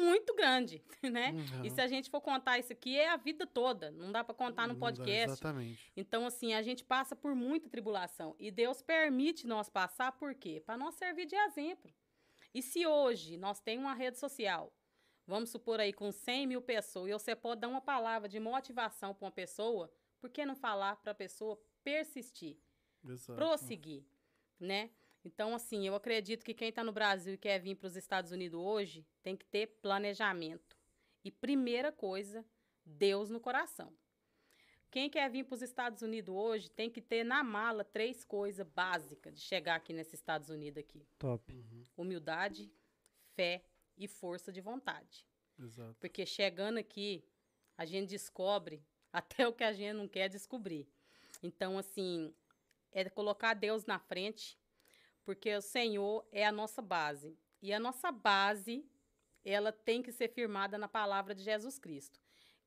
muito grande, né? Uhum. E se a gente for contar isso aqui, é a vida toda. Não dá para contar no Não dá, podcast. Exatamente. Então, assim, a gente passa por muita tribulação. E Deus permite nós passar, por quê? Para nós servir de exemplo. E se hoje nós temos uma rede social, vamos supor aí com 100 mil pessoas, e você pode dar uma palavra de motivação para uma pessoa, por que não falar para a pessoa persistir, Exato. prosseguir, né? Então, assim, eu acredito que quem está no Brasil e quer vir para os Estados Unidos hoje tem que ter planejamento. E primeira coisa, Deus no coração. Quem quer vir para os Estados Unidos hoje tem que ter na mala três coisas básicas de chegar aqui nesses Estados Unidos aqui: Top. Uhum. humildade, fé e força de vontade. Exato. Porque chegando aqui, a gente descobre até o que a gente não quer descobrir. Então, assim, é colocar Deus na frente, porque o Senhor é a nossa base. E a nossa base, ela tem que ser firmada na palavra de Jesus Cristo.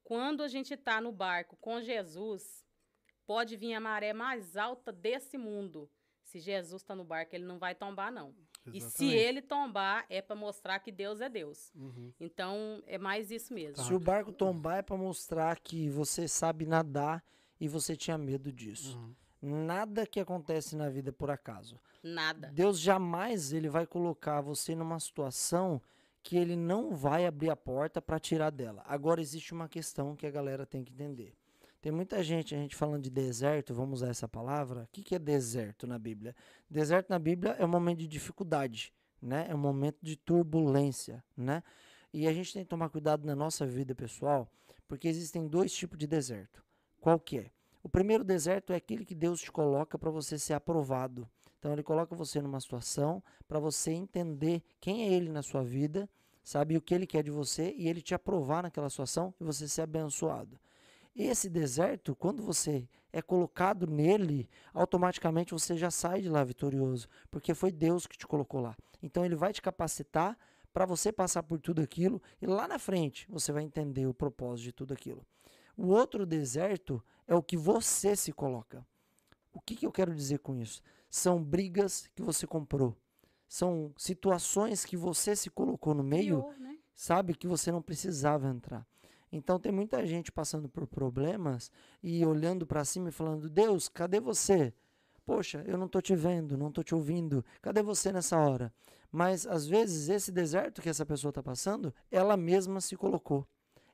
Quando a gente está no barco com Jesus, pode vir a maré mais alta desse mundo. Se Jesus está no barco, ele não vai tombar, não. E se Exatamente. ele tombar, é para mostrar que Deus é Deus. Uhum. Então, é mais isso mesmo. Tá. Se o barco tombar é para mostrar que você sabe nadar e você tinha medo disso. Uhum. Nada que acontece na vida é por acaso. Nada. Deus jamais ele vai colocar você numa situação que ele não vai abrir a porta para tirar dela. Agora existe uma questão que a galera tem que entender. Tem muita gente, a gente falando de deserto, vamos usar essa palavra. O que, que é deserto na Bíblia? Deserto na Bíblia é um momento de dificuldade, né? É um momento de turbulência, né? E a gente tem que tomar cuidado na nossa vida pessoal, porque existem dois tipos de deserto. Qual que é? O primeiro deserto é aquele que Deus te coloca para você ser aprovado. Então ele coloca você numa situação para você entender quem é ele na sua vida, sabe? O que ele quer de você e ele te aprovar naquela situação e você ser abençoado. Esse deserto, quando você é colocado nele, automaticamente você já sai de lá vitorioso, porque foi Deus que te colocou lá. Então ele vai te capacitar para você passar por tudo aquilo e lá na frente você vai entender o propósito de tudo aquilo. O outro deserto é o que você se coloca. O que, que eu quero dizer com isso? São brigas que você comprou. São situações que você se colocou no meio, Criou, né? sabe, que você não precisava entrar. Então tem muita gente passando por problemas e olhando para cima e falando: Deus, cadê você? Poxa, eu não tô te vendo, não tô te ouvindo. Cadê você nessa hora? Mas às vezes esse deserto que essa pessoa está passando, ela mesma se colocou.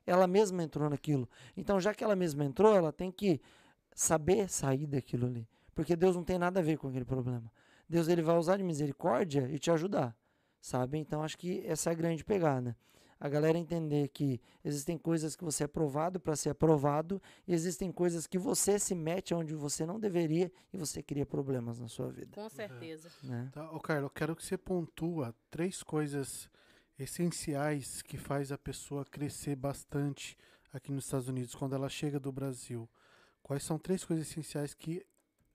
Ela mesma entrou naquilo. Então, já que ela mesma entrou, ela tem que saber sair daquilo ali. Porque Deus não tem nada a ver com aquele problema. Deus ele vai usar de misericórdia e te ajudar, sabe? Então acho que essa é a grande pegada. A galera entender que existem coisas que você é provado para ser aprovado e existem coisas que você se mete onde você não deveria e você cria problemas na sua vida, Com certeza. né? Tá, ô Carlos, eu quero que você pontua três coisas essenciais que faz a pessoa crescer bastante aqui nos Estados Unidos quando ela chega do Brasil. Quais são três coisas essenciais que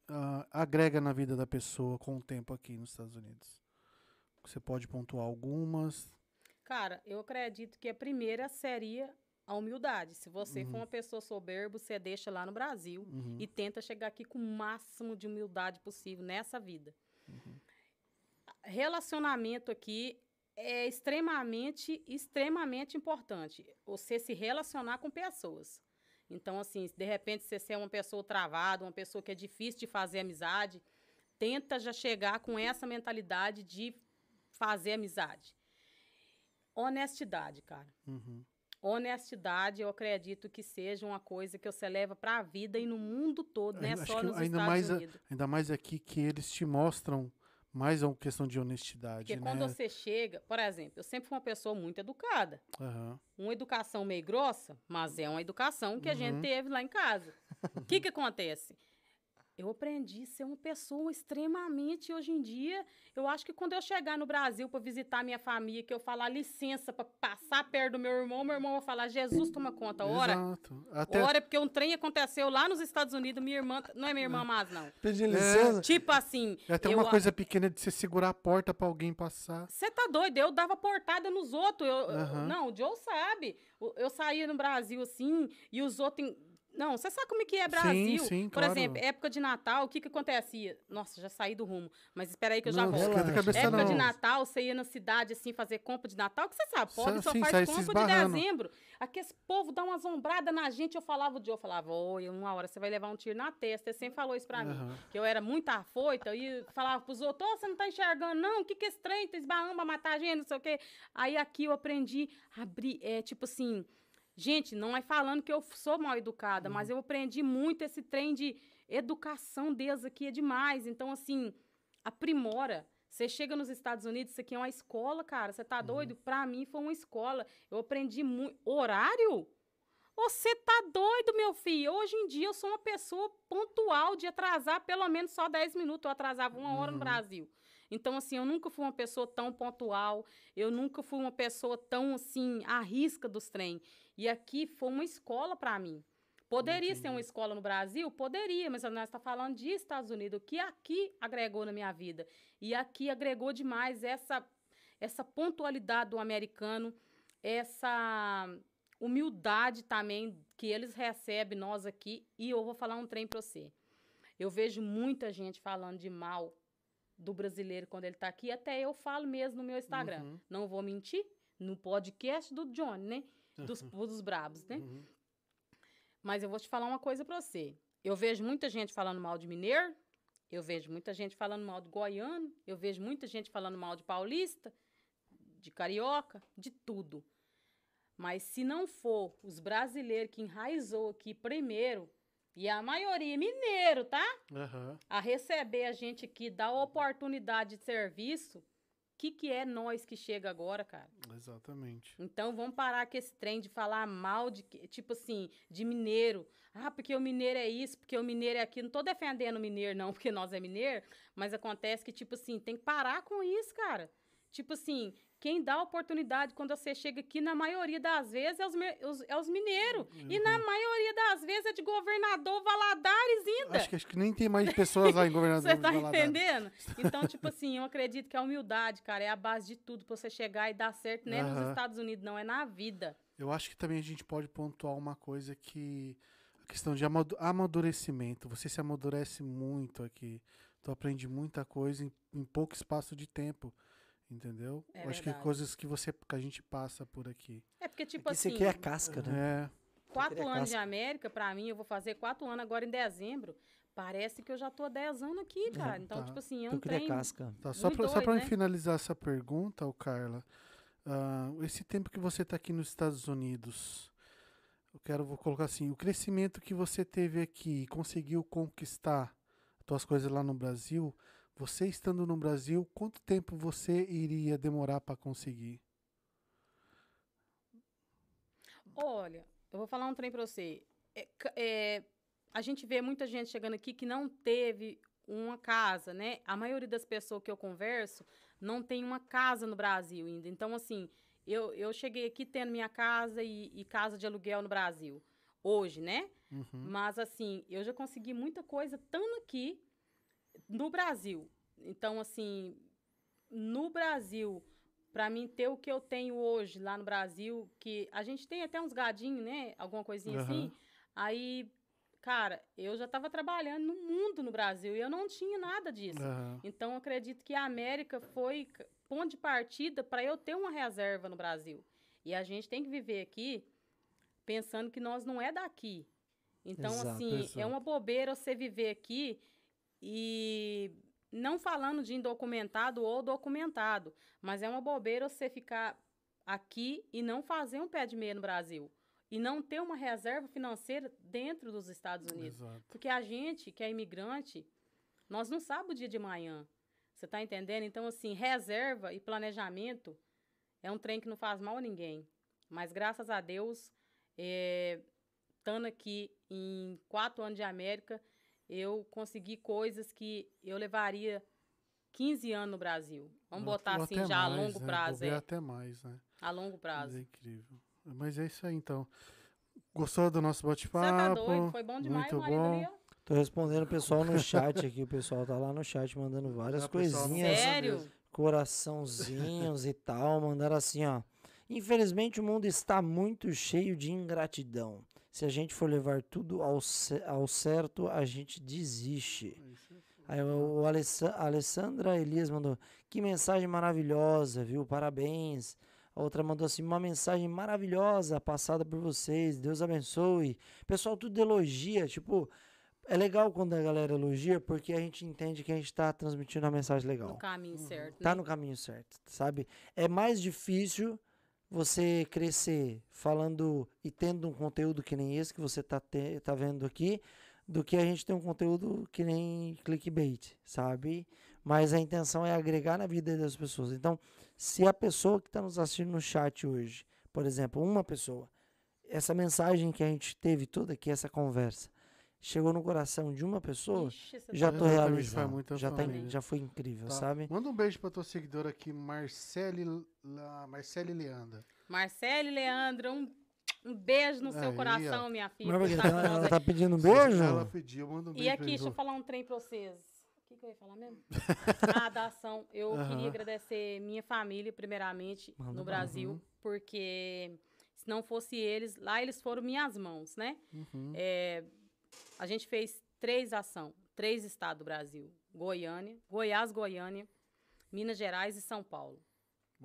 ah, agrega na vida da pessoa com o tempo aqui nos Estados Unidos? Você pode pontuar algumas. Cara, eu acredito que a primeira seria a humildade. Se você Uhum. for uma pessoa soberba, você deixa lá no Brasil Uhum. e tenta chegar aqui com o máximo de humildade possível nessa vida. Uhum. Relacionamento aqui é extremamente, extremamente importante. Você se relacionar com pessoas. Então, assim, de repente você é uma pessoa travada, uma pessoa que é difícil de fazer amizade, tenta já chegar com essa mentalidade de fazer amizade. Honestidade, cara. Uhum. Honestidade, eu acredito que seja uma coisa que você leva para a vida e no mundo todo, é acho só que nos ainda Estados mais a- Unidos. Ainda mais aqui que eles te mostram mais uma questão de honestidade, Porque né? quando você chega, por exemplo, eu sempre fui uma pessoa muito educada. Aham. Uma educação meio grossa, mas é uma educação que a Uhum. gente teve lá em casa. O que que acontece? Eu aprendi a ser uma pessoa extremamente hoje em dia. Eu acho que quando eu chegar no Brasil para visitar minha família, que eu falar licença para passar perto do meu irmão, meu irmão vai falar: Jesus, toma conta, ora. Exato. Até, Ora, porque um trem aconteceu lá nos Estados Unidos, minha irmã. Não é minha irmã mais, não. Pedir licença. Tipo assim. é até eu uma coisa pequena de você segurar a porta pra alguém passar. Você tá doido? Eu dava portada nos outros. Eu, Aham. não, o Joe sabe. Eu saía no Brasil assim e os outros. Não, você sabe como é que é Brasil. sim, Por claro. exemplo, época de Natal, o que que acontecia? Nossa, já saí do rumo. Mas espera aí que eu já não, Relaxa. cabeça Época não. de Natal, você ia na cidade assim fazer compra de Natal, que você sabe, pobre só sim, faz compra de dezembro. Aqui esse povo dá uma zombrada na gente, eu falava o Joe, eu falava, oi, uma hora você vai levar um tiro na testa. Ele sempre falou isso pra mim. Aham. Que eu era muito afoita e falava pros outros, "Ô, você não tá enxergando, não? O que que é trem? Tá esbarrando pra matar a gente, não sei o quê. Aí aqui eu aprendi a abrir, é, tipo assim... Gente, não é falando que eu sou mal educada, mas eu aprendi muito esse trem de educação deles aqui é demais. Então, assim, aprimora. Você chega nos Estados Unidos, isso aqui é uma escola, cara. Você tá doido? Pra mim foi uma escola. Eu aprendi muito. Horário? Você tá doido, meu filho? Hoje em dia eu sou uma pessoa pontual de atrasar pelo menos só 10 minutos. Eu atrasava uma hora no Brasil. Então, assim, eu nunca fui uma pessoa tão pontual. Eu nunca fui uma pessoa tão, assim, à risca dos trem. E aqui foi uma escola para mim. Poderia ser uma escola no Brasil? Poderia, mas nós estamos falando de Estados Unidos. Que aqui agregou na minha vida? E aqui agregou demais essa, essa pontualidade do americano, essa humildade também que eles recebem, nós aqui. E eu vou falar um trem para você. Eu vejo muita gente falando de mal do brasileiro quando ele está aqui. Até eu falo mesmo no meu Instagram. Uhum. Não vou mentir. No podcast do John, né? Dos, dos brabos, né? Uhum. Mas eu vou te falar uma coisa pra você. Eu vejo muita gente falando mal de mineiro, eu vejo muita gente falando mal de goiano, eu vejo muita gente falando mal de paulista, de carioca, de tudo. Mas se não for os brasileiros que enraizou aqui primeiro, e a maioria é mineiro, tá? Aham. A receber a gente aqui, dar oportunidade de serviço, o que, que é nós que chega agora, cara? Exatamente. Então vamos parar com esse trem de falar mal de tipo assim, de mineiro. Ah, porque o mineiro é isso, porque o mineiro é aquilo. Não tô defendendo o mineiro, não, porque nós é mineiro, mas acontece que, tipo assim, tem que parar com isso, cara. tipo assim, quem dá oportunidade quando você chega aqui, na maioria das vezes, é os, os- é os mineiros. E na maioria das vezes é de governador Valadares ainda. Acho que, acho que nem tem mais pessoas lá em governador. Você tá Valadares. entendendo? Então, tipo assim, eu acredito que a humildade, cara, é a base de tudo pra você chegar e dar certo, não é nos. Estados Unidos, não, é na vida. Eu acho que também a gente pode pontuar uma coisa que. A questão de amadu- amadurecimento. Você se amadurece muito aqui. Tu aprende muita coisa em, em pouco espaço de tempo. Entendeu? É Eu acho que verdade. coisas que, você, que a gente passa por aqui. É porque, tipo Aqui você assim, cria casca, né? É. quatro anos de casca. América, pra mim, eu vou fazer quatro anos agora em dezembro. Parece que eu já tô há 10 anos aqui, cara. Então, tá. tipo assim, é um cria trem... casca. Tá, só pra né? finalizar essa pergunta, ô Carla. ah, esse tempo que você tá aqui nos Estados Unidos, eu quero vou colocar assim, o crescimento que você teve aqui e conseguiu conquistar as tuas coisas lá no Brasil, você estando no Brasil, quanto tempo você iria demorar para conseguir? Olha, eu vou falar um trem pra você. É, é, a gente vê muita gente chegando aqui que não teve uma casa, né? A maioria das pessoas que eu converso não tem uma casa no Brasil ainda. Então, assim, eu, eu cheguei aqui tendo minha casa e, e casa de aluguel no Brasil. Hoje, né? Uhum. Mas, assim, eu já consegui muita coisa estando aqui no Brasil. Então, assim, no Brasil, para mim ter o que eu tenho hoje lá no Brasil, que a gente tem até uns gadinhos, né? Alguma coisinha assim. Aí, cara, eu já estava trabalhando no mundo no Brasil e eu não tinha nada disso. Aham. Então, acredito que a América foi ponto de partida para eu ter uma reserva no Brasil. E a gente tem que viver aqui pensando que nós não é daqui. Então, Exato, assim, é exato. uma bobeira você viver aqui e não falando de indocumentado ou documentado, mas é uma bobeira você ficar aqui e não fazer um pé de meia no Brasil. E não ter uma reserva financeira dentro dos Estados Unidos. Exato. Porque a gente, que é imigrante, nós não sabemos o dia de manhã. Você tá entendendo? Então, assim, reserva e planejamento é um trem que não faz mal a ninguém. Mas graças a Deus, é, estando aqui em quatro anos de América, eu consegui coisas que eu levaria 15 anos no Brasil. Vamos Ou- botar assim, já a mais, longo né? prazo. É, até mais, né? a longo Mas prazo. é incrível. Mas é isso aí, então. Gostou do nosso tá bate-papo? doido? Foi bom demais, muito bom. ali. Tô respondendo o pessoal no chat aqui. O pessoal tá lá no chat mandando várias coisinhas. Sério? coraçãozinhos e tal, mandaram assim, ó. Infelizmente o mundo está muito cheio de ingratidão. Se a gente for levar tudo ao, ao certo, a gente desiste. Aí o, o Alessa- Alessandra Elias mandou, que mensagem maravilhosa, viu? Parabéns. A outra mandou assim, uma mensagem maravilhosa passada por vocês, Deus abençoe. Pessoal, tudo elogia, tipo, é legal quando a galera elogia, porque a gente entende que a gente está transmitindo uma mensagem legal No caminho certo. tá né? no caminho certo, sabe? É mais difícil você crescer falando e tendo um conteúdo que nem esse que você tá, te- tá vendo aqui, do que a gente ter um conteúdo que nem clickbait, sabe? Mas a intenção é agregar na vida das pessoas. Então, se a pessoa que está nos assistindo no chat hoje, por exemplo, uma pessoa, essa mensagem que a gente teve toda aqui, essa conversa, chegou no coração de uma pessoa, Ixi, já tá tô faz realizado. muita Já, tá, já foi incrível, Tá. sabe? Manda um beijo pra tua seguidora aqui, Marcele, La, Marcele Leanda. Marcele Leandro, um, um beijo no seu Aí, coração, ó. minha filha. Mas ela, nós ela tá pedindo um beijo? Ela pediu, manda um beijo E aqui, deixa eu falar um trem pra vocês. O que, que eu ia falar mesmo? ah, da ação. Eu queria agradecer minha família, primeiramente, Manda no. Brasil, porque se não fosse eles, lá eles foram minhas mãos, né? Uhum. É, a gente fez três ação, três estados do Brasil: Goiânia, Goiás, Goiânia, Minas Gerais e São Paulo.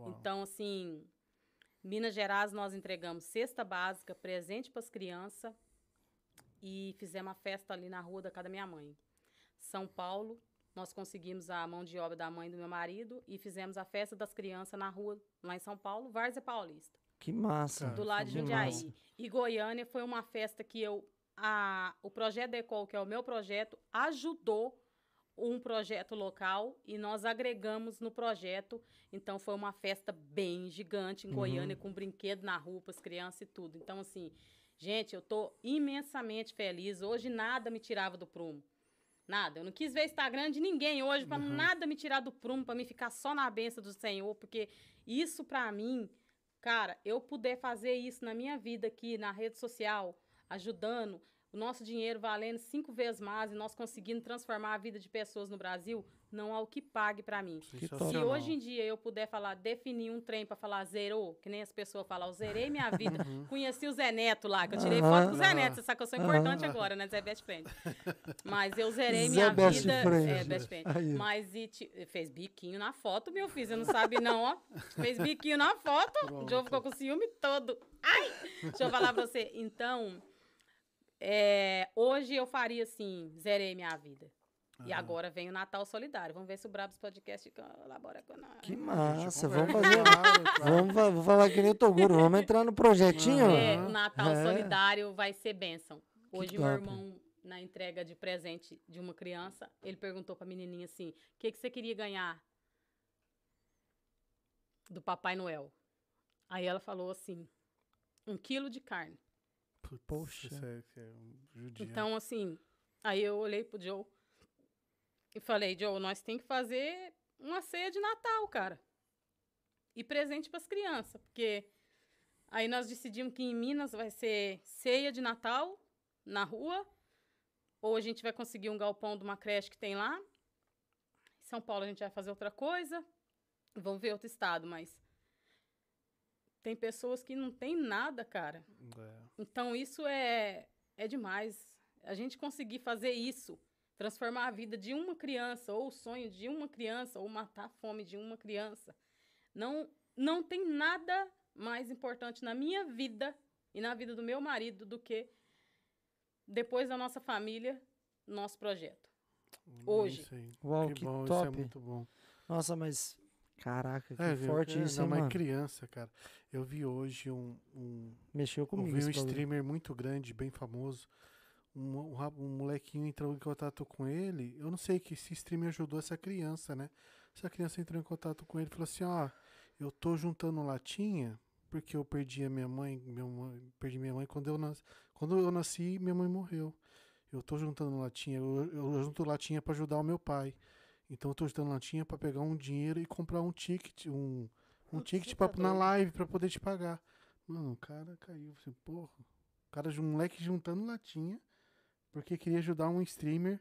Uau. Então, assim, Minas Gerais nós entregamos cesta básica, presente para as crianças e fizemos a festa ali na rua da casa da minha mãe. São Paulo, nós conseguimos a mão de obra da mãe do meu marido e fizemos a festa das crianças na rua, lá em São Paulo, Várzea Paulista Que massa. Do lado de Jundiaí. massa. E Goiânia foi uma festa que eu, a, o projeto Decol, que é o meu projeto, ajudou um projeto local e nós agregamos no projeto. Então foi uma festa bem gigante em Uhum. Goiânia, com brinquedo na rua para as crianças e tudo. Então, assim, gente, eu tô imensamente feliz. Hoje nada me tirava do prumo. Nada. Eu não quis ver Instagram de ninguém hoje pra nada me tirar do prumo, pra me ficar só na benção do Senhor, porque isso pra mim, cara, eu puder fazer isso na minha vida aqui, na rede social, ajudando, o nosso dinheiro valendo cinco vezes mais e nós conseguindo transformar a vida de pessoas no Brasil, não há o que pague pra mim. Se hoje em dia eu puder falar, definir um trem pra falar zerou, que nem as pessoas falam, eu zerei minha vida. Conheci o Zé Neto lá, que eu tirei foto com o Zé. Neto, você sabe que eu sou importante agora, né? Zé Best Friend. Mas eu zerei Zé minha Best vida. Friend. É, Best Friend. Aí. Mas e ti- fez biquinho na foto, meu filho. Você não sabe, não, ó. Fez biquinho na foto. O Joe ficou com ciúme todo. Ai! Deixa eu falar pra você. Então, é, hoje eu faria assim, zerei minha vida. E agora vem o Natal Solidário. Vamos ver se o Brabos Podcast colabora com nós. Que massa, vamos fazer. Claro. Vamos, vou falar que nem o Toguro, vamos entrar no projetinho. É, Aham. o Natal É. Solidário vai ser bênção. Hoje, meu irmão, na entrega de presente de uma criança, ele perguntou pra menininha assim: o que, que você queria ganhar do Papai Noel? Aí ela falou assim: um quilo de carne. Putz, Poxa. isso é- é um. Então, assim, aí eu olhei pro Joe e falei: Joe, nós tem que fazer uma ceia de Natal, cara. E presente pras crianças, porque aí nós decidimos que em Minas vai ser ceia de Natal na rua, ou a gente vai conseguir um galpão de uma creche que tem lá. Em São Paulo a gente vai fazer outra coisa. Vamos ver outro estado, mas tem pessoas que não tem nada, cara. É. Então isso é, é demais. A gente conseguir fazer isso, transformar a vida de uma criança, ou o sonho de uma criança, ou matar a fome de uma criança. Não, não tem nada mais importante na minha vida e na vida do meu marido do que depois da nossa família, nosso projeto. Hoje. Isso aí. Uau, que, que bom, isso é top. muito bom. Nossa, mas. Caraca, que É, viu? forte É, isso, não, hein, mas mano? criança, cara. Eu vi hoje um, um, Mexeu eu comigo. vi um streamer muito grande, bem famoso. Um, um, um molequinho entrou em contato com ele. Eu não sei que esse streamer ajudou essa criança, né? Essa criança entrou em contato com ele e falou assim: Ó, eu tô juntando latinha porque eu perdi a minha mãe, minha mãe perdi minha mãe quando eu nasci. Quando eu nasci, minha mãe morreu. Eu tô juntando latinha, eu, eu junto latinha pra ajudar o meu pai. Então eu tô juntando latinha pra pegar um dinheiro e comprar um ticket, um, um ticket pra, tá na live pra poder te pagar. Mano, o cara caiu. Assim, porra. O cara, um moleque juntando latinha porque queria ajudar um streamer.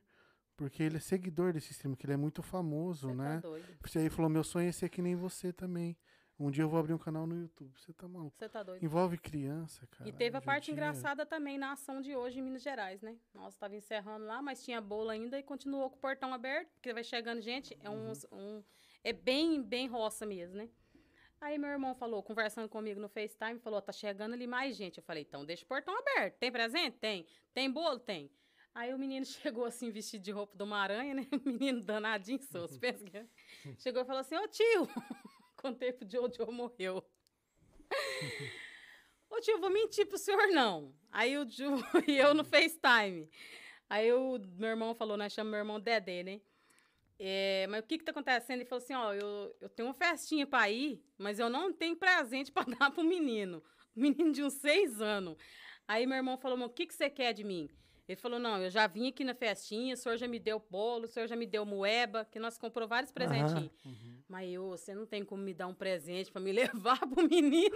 Porque ele é seguidor desse streamer, que ele é muito famoso, Você né? tá doido. Você aí falou: meu sonho é ser que nem você também. Um dia eu vou abrir um canal no YouTube. Você tá maluco? Você tá doido. Envolve criança, cara. E teve a parte engraçada também na ação de hoje em Minas Gerais, né? Nós estava encerrando lá, mas tinha bolo ainda e continuou com o portão aberto, porque vai chegando gente. É, uns, um, é bem, bem roça mesmo, né? Aí meu irmão falou, conversando comigo no FaceTime, falou, tá chegando ali mais gente. Eu falei, então deixa o portão aberto. Tem presente? Tem. Tem bolo? Tem. Aí o menino chegou assim, vestido de roupa de uma aranha, né? O menino danadinho, sou, pensa que. Chegou e falou assim, ô tio, contei pro Joe, o Joe morreu. Ô tio, vou mentir pro senhor não. Aí o Ju e eu no FaceTime. Aí o meu irmão falou, nós chamamos meu irmão Dedé, né? É, mas o que que tá acontecendo? Ele falou assim, ó, eu, eu tenho uma festinha pra ir, mas eu não tenho presente pra dar pro menino. Menino de uns seis anos. Aí meu irmão falou, o que que você quer de mim? Ele falou, não, eu já vim aqui na festinha, o senhor já me deu bolo, o senhor já me deu moeba, que nós comprou vários presentinhos. Uhum. Mas eu, você não tem como me dar um presente pra me levar pro menino,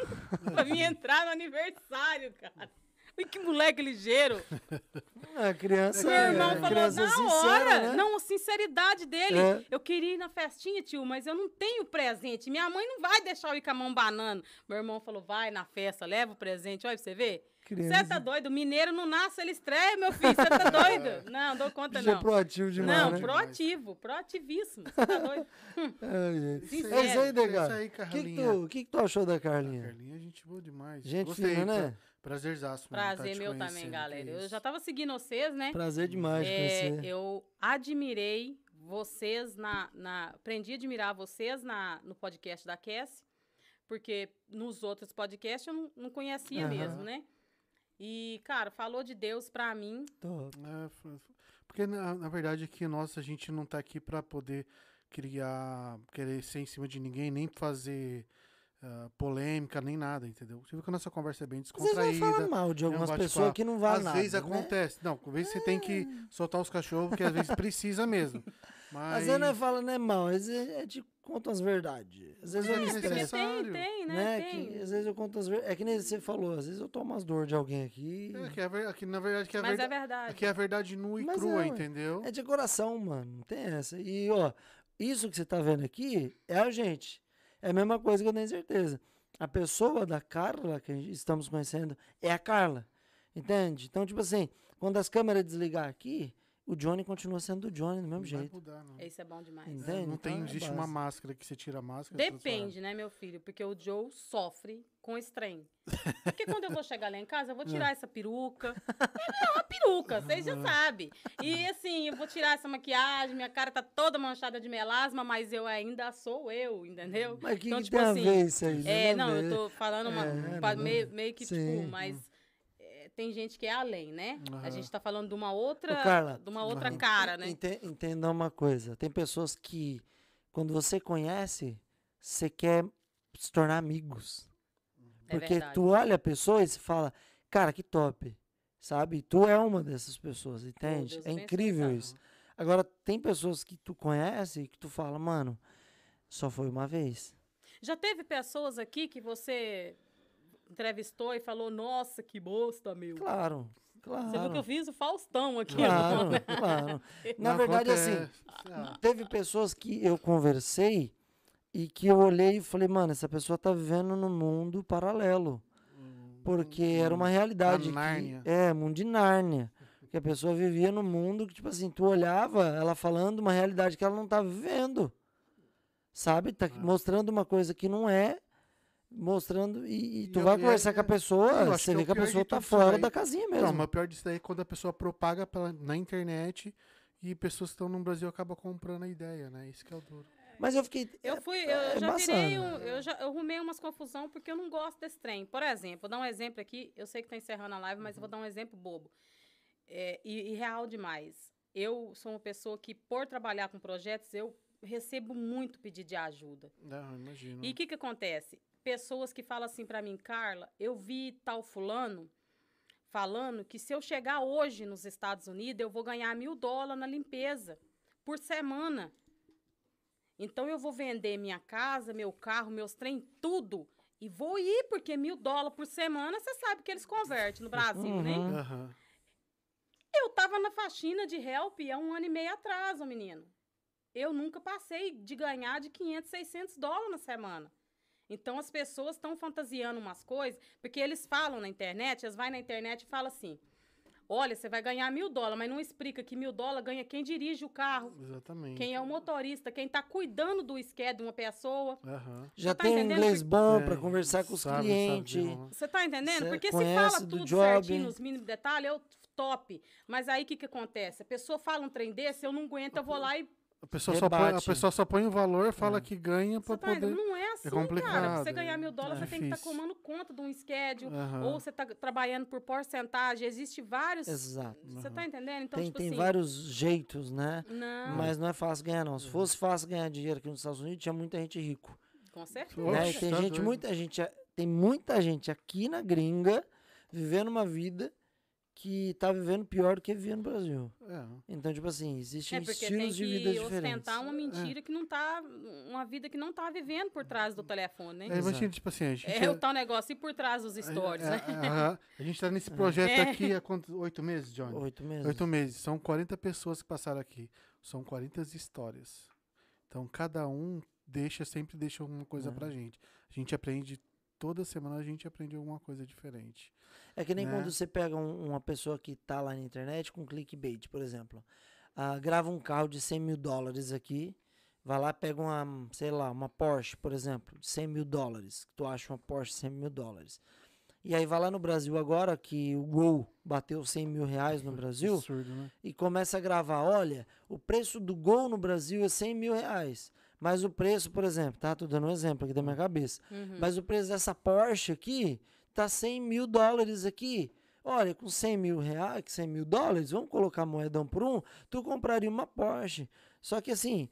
pra me entrar no aniversário, cara. Que moleque ligeiro. A criança, Meu irmão é, falou criança na sincera, hora. né? Não, a sinceridade dele. É. Eu queria ir na festinha, tio, mas eu não tenho presente. Minha mãe não vai deixar eu ir com a mão banando. Meu irmão falou, vai na festa, leva o presente. Olha pra você ver. Você tá doido? Mineiro não nasce, ele estreia, meu filho. Você tá doido? Não, dou conta é não. proativo demais, Não, né? proativo, proativíssimo. Você tá doido? Sincero. É isso aí, Degar. Isso aí, O que, que, Carlinha. tu, que que tu achou da A Carlinha? Carlinha, gente boa demais. Gente Gostei, fina, né? pra- Prazerzaço. Prazer tá meu também, conhecendo, galera. que Eu já tava seguindo vocês, né? Prazer demais de É, conhecer. eu admirei vocês na, na aprendi a admirar vocês na, no podcast da Cass, porque nos outros podcasts eu não, não conhecia mesmo, né? E, cara, falou de Deus pra mim. É, porque na, na verdade aqui nós a gente não tá aqui pra poder criar, querer ser em cima de ninguém, nem fazer ah, polêmica, nem nada, entendeu? Você viu que a nossa conversa é bem Às vezes vai falar descontraída. mal de é um algumas pessoas que não valem Às nada. vezes né? acontece. Não, às vezes você tem que soltar os cachorros, porque às vezes precisa mesmo. Mas Às vezes não é fala, não é mal, às vezes é de conta as verdades. Às vezes eu me É, estresso. tem, tem, né? Né? Tem. Que, às vezes eu conto as verdades. É que nem você falou, às vezes eu tomo as dores de alguém aqui. É, que é ver- que na verdade que é, Mas verda- é verdade. aqui é a verdade nua e Mas crua, é, entendeu? É de coração, mano. Não tem essa. E, ó, isso que você tá vendo aqui é a gente. É a mesma coisa que eu tenho certeza. A pessoa da Carla que estamos conhecendo é a Carla. Entende? Então, tipo assim, quando as câmeras desligar aqui, o Johnny continua sendo o Johnny do mesmo Não vai jeito. mudar, não. Isso é bom demais. Entende? É, não tem, Então é existe base. uma máscara que você tira a máscara. Depende, né, meu filho? Porque o Joe sofre com esse trem. Porque quando eu vou chegar lá em casa, eu vou tirar essa peruca. É uma peruca, vocês já sabem. E assim, eu vou tirar essa maquiagem, minha cara tá toda manchada de melasma, mas eu ainda sou eu, entendeu? Mas o que, Então, que tipo tem assim, a ver isso aí? É, não, eu tô falando uma, É, meio, meio que, Sim. tipo, mas é, tem gente que é além, né? A Aham. gente tá falando de uma outra, Ô, Carla, de uma outra cara, né? Ente- Entenda uma coisa. Tem pessoas que, quando você conhece, você quer se tornar amigos. É Porque verdade. tu olha a pessoa e se fala, cara, que top. Sabe? Tu é uma dessas pessoas, entende? Deus é incrível isso. Agora, tem pessoas que tu conhece que tu fala, mano, só foi uma vez. Já teve pessoas aqui que você entrevistou e falou, nossa, que bosta, meu. Claro, claro. Você viu que eu fiz o Faustão aqui. Claro, né? claro. Na Não verdade, assim, acontece. Ah, teve pessoas que eu conversei e que eu olhei e falei, mano, essa pessoa tá vivendo num mundo paralelo. Porque era uma realidade. que- Nárnia. é, mundo de Nárnia. Que a pessoa vivia num mundo que, tipo assim, tu olhava ela falando uma realidade que ela não tá vivendo. Sabe? Tá Ah. mostrando uma coisa que não é. Mostrando. E, e tu E vai eu- e conversar é- com a pessoa, você vê é o que a pessoa tá fora da casinha mesmo. Não, mas o pior disso daí é quando a pessoa propaga pela, na internet e pessoas que estão no Brasil acabam comprando a ideia, né? Isso que é o duro. Mas eu fiquei. Eu fui, eu é já virei, um, eu já eu arrumei umas confusão porque eu não gosto desse trem. Por exemplo, vou dar um exemplo aqui, eu sei que tá encerrando a live, mas eu vou dar um exemplo bobo. É, e, e real demais. Eu sou uma pessoa que, por trabalhar com projetos, eu recebo muito pedido de ajuda. Não, imagino. E o que que acontece? Pessoas que falam assim pra mim, Carla, eu vi tal fulano falando que se eu chegar hoje nos Estados Unidos, eu vou ganhar mil dólares na limpeza por semana. Então eu vou vender minha casa, meu carro, meus trem, tudo. E vou ir, porque mil dólares por semana, você sabe que eles convertem no Brasil, né? Uhum. Eu tava na faxina de help há um ano e meio atrás, ô menino. Eu nunca passei de ganhar de 500, 600 dólares na semana. Então as pessoas estão fantasiando umas coisas, porque eles falam na internet, eles vão na internet e falam assim: olha, você vai ganhar mil dólares, mas não explica que mil dólares ganha quem dirige o carro, Exatamente. quem é o motorista, quem está cuidando do esquema de uma pessoa. Aham. Já tá tem um entendendo? inglês bom É, para conversar com os sabe, clientes. Você tá entendendo? Cê Porque se fala do tudo job. certinho, nos mínimos detalhes, eu top. Mas aí o que, que acontece? A pessoa fala um trem desse, eu não aguento, eu vou lá e A pessoa, só põe, a pessoa só põe o valor, fala que ganha pra Você tá poder. Não é assim, cara. Pra complicado, você ganhar mil dólares, é você tem que estar difícil. tomando conta de um schedule. Aham. Ou você tá trabalhando por porcentagem. Existe vários. Exato. Você tá entendendo? Então, tem tipo tem assim. vários jeitos, né? Não, Mas não é fácil ganhar, não. Se fosse fácil ganhar dinheiro aqui nos Estados Unidos, tinha muita gente rico. com certeza. né? Tem tá gente, muita gente, tem muita gente aqui na gringa vivendo uma vida que tá vivendo pior do que vivia no Brasil. É. Então, tipo assim, existem É porque estilos de vida que diferentes. ostentar uma mentira que não tá. Uma vida que não tá vivendo por trás do telefone, né? É, imagina, tipo assim, a gente. É o tal negócio e por trás dos stories, é, né? é, aham. A gente tá nesse projeto É. aqui há quantos? Oito meses, Johnny? Oito meses. Oito meses. São 40 pessoas que passaram aqui. São 40 histórias. Então, cada um deixa, sempre deixa alguma coisa É. pra gente. A gente aprende, toda semana a gente aprende alguma coisa diferente. É que nem né? quando você pega um- uma pessoa que tá lá na internet com clickbait, por exemplo. Ah, grava um carro de 100 mil dólares aqui, vai lá, pega uma, sei lá, uma Porsche, por exemplo, de 100 mil dólares. que Tu acha uma Porsche de 100 mil dólares. E aí vai lá no Brasil agora, que o Gol bateu 100 mil reais no Brasil, Absurdo, né? e começa a gravar, olha, o preço do Gol no Brasil é 100 mil reais. Mas o preço, por exemplo, tá? Tô dando um exemplo aqui da minha cabeça. Uhum. Mas o preço dessa Porsche aqui tá 100 mil dólares aqui. Olha, com 100 mil reais, 100 mil dólares, vamos colocar moedão por um, tu compraria uma Porsche. Só que assim,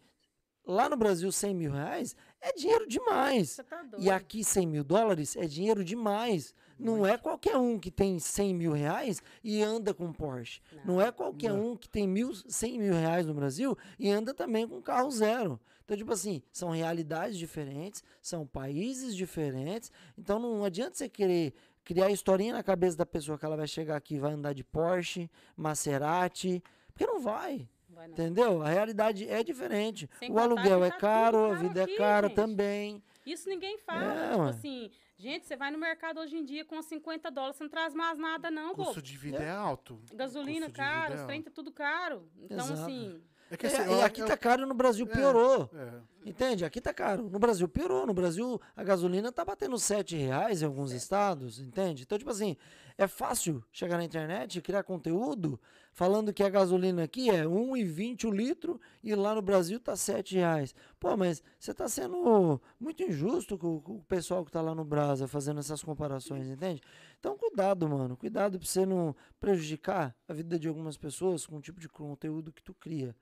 lá no Brasil 100 mil reais é dinheiro demais. Você tá. E aqui 100 mil dólares é dinheiro demais. Não é qualquer um que tem 100 mil reais e anda com Porsche. Não, é qualquer um que tem mil, 100 mil reais no Brasil e anda também com carro zero. Então, tipo assim, são realidades diferentes, são países diferentes. Então, não adianta você querer criar historinha na cabeça da pessoa que ela vai chegar aqui e vai andar de Porsche, Maserati, porque não vai. Vai não. Entendeu? A realidade é diferente. Sem o aluguel é tá tudo caro, a caro vida aqui, é cara gente. também. Isso ninguém fala. É, tipo assim, gente, você vai no mercado hoje em dia com 50 dólares, você não traz mais nada, não, O pô. custo de vida é, alto. Gasolina caro, é os trem tá tudo caro. Então, Exato. assim, É que É, assim, e eu- aqui eu- tá caro e no Brasil É. piorou. é. Entende? Aqui tá caro. No Brasil piorou. No Brasil a gasolina tá batendo 7 reais em alguns estados, entende? Então, tipo assim, é fácil chegar na internet e criar conteúdo falando que a gasolina aqui é 1,20 o litro e lá no Brasil tá 7 reais. Pô, mas você tá sendo muito injusto com, com o pessoal que tá lá no Brasa fazendo essas comparações, entende? Então, cuidado, mano. Cuidado pra você não prejudicar a vida de algumas pessoas com o tipo de conteúdo que tu cria.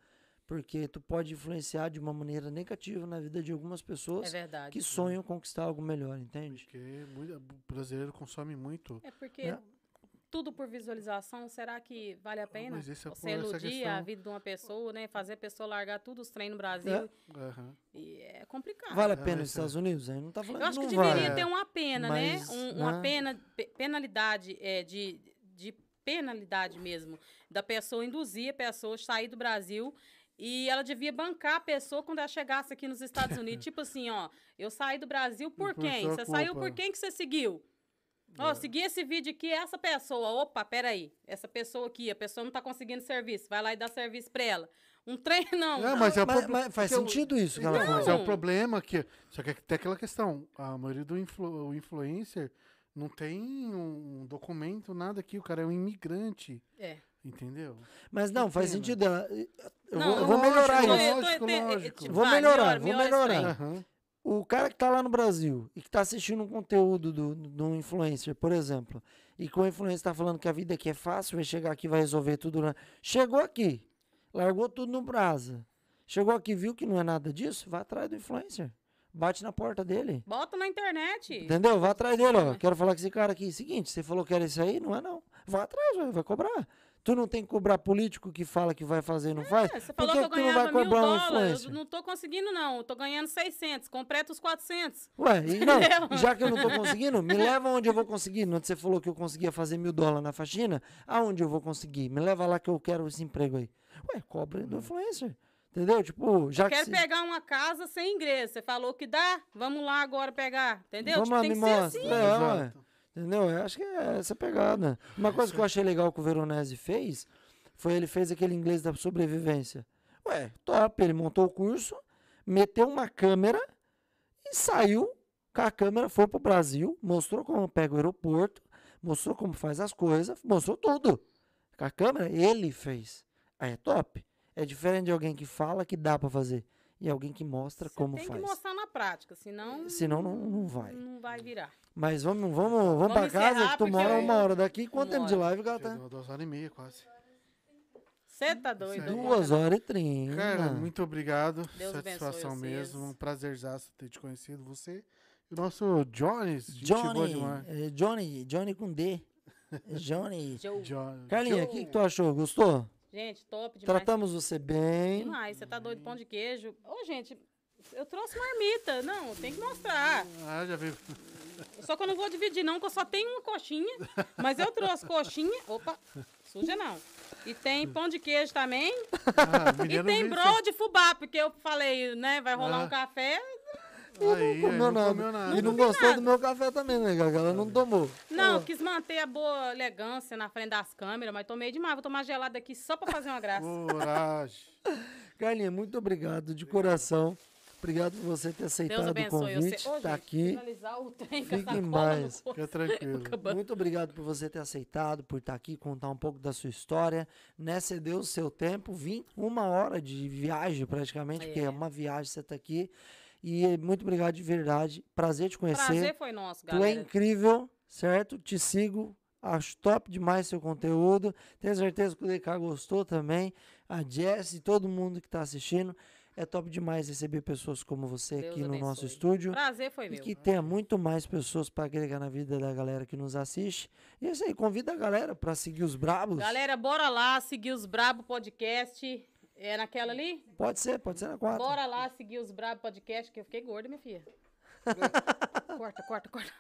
Porque tu pode influenciar de uma maneira negativa na vida de algumas é pessoas verdade. que sonham conquistar algo melhor, entende? Porque o brasileiro consome muito. É porque Né? Tudo por visualização, será que vale a pena? mas esse é Você iludir a vida de uma pessoa, né? Fazer a pessoa largar tudo os trem no Brasil. É. Aham. E é complicado. Vale a É, pena nos Estados Unidos? Aí não tá falando Eu acho que deveria vale. ter uma pena, Mas, né? Um- uma né? pena, pe- penalidade é, de, de penalidade mesmo. Da pessoa induzir a pessoa a sair do Brasil e ela devia bancar a pessoa quando ela chegasse aqui nos Estados Unidos. tipo assim, ó, eu saí do Brasil por, Por quem? Você saiu culpa. por quem que você seguiu? Ó, segui esse vídeo aqui, essa pessoa. Opa, peraí. Essa pessoa aqui, a pessoa não tá conseguindo serviço. Vai lá e dá serviço pra ela. Um trem, não. É, mas é o Mas, proble- mas faz sentido isso que ela Então, falou. mas é o problema que. Só que tem aquela questão. A maioria do influ, o influencer não tem um documento, nada aqui. O cara é um imigrante. É. Entendeu? Mas não, faz sentido. Eu, Não, vou, eu melhorar isso. eu lógico, lógico. Vou melhorar, melhora, vou melhorar. trem. O cara que tá lá no Brasil e que tá assistindo um conteúdo do, do influencer, por exemplo, e que o influencer tá falando que a vida aqui é fácil, vai chegar aqui e vai resolver tudo. Né? Chegou aqui, largou tudo no brasa. Chegou aqui, viu que não é nada disso, vai atrás do influencer. Bate na porta dele. Bota na internet. Entendeu? Vai atrás dele, ó. Quero falar com esse cara aqui. Seguinte, você falou que era isso aí? Não é não. Vai atrás, vai, vai cobrar. Tu não tem que cobrar político que fala que vai fazer e não faz? É, você Por falou que, que eu que tu não vai ganhava mil cobrar um dólares. influencer? Eu não tô conseguindo, não. Eu tô ganhando 600. Completa os 400. Ué, e não, já que eu não tô conseguindo, me leva onde eu vou conseguir. Onde você falou que eu conseguia fazer mil dólares na faxina, aonde eu vou conseguir? Me leva lá que eu quero esse emprego aí. Ué, cobra do influencer. Entendeu? Tipo, já que. Quero se- pegar uma casa sem ingresso. Você falou que dá? Vamos lá agora pegar. Entendeu? Vamos Tipo, lá, tem me que ser assim. É, ué. Entendeu? Eu acho que é essa pegada. Uma coisa que eu achei legal que o Veronese fez foi ele fez aquele inglês da sobrevivência. Ué, top. Ele montou o curso, meteu uma câmera e saiu com a câmera, foi pro Brasil, mostrou como pega o aeroporto, mostrou como faz as coisas, mostrou tudo. Com a câmera, ele fez. Aí é top. É diferente de alguém que fala que dá pra fazer e alguém que mostra Você como tem faz. que mostrar na prática, senão Senão não, não vai. não vai virar. Mas vamos, vamos, vamos, pra Vamos casa, encerrar, que tu mora eu- uma hora daqui. Quanto tempo de live, gata? Duas horas e meia quase. Você tá doido? Duas horas e trinta. Cara, muito obrigado. Deus Satisfação mesmo. vocês. Um prazerzaço ter te conhecido. Você e o nosso Jones. Johnny, demais. é, Johnny, Johnny com D. É Johnny. Joe. John- Carlinha, o que, que tu achou? Gostou? Gente, top demais. Tratamos você bem. Demais. Você tá doido? Pão de queijo. Ô, gente, eu trouxe marmita. Não, tem que mostrar. Ah, já viu. Só que eu não vou dividir, não, que eu só tenho uma coxinha. Mas eu trouxe coxinha. Opa, suja não. E tem pão de queijo também. Ah, E tem brol de fubá, porque eu falei, né? Vai rolar Ah. um café. Aí, aí, Comeu não nada. comeu nada. E não comi gostou nada. do meu café também, né, Gaga? Ela não tomou. Não, quis manter a boa elegância na frente das câmeras, mas tomei demais. Vou tomar gelado aqui só pra fazer uma graça. Coragem. Carlinha, muito obrigado de coração. Obrigado por você ter Deus aceitado o convite. você. Ô, tá gente, aqui. trem Fique em paz. Fica tranquilo. Muito obrigado por você ter aceitado, por estar aqui, contar um pouco da sua história, né? Você deu o seu tempo, vim uma hora de viagem praticamente, porque é É. uma viagem você tá aqui. E muito obrigado de verdade. Prazer te conhecer. Prazer foi nosso, tu é galera. incrível, certo? Te sigo. Acho top demais seu conteúdo. Tenho certeza que o DK gostou também. A Jess e todo mundo que está assistindo. É top demais receber pessoas como você Deus aqui no nosso abençoe. estúdio. Prazer foi E meu. que tenha muito mais pessoas para agregar na vida da galera que nos assiste. E é isso aí, convida a galera para seguir os Brabos. Galera, bora lá seguir os Brabo Podcast. É naquela ali? Pode ser, pode ser na quarta. Bora lá seguir os Brabo Podcast, que eu fiquei gorda, minha filha. corta, corta, corta.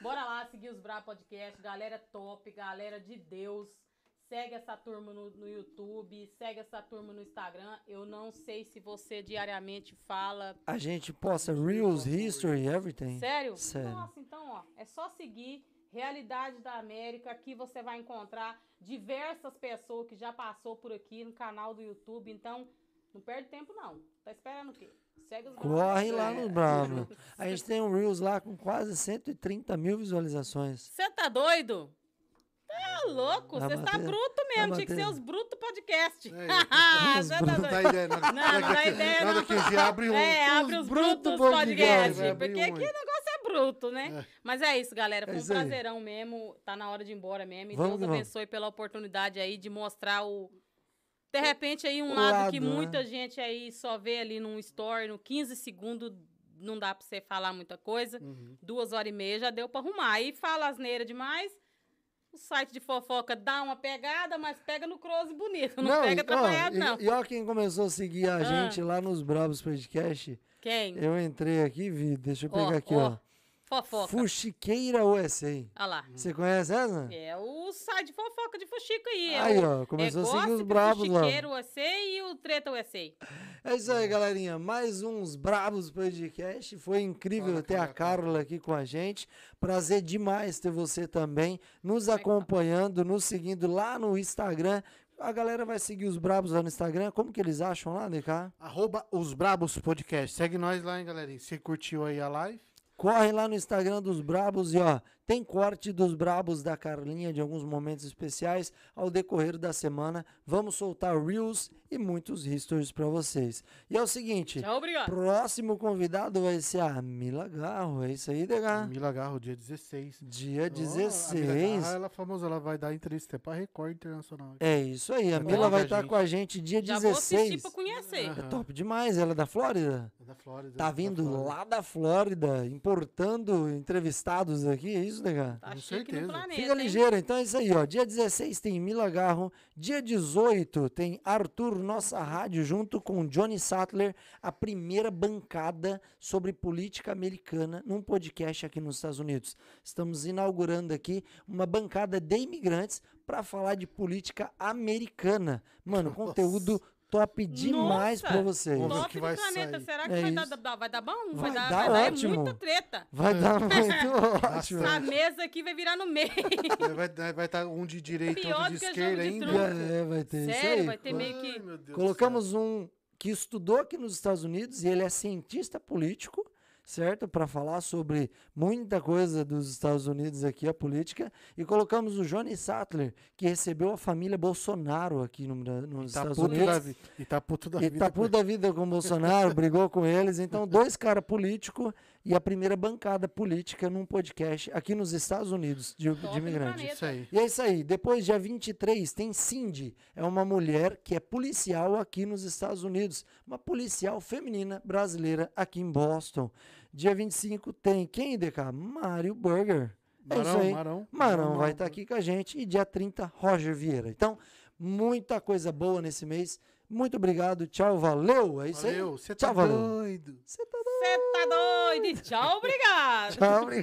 Bora lá seguir os Brabo Podcast. Galera top, galera de Deus. Segue essa turma no, no YouTube, segue essa turma no Instagram. Eu não sei se você diariamente fala. A gente posta Reels, History, everything. Sério? Sério. Nossa, então, ó, é só seguir Realidade da América. Aqui você vai encontrar diversas pessoas que já passou por aqui no canal do YouTube. Então, não perde tempo, não. Tá esperando o quê? Segue os Corre lá no Bravo. A gente tem um Reels lá com quase 130 mil visualizações. Você tá doido? Tá louco? Você tá bater- bruto mesmo. vai Tinha que ser os bruto podcast. É, Os tá bruto. Não doido? dá ideia, nada. Não, não dá ideia, Nada não. que abre um. É, abre os Bruto brutos Podcast. podcast. Abrir Porque um aqui aí. é bruto, né? Mas é isso, galera. Foi É um isso aí. prazerão mesmo. Tá na hora de ir embora mesmo. E Vamos Deus que vamos. abençoe pela oportunidade aí de mostrar o. De repente, aí, um O lado, que lado, né? muita gente aí só vê ali num story, no 15 segundos, não dá pra você falar muita coisa. Uhum. Duas horas e meia já deu pra arrumar. Aí fala asneira demais. O site de fofoca dá uma pegada, mas pega no close bonito. Não, pega e, ó, atrapalhado, e- não. E, ó quem começou a seguir a Ah. gente lá nos Bravos Podcast. Quem? Eu entrei aqui e vi. Deixa eu pegar aqui, ó. Fofoca. Fuxiqueira USA. Olha lá. Você conhece essa? É o site de fofoca de Fuxico aí. é Aí, ó, começou é a seguir os bravos lá. Fuxiqueiro USA e o Treta USA. É isso aí, galerinha. Mais uns Bravos Podcast. Foi incrível Fala, ter a Carioca. Carla aqui com a gente. Prazer demais ter você também nos é tá? acompanhando, nos seguindo lá no Instagram. A galera vai seguir os Bravos lá no Instagram. Como que eles acham lá, DK? Arroba os Brabos Podcast. Segue nós lá, hein, galerinha. Você curtiu aí a live? Corre lá no Instagram dos Brabos e ó, tem corte dos Brabos da Carlinha de alguns momentos especiais ao decorrer da semana. Vamos soltar reels e muitos stories pra vocês. E é o seguinte, Tchau, obrigado. próximo convidado vai ser a Mila Garro, é isso aí, Dega? Mila Garro, dia 16. Dia Ó, a Mila 16. Garro, ela é famosa, ela vai dar entrevista pra Record Internacional. É isso aí, a Vai Mila vai a estar com a gente dia Já vou assistir 16. pra conhecer. É top demais, ela é da Flórida? É da Flórida. Tá da vindo Flórida. lá da Flórida, importando entrevistados aqui, é isso, Dega? Tá Com certeza. planeta, Fica hein? ligeiro, então é isso aí, ó. Dia 16 tem Mila Garro, dia 18 tem Arthur Nossa Rádio junto com Johnny Sattler, a primeira bancada sobre política americana num podcast aqui nos Estados Unidos. Estamos inaugurando aqui uma bancada de imigrantes para falar de política americana. Mano, conteúdo top demais Nossa! para vocês. Vamos ver o Top que do vai planeta. sair. Será que É vai, isso. dar, dar- vai dar bom? Vai Vai, dar, dar vai dar é ótimo. muita treta. Vai dar muito ótimo. A mesa aqui vai virar no meio. Vai estar vai tá um de direita, Pior outro do de que esquerda de ainda. truco. É, vai ter isso Sério, aí. vai ter meio que... Ai, meu Deus do Colocamos um que estudou aqui nos Estados Unidos e ele é cientista político, certo? Para falar sobre muita coisa dos Estados Unidos aqui, a política. E colocamos o Johnny Sattler, que recebeu a família Bolsonaro aqui no, nos. Tá Estados Unidos. da. E tá puto da E vida. tá com puto da vida com o Bolsonaro, brigou com eles. Então, dois caras políticos e a primeira bancada política num podcast aqui nos Estados Unidos de, de do imigrante. planeta. Isso aí. E é isso aí. Depois, dia 23, tem Cindy. É uma mulher que é policial aqui nos Estados Unidos. Uma policial feminina brasileira aqui em Boston. Dia 25 tem quem, DK? Mário Burger. É isso Marão, aí. Marão. Marão vai estar aqui com a gente. E dia 30, Roger Vieira. Então, muita coisa boa nesse mês. Muito obrigado. Tchau, valeu. É isso Valeu. aí. Você Tchau, tá valeu. doido. Você tá Você tá doido? Tchau, obrigado. Tchau, obrigado.